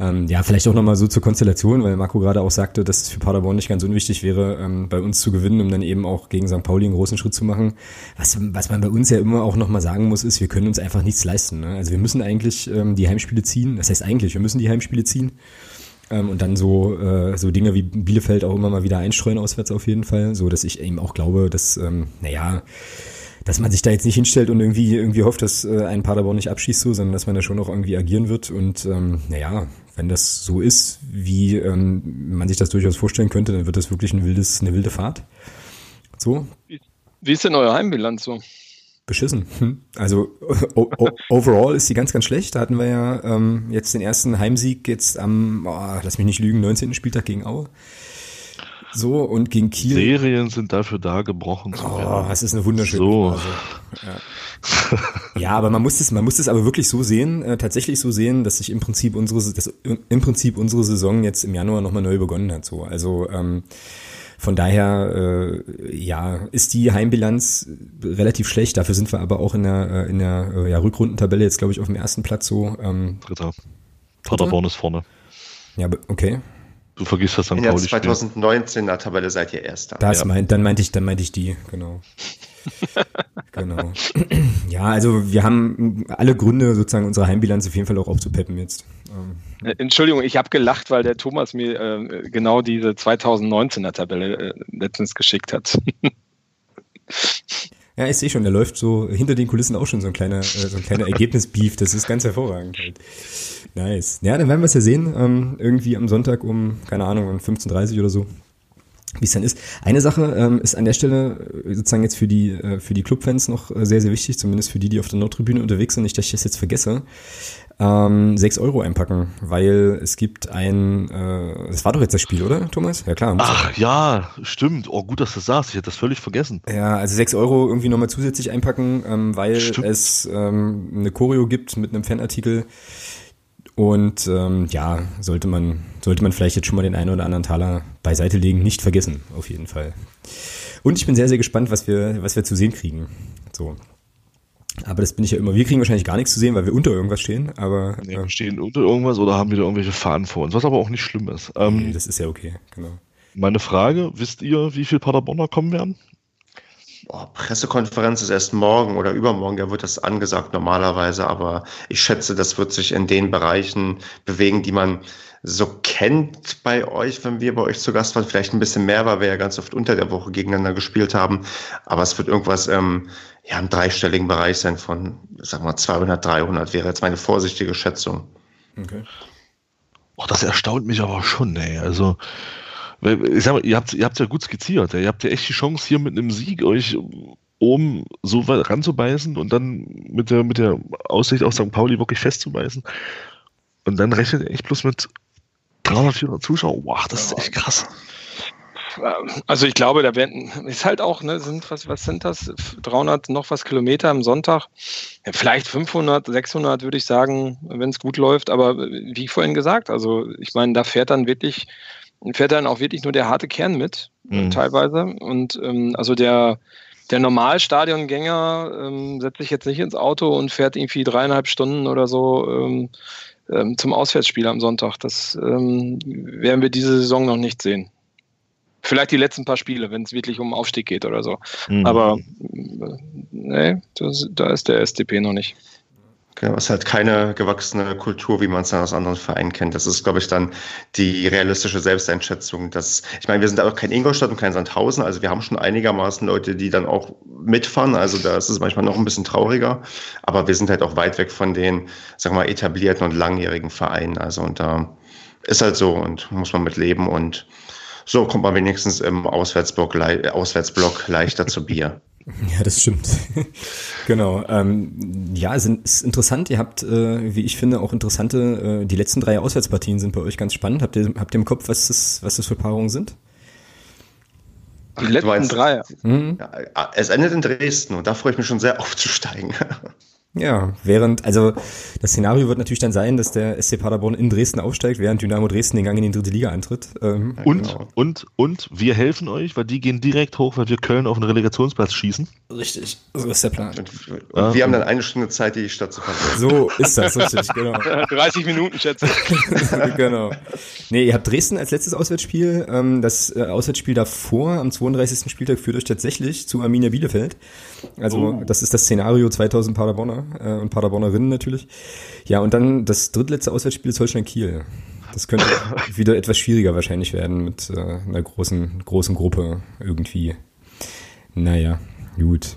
Ähm, ja, vielleicht auch nochmal so zur Konstellation, weil Marco gerade auch sagte, dass es für Paderborn nicht ganz unwichtig wäre, ähm, bei uns zu gewinnen, um dann eben auch gegen St. Pauli einen großen Schritt zu machen. Was, was man bei uns ja immer auch nochmal sagen muss, ist, wir können uns einfach nichts leisten. Ne? Also wir müssen eigentlich ähm, die Heimspiele ziehen. Das heißt eigentlich, wir müssen die Heimspiele ziehen. Ähm, und dann so, äh, so Dinge wie Bielefeld auch immer mal wieder einstreuen auswärts auf jeden Fall, so dass ich eben auch glaube, dass, ähm, naja, dass man sich da jetzt nicht hinstellt und irgendwie irgendwie hofft, dass äh, ein Paderborn nicht abschießt, so, sondern dass man da schon auch irgendwie agieren wird. Und ähm, naja, wenn das so ist, wie ähm, man sich das durchaus vorstellen könnte, dann wird das wirklich ein wildes, eine wilde Fahrt. So. Wie ist denn eure Heimbilanz so? Beschissen. Hm. Also overall ist die ganz, ganz schlecht. Da hatten wir ja ähm, jetzt den ersten Heimsieg jetzt am, oh, lass mich nicht lügen, 19. Spieltag gegen Aue. So, und gegen Kiel. Serien sind dafür da, gebrochen zu werden. Oh, das ist eine wunderschöne so. Ja. ja. aber man muss es, man muss es aber wirklich so sehen, äh, tatsächlich so sehen, dass sich im Prinzip unsere, dass im Prinzip unsere Saison jetzt im Januar nochmal neu begonnen hat. So, also ähm, von daher, äh, ja, ist die Heimbilanz relativ schlecht. Dafür sind wir aber auch in der, äh, in der äh, ja, Rückrundentabelle jetzt, glaube ich, auf dem ersten Platz so. Ähm, Dritter. Paderborn ist vorne. Ja, okay. Du vergisst das St. In der 2019er Tabelle seid ihr Erster. Das ja. meint, dann meinte ich, dann meinte ich die, genau. genau. Ja, also wir haben alle Gründe, sozusagen unsere Heimbilanz auf jeden Fall auch aufzupeppen jetzt. Ähm, äh, Entschuldigung, ich habe gelacht, weil der Thomas mir äh, genau diese 2019er Tabelle äh, letztens geschickt hat. Ja, ich sehe schon, der läuft so hinter den Kulissen auch schon so ein kleiner, äh, so ein kleiner Ergebnisbeef. Das ist ganz hervorragend. Halt. Nice. Ja, dann werden wir es ja sehen. Ähm, irgendwie am Sonntag um, keine Ahnung, um 15.30 Uhr oder so wie es dann ist. Eine Sache ähm, ist an der Stelle äh, sozusagen jetzt für die äh, für die Clubfans noch äh, sehr sehr wichtig, zumindest für die, die auf der Nordtribüne unterwegs sind. Nicht, dass ich das jetzt vergesse. Ähm, 6 Euro einpacken, weil es gibt ein, äh, das war doch jetzt das Spiel, oder, Thomas? Ja klar. Ach ja, stimmt. Oh gut, dass du das sagst. Ich hätte das völlig vergessen. Ja, also 6 Euro irgendwie nochmal zusätzlich einpacken, ähm, weil stimmt. es ähm, eine Choreo gibt mit einem Fanartikel und ähm, ja, sollte man, sollte man vielleicht jetzt schon mal den einen oder anderen Taler beiseite legen, nicht vergessen, auf jeden Fall. Und ich bin sehr, sehr gespannt, was wir, was wir zu sehen kriegen. So. Aber das bin ich ja immer. Wir kriegen wahrscheinlich gar nichts zu sehen, weil wir unter irgendwas stehen, aber. Nee, wir stehen unter irgendwas oder haben wieder irgendwelche Fahnen vor uns, was aber auch nicht schlimm ist. Ähm, nee, das ist ja okay, genau. Meine Frage, wisst ihr, wie viele Paderborner kommen werden? Oh, Pressekonferenz ist erst morgen oder übermorgen, da wird das angesagt normalerweise, aber ich schätze, das wird sich in den Bereichen bewegen, die man so kennt bei euch, wenn wir bei euch zu Gast waren. Vielleicht ein bisschen mehr, weil wir ja ganz oft unter der Woche gegeneinander gespielt haben. Aber es wird irgendwas ähm, ja, im dreistelligen Bereich sein von, sag mal, 200, 300 wäre jetzt meine vorsichtige Schätzung. Okay. Oh, das erstaunt mich aber schon, ey. Also, ich sag mal, ihr habt ihr habt ja gut skizziert. Ihr habt ja echt die Chance, hier mit einem Sieg euch oben so weit ranzubeißen und dann mit der, mit der Aussicht auf St. Pauli wirklich festzubeißen. Und dann rechnet ihr echt bloß mit 300, 400 Zuschauern. Wow, das ist echt krass. Also ich glaube, da werden, ist halt auch, ne, sind, was, was sind das? 300 noch was Kilometer am Sonntag. Ja, vielleicht 500, 600 würde ich sagen, wenn es gut läuft. Aber wie vorhin gesagt, also ich meine, da fährt dann wirklich fährt dann auch wirklich nur der harte Kern mit, mhm. teilweise. Und ähm, also der, der Normalstadiongänger ähm, setzt sich jetzt nicht ins Auto und fährt irgendwie dreieinhalb Stunden oder so ähm, ähm, zum Auswärtsspiel am Sonntag. Das ähm, werden wir diese Saison noch nicht sehen. Vielleicht die letzten paar Spiele, wenn es wirklich um Aufstieg geht oder so. Mhm. Aber äh, nee, das, da ist der SDP noch nicht. Genau, es ist halt keine gewachsene Kultur, wie man es dann aus anderen Vereinen kennt. Das ist, glaube ich, dann die realistische Selbsteinschätzung. Dass, ich meine, wir sind auch kein Ingolstadt und kein Sandhausen, also wir haben schon einigermaßen Leute, die dann auch mitfahren. Also da ist es manchmal noch ein bisschen trauriger. Aber wir sind halt auch weit weg von den, sagen wir mal, etablierten und langjährigen Vereinen. Also und da ist halt so und muss man mit leben und so kommt man wenigstens im Auswärtsblock, Auswärtsblock leichter zu Bier. Ja, das stimmt. genau. Ähm, ja, es ist interessant. Ihr habt, äh, wie ich finde, auch interessante, äh, die letzten drei Auswärtspartien sind bei euch ganz spannend. Habt ihr, habt ihr im Kopf, was das, was das für Paarungen sind? Die letzten meinst, drei. Mhm. Ja, es endet in Dresden und da freue ich mich schon sehr aufzusteigen. Ja, während, also das Szenario wird natürlich dann sein, dass der SC Paderborn in Dresden aufsteigt, während Dynamo Dresden den Gang in die dritte Liga antritt. Ähm, und, genau. und, und wir helfen euch, weil die gehen direkt hoch, weil wir Köln auf den Relegationsplatz schießen. Richtig, so ist der Plan. Und, und ja, wir haben dann eine Stunde Zeit, die Stadt zu verlassen. So ist das, richtig, genau. 30 Minuten, schätze ich. genau. Nee, ihr habt Dresden als letztes Auswärtsspiel. Ähm, das äh, Auswärtsspiel davor, am 32. Spieltag, führt euch tatsächlich zu Arminia Bielefeld. Also oh. das ist das Szenario 2000 Paderborner äh, und Paderbornerinnen natürlich. Ja, und dann das drittletzte Auswärtsspiel ist Holstein Kiel. Das könnte wieder etwas schwieriger wahrscheinlich werden mit äh, einer großen, großen Gruppe irgendwie. Naja, gut.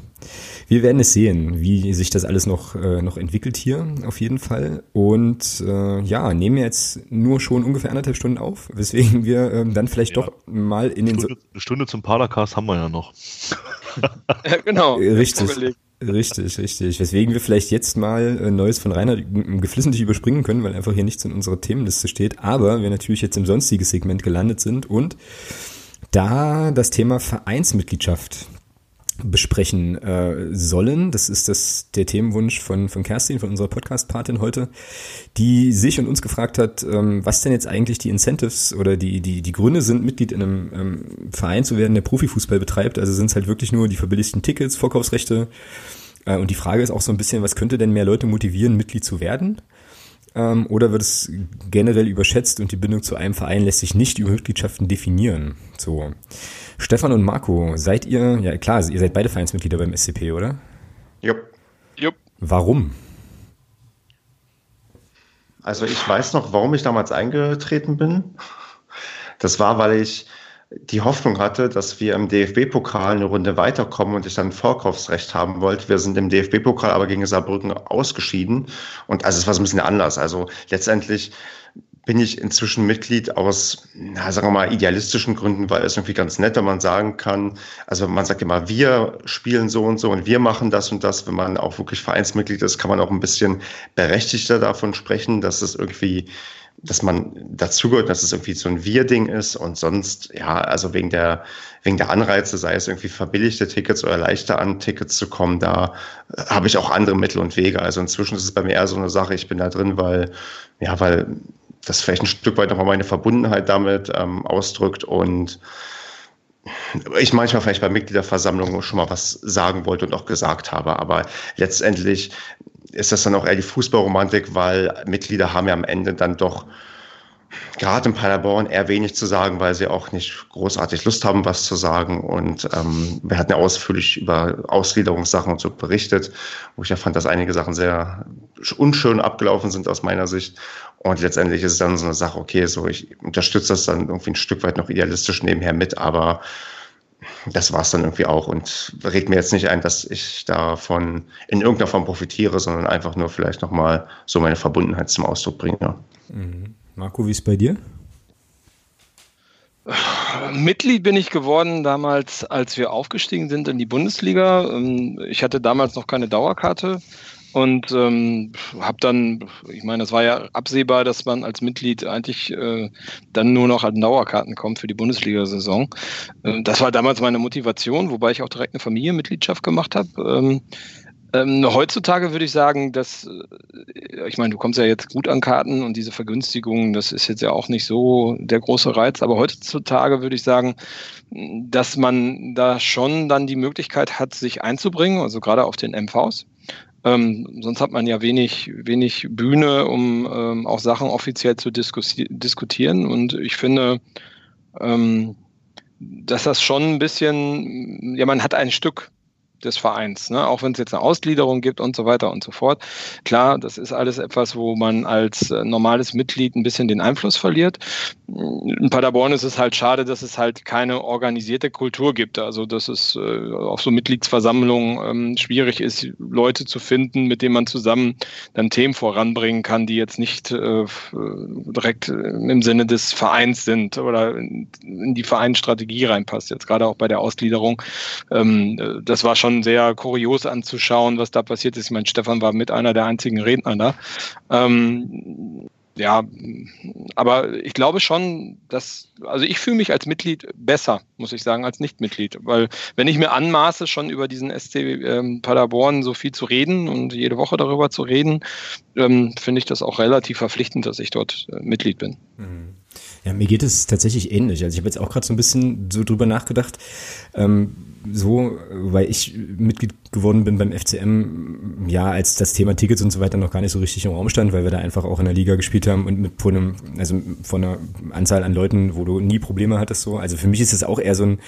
Wir werden es sehen, wie sich das alles noch, äh, noch entwickelt hier, auf jeden Fall. Und äh, ja, nehmen wir jetzt nur schon ungefähr anderthalb Stunden auf, weswegen wir ähm, dann vielleicht ja. doch mal in den... Stunde, eine Stunde zum Padercast haben wir ja noch. ja, genau. Richtig. Richtig, richtig. Weswegen wir vielleicht jetzt mal äh, Neues von Rainer geflissentlich überspringen können, weil einfach hier nichts in unserer Themenliste steht. Aber wir natürlich jetzt im sonstigen Segment gelandet sind und da das Thema Vereinsmitgliedschaft besprechen äh, sollen. Das ist das der Themenwunsch von von Kerstin, von unserer Podcast-Patin heute, die sich und uns gefragt hat, ähm, was denn jetzt eigentlich die Incentives oder die die die Gründe sind, Mitglied in einem ähm, Verein zu werden, der Profifußball betreibt. Also sind es halt wirklich nur die verbilligten Tickets, Vorkaufsrechte. Äh, und die Frage ist auch so ein bisschen, was könnte denn mehr Leute motivieren, Mitglied zu werden? Ähm, oder wird es generell überschätzt und die Bindung zu einem Verein lässt sich nicht über Mitgliedschaften definieren? So. Stefan und Marco, seid ihr, ja klar, ihr seid beide Vereinsmitglieder beim SCP, oder? Jupp. Jupp. Warum? Also ich weiß noch, warum ich damals eingetreten bin. Das war, weil ich die Hoffnung hatte, dass wir im DFB-Pokal eine Runde weiterkommen und ich dann Vorkaufsrecht haben wollte. Wir sind im DFB-Pokal aber gegen Saarbrücken ausgeschieden und also es war so ein bisschen anders. Also letztendlich bin ich inzwischen Mitglied aus, na, sagen wir mal, idealistischen Gründen, weil es irgendwie ganz nett, wenn man sagen kann, also man sagt immer, wir spielen so und so und wir machen das und das. Wenn man auch wirklich Vereinsmitglied ist, kann man auch ein bisschen berechtigter davon sprechen, dass es irgendwie, dass man dazugehört, dass es irgendwie so ein Wir-Ding ist und sonst, ja, also wegen der, wegen der Anreize, sei es irgendwie verbilligte Tickets oder leichter an Tickets zu kommen, da habe ich auch andere Mittel und Wege. Also inzwischen ist es bei mir eher so eine Sache, ich bin da drin, weil, ja, weil das vielleicht ein Stück weit nochmal meine Verbundenheit damit ähm, ausdrückt und ich manchmal vielleicht bei Mitgliederversammlungen schon mal was sagen wollte und auch gesagt habe, aber letztendlich ist das dann auch eher die Fußballromantik, weil Mitglieder haben ja am Ende dann doch gerade in Paderborn eher wenig zu sagen, weil sie auch nicht großartig Lust haben, was zu sagen. Und ähm, wir hatten ja ausführlich über Ausgliederungssachen und so berichtet, wo ich ja fand, dass einige Sachen sehr unschön abgelaufen sind aus meiner Sicht. Und letztendlich ist es dann so eine Sache, okay, so ich unterstütze das dann irgendwie ein Stück weit noch idealistisch nebenher mit, aber das war es dann irgendwie auch und regt mir jetzt nicht ein, dass ich davon in irgendeiner Form profitiere, sondern einfach nur vielleicht nochmal so meine Verbundenheit zum Ausdruck bringe. Mhm. Marco, wie ist bei dir? Mitglied bin ich geworden damals, als wir aufgestiegen sind in die Bundesliga. Ähm, ich hatte damals noch keine Dauerkarte und ähm, habe dann, ich meine, es war ja absehbar, dass man als Mitglied eigentlich äh, dann nur noch an Dauerkarten kommt für die Bundesliga-Saison. Ähm, das war damals meine Motivation, wobei ich auch direkt eine Familienmitgliedschaft gemacht habe. Ähm, ähm, heutzutage würde ich sagen, dass, äh, ich meine, du kommst ja jetzt gut an Karten und diese Vergünstigungen, das ist jetzt ja auch nicht so der große Reiz, aber heutzutage würde ich sagen, dass man da schon dann die Möglichkeit hat, sich einzubringen, also gerade auf den MVs. Ähm, sonst hat man ja wenig, wenig Bühne, um ähm, auch Sachen offiziell zu diskutieren. Und ich finde, ähm, dass das schon ein bisschen, ja, man hat ein Stück des Vereins, ne? auch wenn es jetzt eine Ausgliederung gibt und so weiter und so fort. Klar, das ist alles etwas, wo man als äh, normales Mitglied ein bisschen den Einfluss verliert. In Paderborn ist es halt schade, dass es halt keine organisierte Kultur gibt. Also dass es äh, auf so Mitgliedsversammlungen ähm, schwierig ist, Leute zu finden, mit denen man zusammen dann Themen voranbringen kann, die jetzt nicht äh, direkt im Sinne des Vereins sind oder in, in die Vereinsstrategie reinpasst. Jetzt gerade auch bei der Ausgliederung. Ähm, das war schon schon sehr kurios anzuschauen, was da passiert ist. Ich meine, Stefan war mit einer der einzigen Redner da. Ähm, ja, aber ich glaube schon, dass, also ich fühle mich als Mitglied besser, muss ich sagen, als Nichtmitglied. Weil wenn ich mir anmaße, schon über diesen SC ähm, Paderborn so viel zu reden und jede Woche darüber zu reden, ähm, finde ich das auch relativ verpflichtend, dass ich dort äh, Mitglied bin. Mhm. Ja, mir geht es tatsächlich ähnlich. Also ich habe jetzt auch gerade so ein bisschen so drüber nachgedacht. Ähm, so, weil ich Mitglied geworden bin beim FCM, ja, als das Thema Tickets und so weiter noch gar nicht so richtig im Raum stand, weil wir da einfach auch in der Liga gespielt haben und mit von einem, also von einer Anzahl an Leuten, wo du nie Probleme hattest so. Also für mich ist es auch eher so ein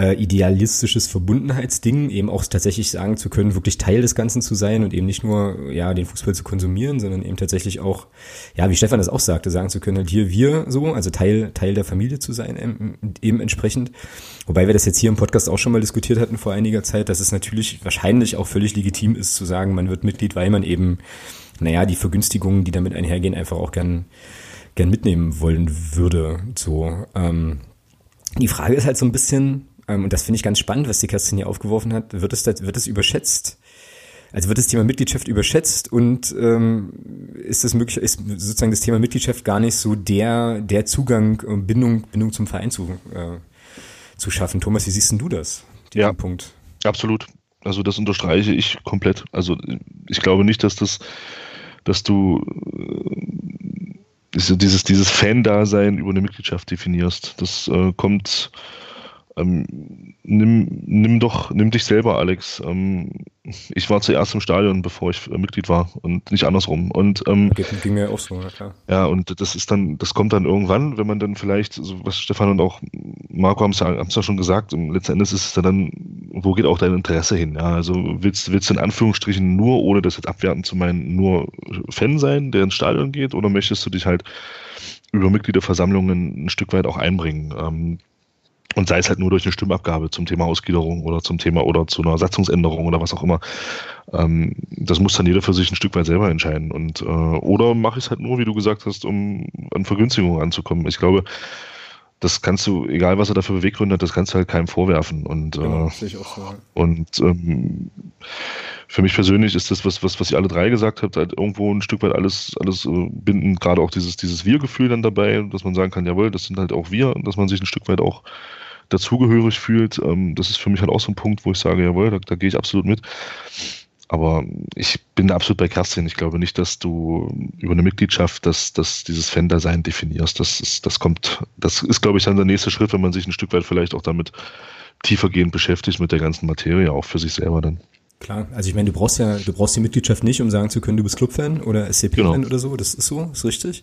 äh, idealistisches Verbundenheitsding, eben auch tatsächlich sagen zu können, wirklich Teil des Ganzen zu sein und eben nicht nur ja den Fußball zu konsumieren, sondern eben tatsächlich auch, ja, wie Stefan das auch sagte, sagen zu können, halt hier wir so, also Teil Teil der Familie zu sein eben, eben entsprechend. Wobei wir das jetzt hier im Podcast auch schon mal diskutiert hatten vor einiger Zeit, dass es natürlich wahrscheinlich auch völlig legitim ist zu sagen, man wird Mitglied, weil man eben, naja, die Vergünstigungen, die damit einhergehen, einfach auch gern gern mitnehmen wollen würde. So, ähm, die Frage ist halt so ein bisschen, ähm, und das finde ich ganz spannend, was die Kerstin hier aufgeworfen hat. Wird es, wird es überschätzt? Also wird das Thema Mitgliedschaft überschätzt und ähm, ist das möglich, ist sozusagen das Thema Mitgliedschaft gar nicht so der, der Zugang, äh, Bindung, Bindung zum Verein zu, äh, zu schaffen? Thomas, wie siehst denn du das? Ja, Punkt. Absolut. Also das unterstreiche ich komplett. Also ich glaube nicht, dass das, dass du äh, dieses, dieses Fan-Dasein über eine Mitgliedschaft definierst. Das äh, kommt ähm, nimm, nimm doch, nimm dich selber, Alex. Ähm, ich war zuerst im Stadion, bevor ich äh, Mitglied war und nicht andersrum. Und ähm, Geht, ging mir auch so, ja klar. Ja, und das ist dann, das kommt dann irgendwann, wenn man dann vielleicht, so was Stefan und auch Marco haben es ja, ja schon gesagt, letzten Endes ist es dann, wo geht auch dein Interesse hin? Ja, also willst, willst du in Anführungsstrichen nur, ohne das jetzt abwerten zu meinen, nur Fan sein, der ins Stadion geht, oder möchtest du dich halt über Mitgliederversammlungen ein Stück weit auch einbringen? Ähm, und sei es halt nur durch eine Stimmabgabe zum Thema Ausgliederung oder zum Thema oder zu einer Satzungsänderung oder was auch immer. Ähm, das muss dann jeder für sich ein Stück weit selber entscheiden. Und äh, oder mache ich es halt nur, wie du gesagt hast, um an Vergünstigungen anzukommen. Ich glaube, das kannst du, egal was er dafür Beweggründe hat, das kannst du halt keinem vorwerfen. Und, genau, äh, ich auch so. und ähm, für mich persönlich ist das, was, was, was ihr alle drei gesagt habt, halt irgendwo ein Stück weit alles, alles äh, binden, gerade auch dieses, dieses Wir-Gefühl dann dabei, dass man sagen kann, jawohl, das sind halt auch wir, dass man sich ein Stück weit auch dazugehörig fühlt. Ähm, das ist für mich halt auch so ein Punkt, wo ich sage, jawohl, da, da gehe ich absolut mit. Aber ich bin absolut bei Kerstin. Ich glaube nicht, dass du über eine Mitgliedschaft das, das, dieses Fan-Dasein definierst. Das ist, das kommt, das ist, glaube ich, dann der nächste Schritt, wenn man sich ein Stück weit vielleicht auch damit tiefergehend beschäftigt mit der ganzen Materie, auch für sich selber dann. Klar, also ich meine, du brauchst ja, du brauchst die Mitgliedschaft nicht, um sagen zu können, du bist Clubfan oder SCP-Fan genau. oder so. Das ist so, ist richtig.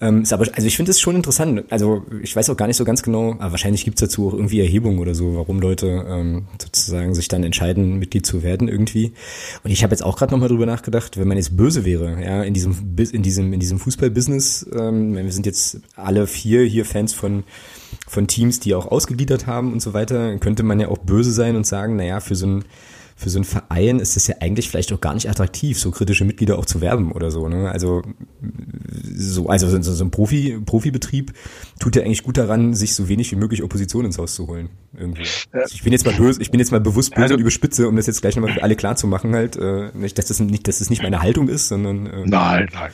Ähm, ist aber, also ich finde es schon interessant. Also ich weiß auch gar nicht so ganz genau, aber wahrscheinlich gibt es dazu auch irgendwie Erhebungen oder so, warum Leute ähm, sozusagen sich dann entscheiden, Mitglied zu werden irgendwie. Und ich habe jetzt auch gerade nochmal drüber nachgedacht, wenn man jetzt böse wäre, ja, in diesem in diesem in diesem Fußballbusiness, ähm, wir sind jetzt alle vier hier Fans von von Teams, die auch ausgegliedert haben und so weiter, könnte man ja auch böse sein und sagen, naja, für so ein für so einen Verein ist es ja eigentlich vielleicht auch gar nicht attraktiv, so kritische Mitglieder auch zu werben oder so. Ne? Also so, also so, so ein Profi, Profibetrieb tut ja eigentlich gut daran, sich so wenig wie möglich Opposition ins Haus zu holen. Irgendwie. Also ich bin jetzt mal böse, ich bin jetzt mal bewusst böse also, und überspitze, um das jetzt gleich nochmal für alle klar zu machen, halt, äh, nicht, dass das nicht, dass das nicht meine Haltung ist, sondern äh, Nein, nein,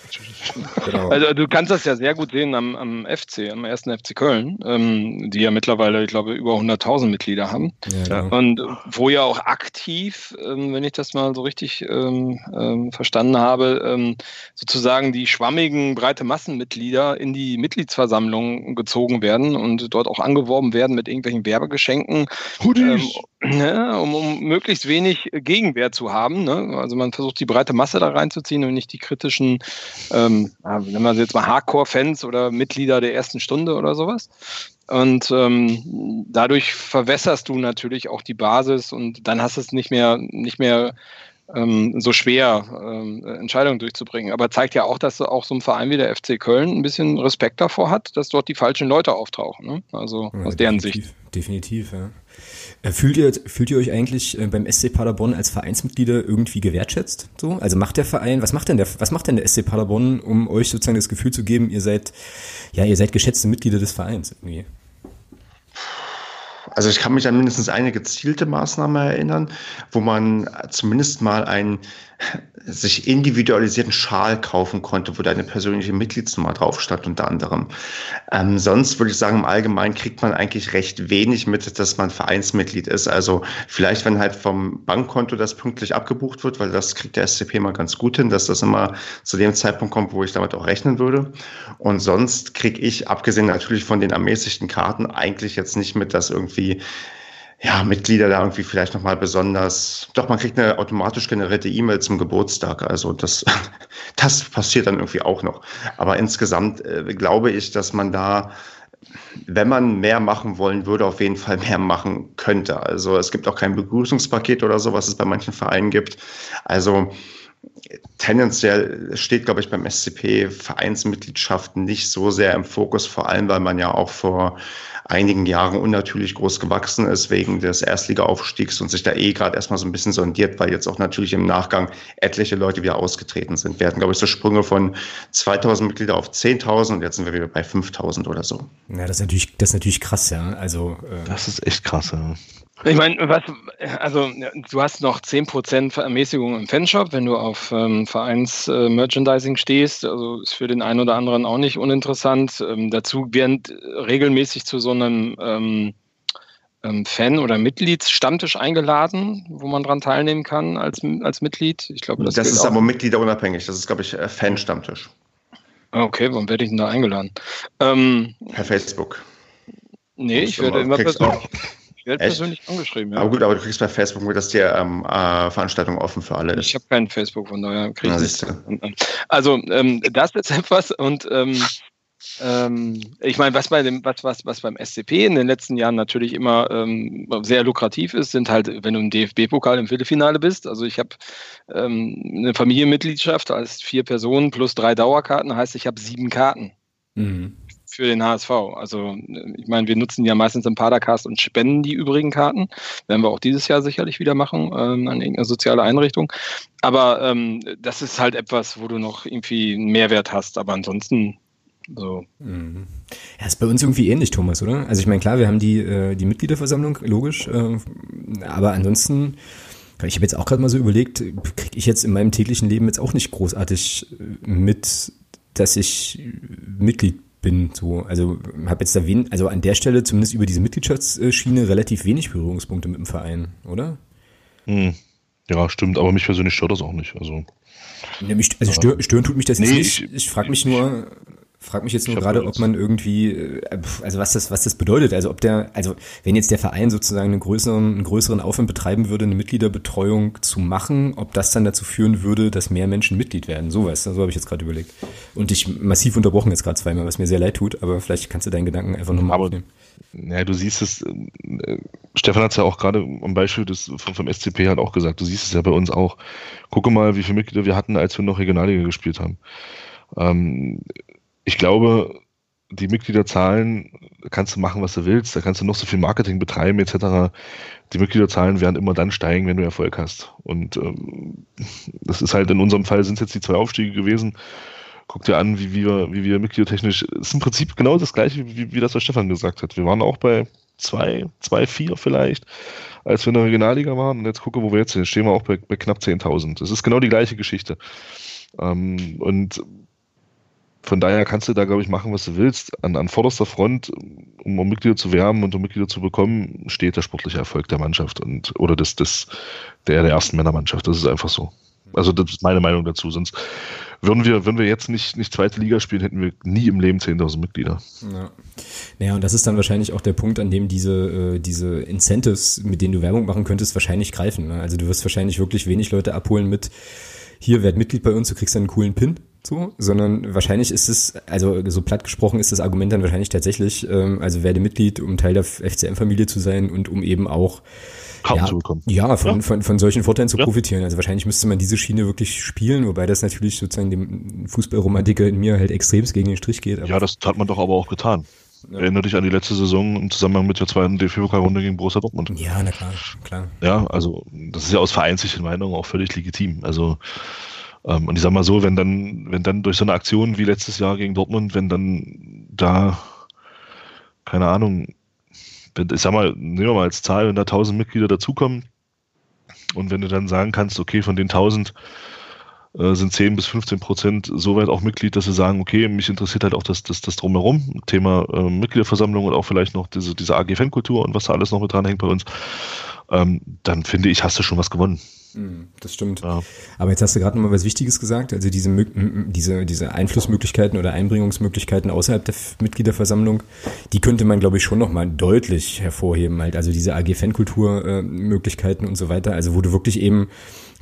Genau. Also du kannst das ja sehr gut sehen am, am FC, am ersten FC Köln, ähm, die ja mittlerweile, ich glaube, über 100.000 Mitglieder haben. Ja, genau. Und wo ja auch aktiv aktiv, ähm, wenn ich das mal so richtig ähm, ähm, verstanden habe, ähm, sozusagen die schwammigen breite Massenmitglieder in die Mitgliedsversammlung gezogen werden und dort auch angeworben werden mit irgendwelchen Werbegeschenken, ähm, ne, um, um, möglichst wenig Gegenwehr zu haben. Ne? Also man versucht die breite Masse da reinzuziehen und nicht die kritischen, ähm, nennen wir jetzt mal Hardcore-Fans oder Mitglieder der ersten Stunde oder sowas. Und ähm, dadurch verwässerst du natürlich auch die Basis und dann hast du es nicht mehr, nicht mehr ähm, so schwer, ähm, Entscheidungen durchzubringen. Aber zeigt ja auch, dass auch so ein Verein wie der FC Köln ein bisschen Respekt davor hat, dass dort die falschen Leute auftauchen. Ne? Also ja, aus deren Sicht. Definitiv, ja. Äh, fühlt ihr, fühlt ihr euch eigentlich äh, beim SC Paderborn als Vereinsmitglieder irgendwie gewertschätzt? So? Also macht der Verein, was macht denn der, was macht denn der SC Paderborn, um euch sozusagen das Gefühl zu geben, ihr seid, ja, ihr seid geschätzte Mitglieder des Vereins irgendwie? Also ich kann mich an mindestens eine gezielte Maßnahme erinnern, wo man zumindest mal ein sich individualisierten Schal kaufen konnte, wo deine persönliche Mitgliedsnummer drauf stand, unter anderem. Ähm, sonst würde ich sagen, im Allgemeinen kriegt man eigentlich recht wenig mit, dass man Vereinsmitglied ist. Also vielleicht, wenn halt vom Bankkonto das pünktlich abgebucht wird, weil das kriegt der SCP mal ganz gut hin, dass das immer zu dem Zeitpunkt kommt, wo ich damit auch rechnen würde. Und sonst kriege ich, abgesehen natürlich von den ermäßigten Karten, eigentlich jetzt nicht mit, dass irgendwie ja, Mitglieder da irgendwie vielleicht nochmal besonders, doch man kriegt eine automatisch generierte E-Mail zum Geburtstag. Also das, das passiert dann irgendwie auch noch. Aber insgesamt äh, glaube ich, dass man da, wenn man mehr machen wollen würde, auf jeden Fall mehr machen könnte. Also es gibt auch kein Begrüßungspaket oder so, was es bei manchen Vereinen gibt. Also tendenziell steht, glaube ich, beim SCP Vereinsmitgliedschaften nicht so sehr im Fokus, vor allem weil man ja auch vor einigen Jahren unnatürlich groß gewachsen ist wegen des Erstliga-Aufstiegs und sich da eh gerade erstmal so ein bisschen sondiert, weil jetzt auch natürlich im Nachgang etliche Leute wieder ausgetreten sind. Wir hatten, glaube ich, so Sprünge von 2000 Mitglieder auf 10.000 und jetzt sind wir wieder bei 5.000 oder so. Ja, das ist natürlich, das ist natürlich krass, ja. Also, äh das ist echt krass, ja. Ich meine, was, also du hast noch 10% Ermäßigung im Fanshop, wenn du auf ähm, Vereins-Merchandising äh, stehst. Also ist für den einen oder anderen auch nicht uninteressant. Ähm, dazu werden regelmäßig zu so einem ähm, ähm, Fan- oder Mitgliedsstammtisch eingeladen, wo man dran teilnehmen kann als, als Mitglied. Ich glaube, das, das ist auch. aber Mitgliederunabhängig. Das ist, glaube ich, Fan-Stammtisch. Ah, okay, warum werde ich denn da eingeladen? Ähm, per Facebook. Nee, ich werde immer persönlich. Ich werde persönlich angeschrieben, ja. Aber gut, aber du kriegst bei Facebook mit, dass die ähm, äh, Veranstaltung offen für alle ist. Ich habe kein Facebook, von daher kriege ich das. Also, ähm, das ist etwas und ähm, ähm, ich meine, was bei dem, was, was, was beim SCP in den letzten Jahren natürlich immer ähm, sehr lukrativ ist, sind halt, wenn du im DFB-Pokal im Viertelfinale bist. Also ich habe ähm, eine Familienmitgliedschaft als vier Personen plus drei Dauerkarten, heißt ich habe sieben Karten. Mhm für den HSV. Also ich meine, wir nutzen ja meistens im Padercast und spenden die übrigen Karten. Werden wir auch dieses Jahr sicherlich wieder machen ähm, an irgendeine soziale Einrichtung. Aber ähm, das ist halt etwas, wo du noch irgendwie einen Mehrwert hast. Aber ansonsten so. Mhm. Ja, ist bei uns irgendwie ähnlich, Thomas, oder? Also ich meine, klar, wir haben die, äh, die Mitgliederversammlung, logisch. Äh, aber ansonsten ich habe jetzt auch gerade mal so überlegt, kriege ich jetzt in meinem täglichen Leben jetzt auch nicht großartig mit, dass ich Mitglied bin. So, also habe jetzt da wen, also an der Stelle zumindest über diese Mitgliedschaftsschiene relativ wenig Berührungspunkte mit dem Verein, oder? Hm. Ja, stimmt, aber mich persönlich stört das auch nicht. Also, ja, mich, also stören, stören tut mich das nee, nicht. Ich, ich frage mich nur, frag mich jetzt nur gerade, ob man irgendwie, äh, also was das, was das bedeutet. Also ob der, also wenn jetzt der Verein sozusagen einen größeren, einen größeren Aufwand betreiben würde, eine Mitgliederbetreuung zu machen, ob das dann dazu führen würde, dass mehr Menschen Mitglied werden. Sowas, so habe ich jetzt gerade überlegt. Und ich massiv unterbrochen jetzt gerade zweimal, was mir sehr leid tut, aber vielleicht kannst du deinen Gedanken einfach nochmal aufnehmen. Ja, du siehst es, äh, Stefan hat es ja auch gerade am Beispiel des, vom, vom SCP halt auch gesagt, du siehst es ja bei uns auch. Gucke mal, wie viele Mitglieder wir hatten, als wir noch Regionalliga gespielt haben. Ähm, ich glaube, die Mitgliederzahlen kannst du machen, was du willst. Da kannst du noch so viel Marketing betreiben etc. Die Mitgliederzahlen werden immer dann steigen, wenn du Erfolg hast. Und ähm, das ist halt in unserem Fall sind jetzt die zwei Aufstiege gewesen. Guck dir an, wie wir, wie wir mitgliedertechnisch. Ist im Prinzip genau das gleiche, wie, wie das, was Stefan gesagt hat. Wir waren auch bei zwei, zwei, vier vielleicht, als wir in der Regionalliga waren. Und jetzt gucke, wo wir jetzt sind. Stehen wir auch bei, bei knapp 10.000. Das ist genau die gleiche Geschichte. Ähm, und von daher kannst du da, glaube ich, machen, was du willst. An, an vorderster Front, um, Mitglieder zu werben und um Mitglieder zu bekommen, steht der sportliche Erfolg der Mannschaft und oder des, des, der, der ersten Männermannschaft. Das ist einfach so. Also das ist meine Meinung dazu. Sonst würden wir, wenn wir jetzt nicht, nicht zweite Liga spielen, hätten wir nie im Leben 10.000 Mitglieder. Ja. Naja, und das ist dann wahrscheinlich auch der Punkt, an dem diese, äh, diese Incentives, mit denen du Werbung machen könntest, wahrscheinlich greifen. Ne? Also du wirst wahrscheinlich wirklich wenig Leute abholen mit, hier werd Mitglied bei uns, du kriegst einen coolen Pin so, sondern wahrscheinlich ist es, also so platt gesprochen ist das Argument dann wahrscheinlich tatsächlich, ähm, also werde Mitglied, um Teil der FCM-Familie zu sein und um eben auch ja, zu bekommen. Ja, von, ja. Von, von solchen Vorteilen zu ja. profitieren. Also wahrscheinlich müsste man diese Schiene wirklich spielen, wobei das natürlich sozusagen dem Fußballromantiker in mir halt extremst gegen den Strich geht. ja, das hat man doch aber auch getan. Ja. Erinnere dich an die letzte Saison im Zusammenhang mit der zweiten DFB-Pokalrunde gegen Borussia Dortmund. Ja, na klar, klar. Ja, also das ist ja aus vereinzlichen Meinungen auch völlig legitim. Also ähm, und ich sag mal so, wenn dann, wenn dann durch so eine Aktion wie letztes Jahr gegen Dortmund, wenn dann da, keine Ahnung, ich sag mal, nehmen wir mal als Zahl, wenn da 1000 Mitglieder dazukommen und wenn du dann sagen kannst, okay, von den 1000 äh, sind 10 bis 15 Prozent soweit auch Mitglied, dass sie sagen, okay, mich interessiert halt auch das, das, das Drumherum, Thema äh, Mitgliederversammlung und auch vielleicht noch diese, diese AG-Fankultur und was da alles noch mit dran hängt bei uns. Ähm, dann finde ich, hast du schon was gewonnen. Hm, das stimmt. Ja. Aber jetzt hast du gerade noch mal was Wichtiges gesagt. Also diese, diese, diese Einflussmöglichkeiten oder Einbringungsmöglichkeiten außerhalb der Mitgliederversammlung, die könnte man, glaube ich, schon noch mal deutlich hervorheben. Halt. Also diese AG-Fankultur-Möglichkeiten und so weiter. Also wo du wirklich eben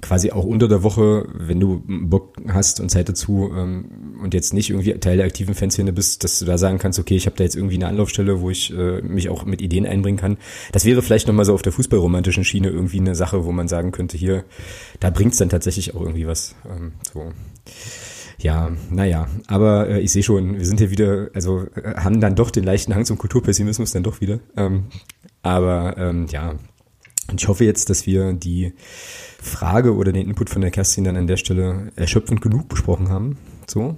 quasi auch unter der Woche, wenn du Bock hast und Zeit dazu ähm, und jetzt nicht irgendwie Teil der aktiven Fanszene bist, dass du da sagen kannst, okay, ich habe da jetzt irgendwie eine Anlaufstelle, wo ich äh, mich auch mit Ideen einbringen kann. Das wäre vielleicht nochmal so auf der fußballromantischen Schiene irgendwie eine Sache, wo man sagen könnte, hier, da bringt's dann tatsächlich auch irgendwie was. Ähm, so. Ja, naja, aber äh, ich sehe schon, wir sind hier wieder, also äh, haben dann doch den leichten Hang zum Kulturpessimismus dann doch wieder. Ähm, aber ähm, ja, und ich hoffe jetzt, dass wir die Frage oder den Input von der Kerstin dann an der Stelle erschöpfend genug besprochen haben. So.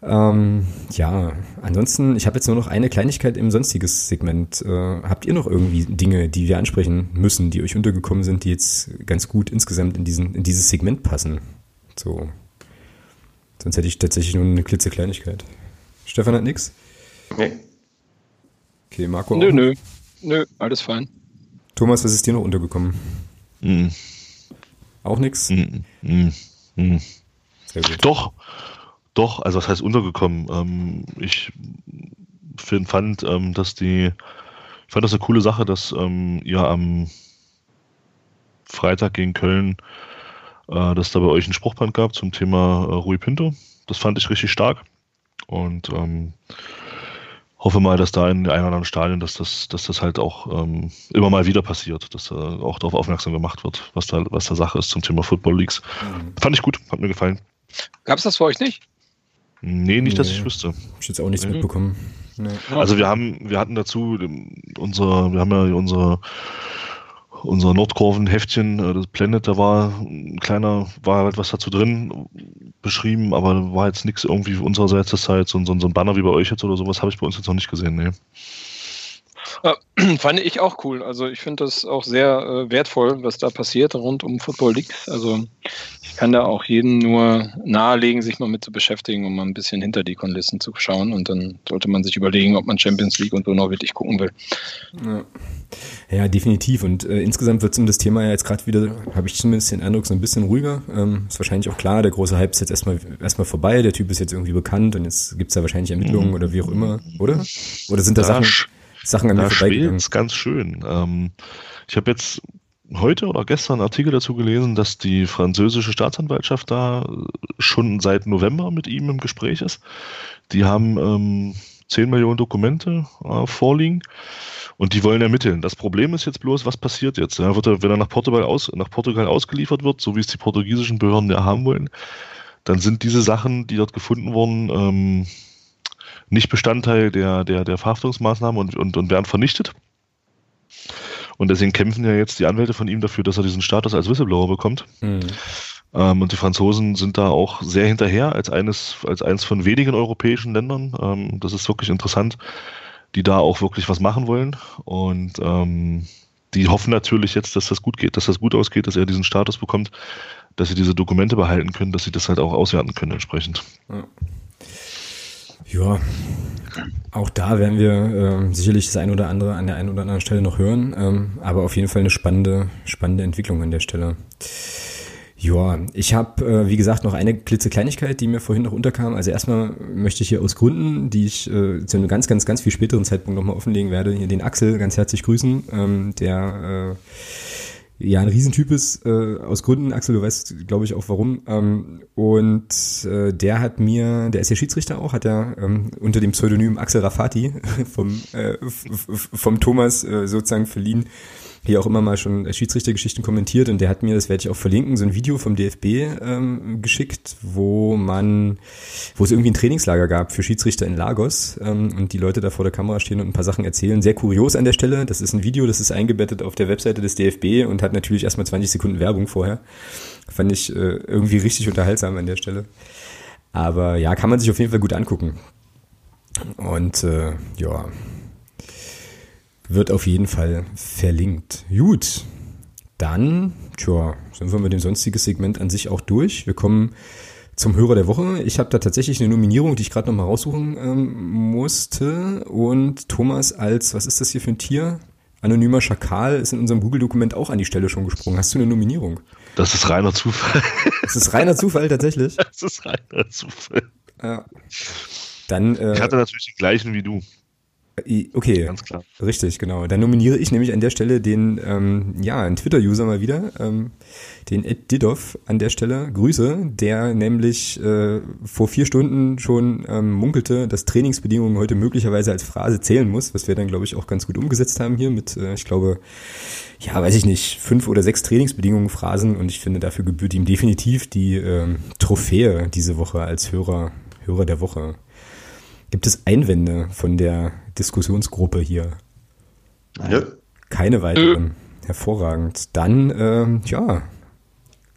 Ähm, ja, ansonsten, ich habe jetzt nur noch eine Kleinigkeit im sonstiges Segment. Äh, habt ihr noch irgendwie Dinge, die wir ansprechen müssen, die euch untergekommen sind, die jetzt ganz gut insgesamt in, diesen, in dieses Segment passen? So. Sonst hätte ich tatsächlich nur eine klitzekleinigkeit. Stefan hat nichts? Nee. Okay, Marco Nö, auch? nö. Nö, alles fein. Thomas, was ist dir noch untergekommen? Mm. Auch nichts? Mm, mm. Doch, doch, also was heißt untergekommen? Ähm, ich find, fand, ähm, dass die, ich fand das eine coole Sache, dass ähm, ihr am Freitag gegen Köln, äh, dass da bei euch ein Spruchband gab zum Thema äh, Rui Pinto. Das fand ich richtig stark. Und ähm, hoffe mal, dass da in den ein oder anderen Stadien, dass das, dass das halt auch ähm, immer mal wieder passiert, dass äh, auch darauf aufmerksam gemacht wird, was da, was da Sache ist zum Thema Football Leagues. Mhm. Fand ich gut, hat mir gefallen. Gab es das für euch nicht? Nee, nicht, nee. dass ich wüsste. Hab ich jetzt auch nichts nee. mitbekommen. Nee. Also wir haben, wir hatten dazu unser, wir haben ja unsere unser Nordkurven-Heftchen, äh, das Planet, da war ein kleiner, war halt was dazu drin beschrieben, aber war jetzt nichts irgendwie unsererseits das halt so, so, so ein Banner wie bei euch jetzt oder sowas, habe ich bei uns jetzt noch nicht gesehen, nee. Äh, fand ich auch cool. Also ich finde das auch sehr äh, wertvoll, was da passiert rund um Football League. Also ich kann da auch jedem nur nahelegen, sich mal mit zu beschäftigen, um mal ein bisschen hinter die Kulissen zu schauen. Und dann sollte man sich überlegen, ob man Champions League und so noch wirklich gucken will. Ja, ja definitiv. Und äh, insgesamt wird es um das Thema ja jetzt gerade wieder, habe ich zumindest den Eindruck, so ein bisschen ruhiger. Ähm, ist wahrscheinlich auch klar, der große Hype ist jetzt erstmal erstmal vorbei. Der Typ ist jetzt irgendwie bekannt und jetzt gibt es da wahrscheinlich Ermittlungen mhm. oder wie auch immer, oder? Oder sind da, da Sachen Sachen an da mir vorbeigegangen. ganz schön. Ähm, ich habe jetzt heute oder gestern einen Artikel dazu gelesen, dass die französische Staatsanwaltschaft da schon seit November mit ihm im Gespräch ist. Die haben ähm, 10 Millionen Dokumente äh, vorliegen und die wollen ermitteln. Das Problem ist jetzt bloß, was passiert jetzt? Ja, wird er, wenn er nach Portugal, aus, nach Portugal ausgeliefert wird, so wie es die portugiesischen Behörden ja haben wollen, dann sind diese Sachen, die dort gefunden wurden, ähm, nicht Bestandteil der, der, der Verhaftungsmaßnahmen und, und, und werden vernichtet. Und deswegen kämpfen ja jetzt die Anwälte von ihm dafür, dass er diesen Status als Whistleblower bekommt. Mhm. Ähm, und die Franzosen sind da auch sehr hinterher als eines, als eines von wenigen europäischen Ländern. Ähm, das ist wirklich interessant, die da auch wirklich was machen wollen. Und ähm, die hoffen natürlich jetzt, dass das gut geht, dass das gut ausgeht, dass er diesen Status bekommt, dass sie diese Dokumente behalten können, dass sie das halt auch auswerten können entsprechend. Ja. Ja, auch da werden wir äh, sicherlich das ein oder andere an der einen oder anderen Stelle noch hören, ähm, aber auf jeden Fall eine spannende, spannende Entwicklung an der Stelle. Ja, ich habe, äh, wie gesagt, noch eine klitzekleinigkeit, die mir vorhin noch unterkam. Also erstmal möchte ich hier aus Gründen, die ich äh, zu einem ganz, ganz, ganz viel späteren Zeitpunkt nochmal offenlegen werde, hier den Axel ganz herzlich grüßen, ähm, der äh, ja ein Riesentyp ist, äh, aus Gründen, Axel, du weißt, glaube ich, auch warum. Ähm, und äh, der hat mir, der ist ja Schiedsrichter auch, hat er ähm, unter dem Pseudonym Axel Rafati vom, äh, vom Thomas äh, sozusagen verliehen, hier auch immer mal schon Schiedsrichtergeschichten kommentiert und der hat mir, das werde ich auch verlinken, so ein Video vom DFB ähm, geschickt, wo man, wo es irgendwie ein Trainingslager gab für Schiedsrichter in Lagos ähm, und die Leute da vor der Kamera stehen und ein paar Sachen erzählen. Sehr kurios an der Stelle. Das ist ein Video, das ist eingebettet auf der Webseite des DFB und hat natürlich erstmal 20 Sekunden Werbung vorher. Fand ich äh, irgendwie richtig unterhaltsam an der Stelle. Aber ja, kann man sich auf jeden Fall gut angucken. Und äh, ja, wird auf jeden Fall verlinkt. Gut. dann, tja, sind wir mit dem sonstigen Segment an sich auch durch. Wir kommen zum Hörer der Woche. Ich habe da tatsächlich eine Nominierung, die ich gerade nochmal raussuchen ähm, musste. Und Thomas als, was ist das hier für ein Tier? Anonymer Schakal ist in unserem Google-Dokument auch an die Stelle schon gesprungen. Hast du eine Nominierung? Das ist reiner Zufall. Das ist reiner Zufall tatsächlich. Das ist reiner Zufall. Ja. Dann, äh, ich hatte natürlich den gleichen wie du. Okay, ganz klar. Richtig, genau. Dann nominiere ich nämlich an der Stelle den, ähm, ja, einen Twitter-User mal wieder, ähm, den Ed Didov an der Stelle. Grüße, der nämlich äh, vor vier Stunden schon ähm, munkelte, dass Trainingsbedingungen heute möglicherweise als Phrase zählen muss, was wir dann, glaube ich, auch ganz gut umgesetzt haben hier mit, äh, ich glaube, ja, weiß ich nicht, fünf oder sechs Trainingsbedingungen Phrasen und ich finde, dafür gebührt ihm definitiv die ähm, Trophäe diese Woche als Hörer, Hörer der Woche. Gibt es Einwände von der Diskussionsgruppe hier? Ja. Keine weiteren. Hervorragend. Dann, ähm, ja,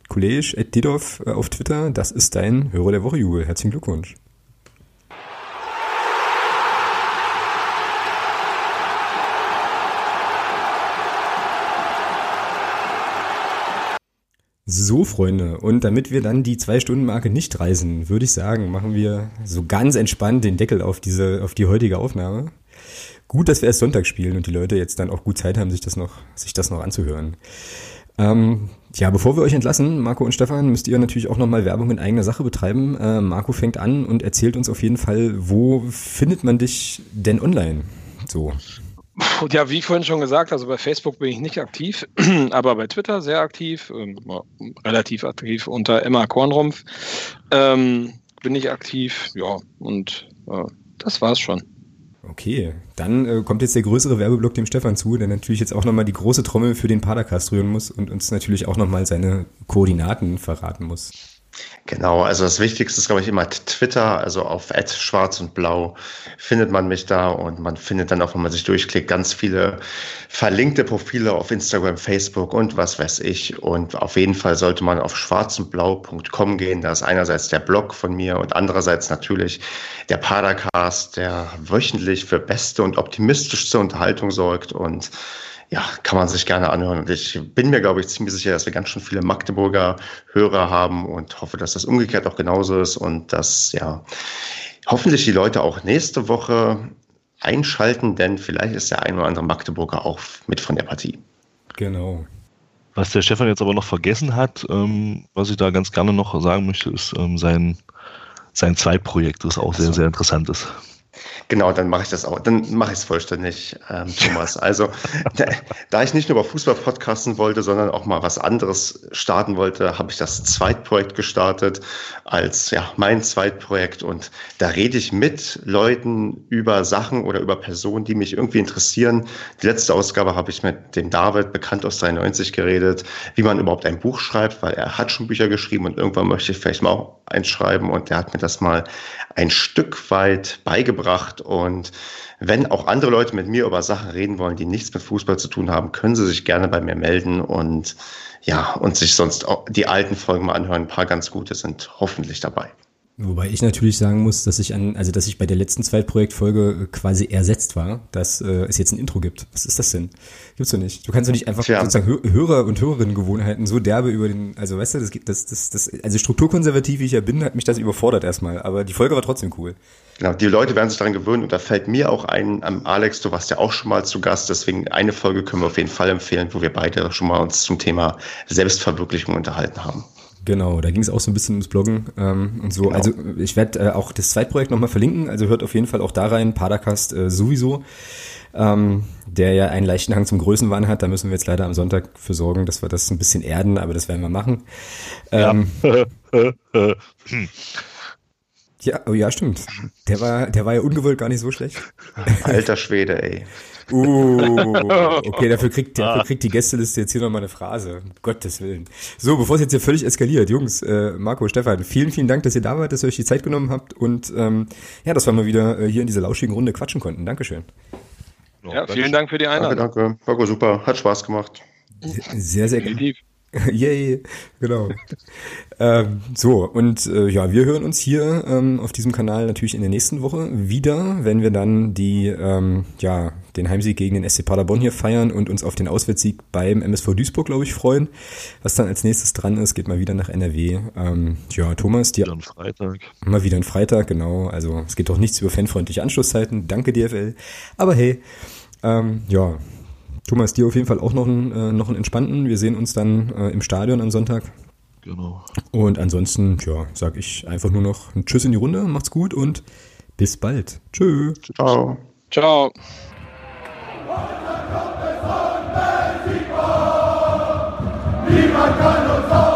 Kollege Ed Didov äh, auf Twitter, das ist dein Hörer der Woche, Jubel. Herzlichen Glückwunsch. So, Freunde, und damit wir dann die Zwei-Stunden-Marke nicht reißen, würde ich sagen, machen wir so ganz entspannt den Deckel auf diese, auf die heutige Aufnahme. Gut, dass wir erst Sonntag spielen und die Leute jetzt dann auch gut Zeit haben, sich das noch, sich das noch anzuhören. Ähm, ja, bevor wir euch entlassen, Marco und Stefan, müsst ihr natürlich auch nochmal Werbung in eigener Sache betreiben. Äh, Marco fängt an und erzählt uns auf jeden Fall, wo findet man dich denn online? So. Ja, wie vorhin schon gesagt, also bei Facebook bin ich nicht aktiv, aber bei Twitter sehr aktiv, ähm, relativ aktiv unter Emma Kornrumpf ähm, bin ich aktiv, ja, und äh, das war's schon. Okay, dann äh, kommt jetzt der größere Werbeblock dem Stefan zu, der natürlich jetzt auch nochmal die große Trommel für den Padercast rühren muss und uns natürlich auch nochmal seine Koordinaten verraten muss. Genau, also das Wichtigste ist, glaube ich, immer Twitter, also auf schwarz und blau findet man mich da und man findet dann auch, wenn man sich durchklickt, ganz viele verlinkte Profile auf Instagram, Facebook und was weiß ich. Und auf jeden Fall sollte man auf schwarzundblau.com gehen. Da ist einerseits der Blog von mir und andererseits natürlich der Padercast, der wöchentlich für beste und optimistischste Unterhaltung sorgt und ja, kann man sich gerne anhören. Und ich bin mir, glaube ich, ziemlich sicher, dass wir ganz schön viele Magdeburger Hörer haben und hoffe, dass das umgekehrt auch genauso ist und dass, ja, hoffentlich die Leute auch nächste Woche einschalten, denn vielleicht ist der ein oder andere Magdeburger auch mit von der Partie. Genau. Was der Stefan jetzt aber noch vergessen hat, ähm, was ich da ganz gerne noch sagen möchte, ist ähm, sein, sein Zweitprojekt, das auch sehr, sehr interessant ist. Genau, dann mache ich das auch. Dann mache ich es vollständig, ähm, Thomas. Also, da, da, ich nicht nur über Fußball podcasten wollte, sondern auch mal was anderes starten wollte, habe ich das Zweitprojekt gestartet als ja mein Zweitprojekt. Und da rede ich mit Leuten über Sachen oder über Personen, die mich irgendwie interessieren. Die letzte Ausgabe habe ich mit dem David, bekannt aus 93, geredet, wie man überhaupt ein Buch schreibt, weil er hat schon Bücher geschrieben und irgendwann möchte ich vielleicht mal auch eins schreiben. Und der hat mir das mal ein Stück weit beigebracht. Und wenn auch andere Leute mit mir über Sachen reden wollen, die nichts mit Fußball zu tun haben, können sie sich gerne bei mir melden und ja, und sich sonst auch die alten Folgen mal anhören. Ein paar ganz gute sind hoffentlich dabei. Wobei ich natürlich sagen muss, dass ich an, also dass ich bei der letzten Zweitprojektfolge quasi ersetzt war, dass äh, es jetzt ein Intro gibt. Was ist das denn? Gibt's doch nicht. Du kannst doch nicht einfach Tja. sozusagen Hörer und Hörerinnengewohnheiten so derbe über den, also weißt du, das gibt das, das, das, also strukturkonservativ wie ich ja bin, hat mich das überfordert erstmal, aber die Folge war trotzdem cool. Genau, die Leute werden sich daran gewöhnen und da fällt mir auch ein, um, Alex, du warst ja auch schon mal zu Gast, deswegen eine Folge können wir auf jeden Fall empfehlen, wo wir beide schon mal uns zum Thema Selbstverwirklichung unterhalten haben. Genau, da ging es auch so ein bisschen ums Bloggen ähm, und so. Genau. Also ich werde äh, auch das Zweitprojekt nochmal verlinken, also hört auf jeden Fall auch da rein, Padercast äh, sowieso, ähm, der ja einen leichten Hang zum Größenwahn hat. Da müssen wir jetzt leider am Sonntag für sorgen, dass wir das ein bisschen erden, aber das werden wir machen. Ähm, ja. ja, oh ja, stimmt. Der war, der war ja ungewollt gar nicht so schlecht. Alter Schwede, ey. Uh, okay, dafür kriegt, dafür kriegt die Gästeliste jetzt hier nochmal eine Phrase. Um Gottes Willen. So, bevor es jetzt hier völlig eskaliert, Jungs, äh, Marco, Stefan, vielen, vielen Dank, dass ihr da wart, dass ihr euch die Zeit genommen habt und ähm, ja, dass wir mal wieder äh, hier in dieser lauschigen Runde quatschen konnten. Dankeschön. Ja, vielen Dank für die Einladung. Danke, danke. Marco, super. Hat Spaß gemacht. Sehr, sehr gerne. Yay, genau. ähm, so, und äh, ja, wir hören uns hier ähm, auf diesem Kanal natürlich in der nächsten Woche wieder, wenn wir dann die, ähm, ja, den Heimsieg gegen den SC Paderborn hier feiern und uns auf den Auswärtssieg beim MSV Duisburg, glaube ich, freuen. Was dann als nächstes dran ist, geht mal wieder nach NRW. Ähm, ja, Thomas, dir. Wieder ein Freitag. Mal wieder ein Freitag, genau. Also es geht doch nichts über fanfreundliche Anschlusszeiten. Danke, DFL. Aber hey, ähm, ja, Thomas, dir auf jeden Fall auch noch einen, äh, noch einen entspannten. Wir sehen uns dann äh, im Stadion am Sonntag. Genau. Und ansonsten, ja, sag ich einfach nur noch ein Tschüss in die Runde, macht's gut und bis bald. Tschö. Ciao. Ciao. Niemand kann uns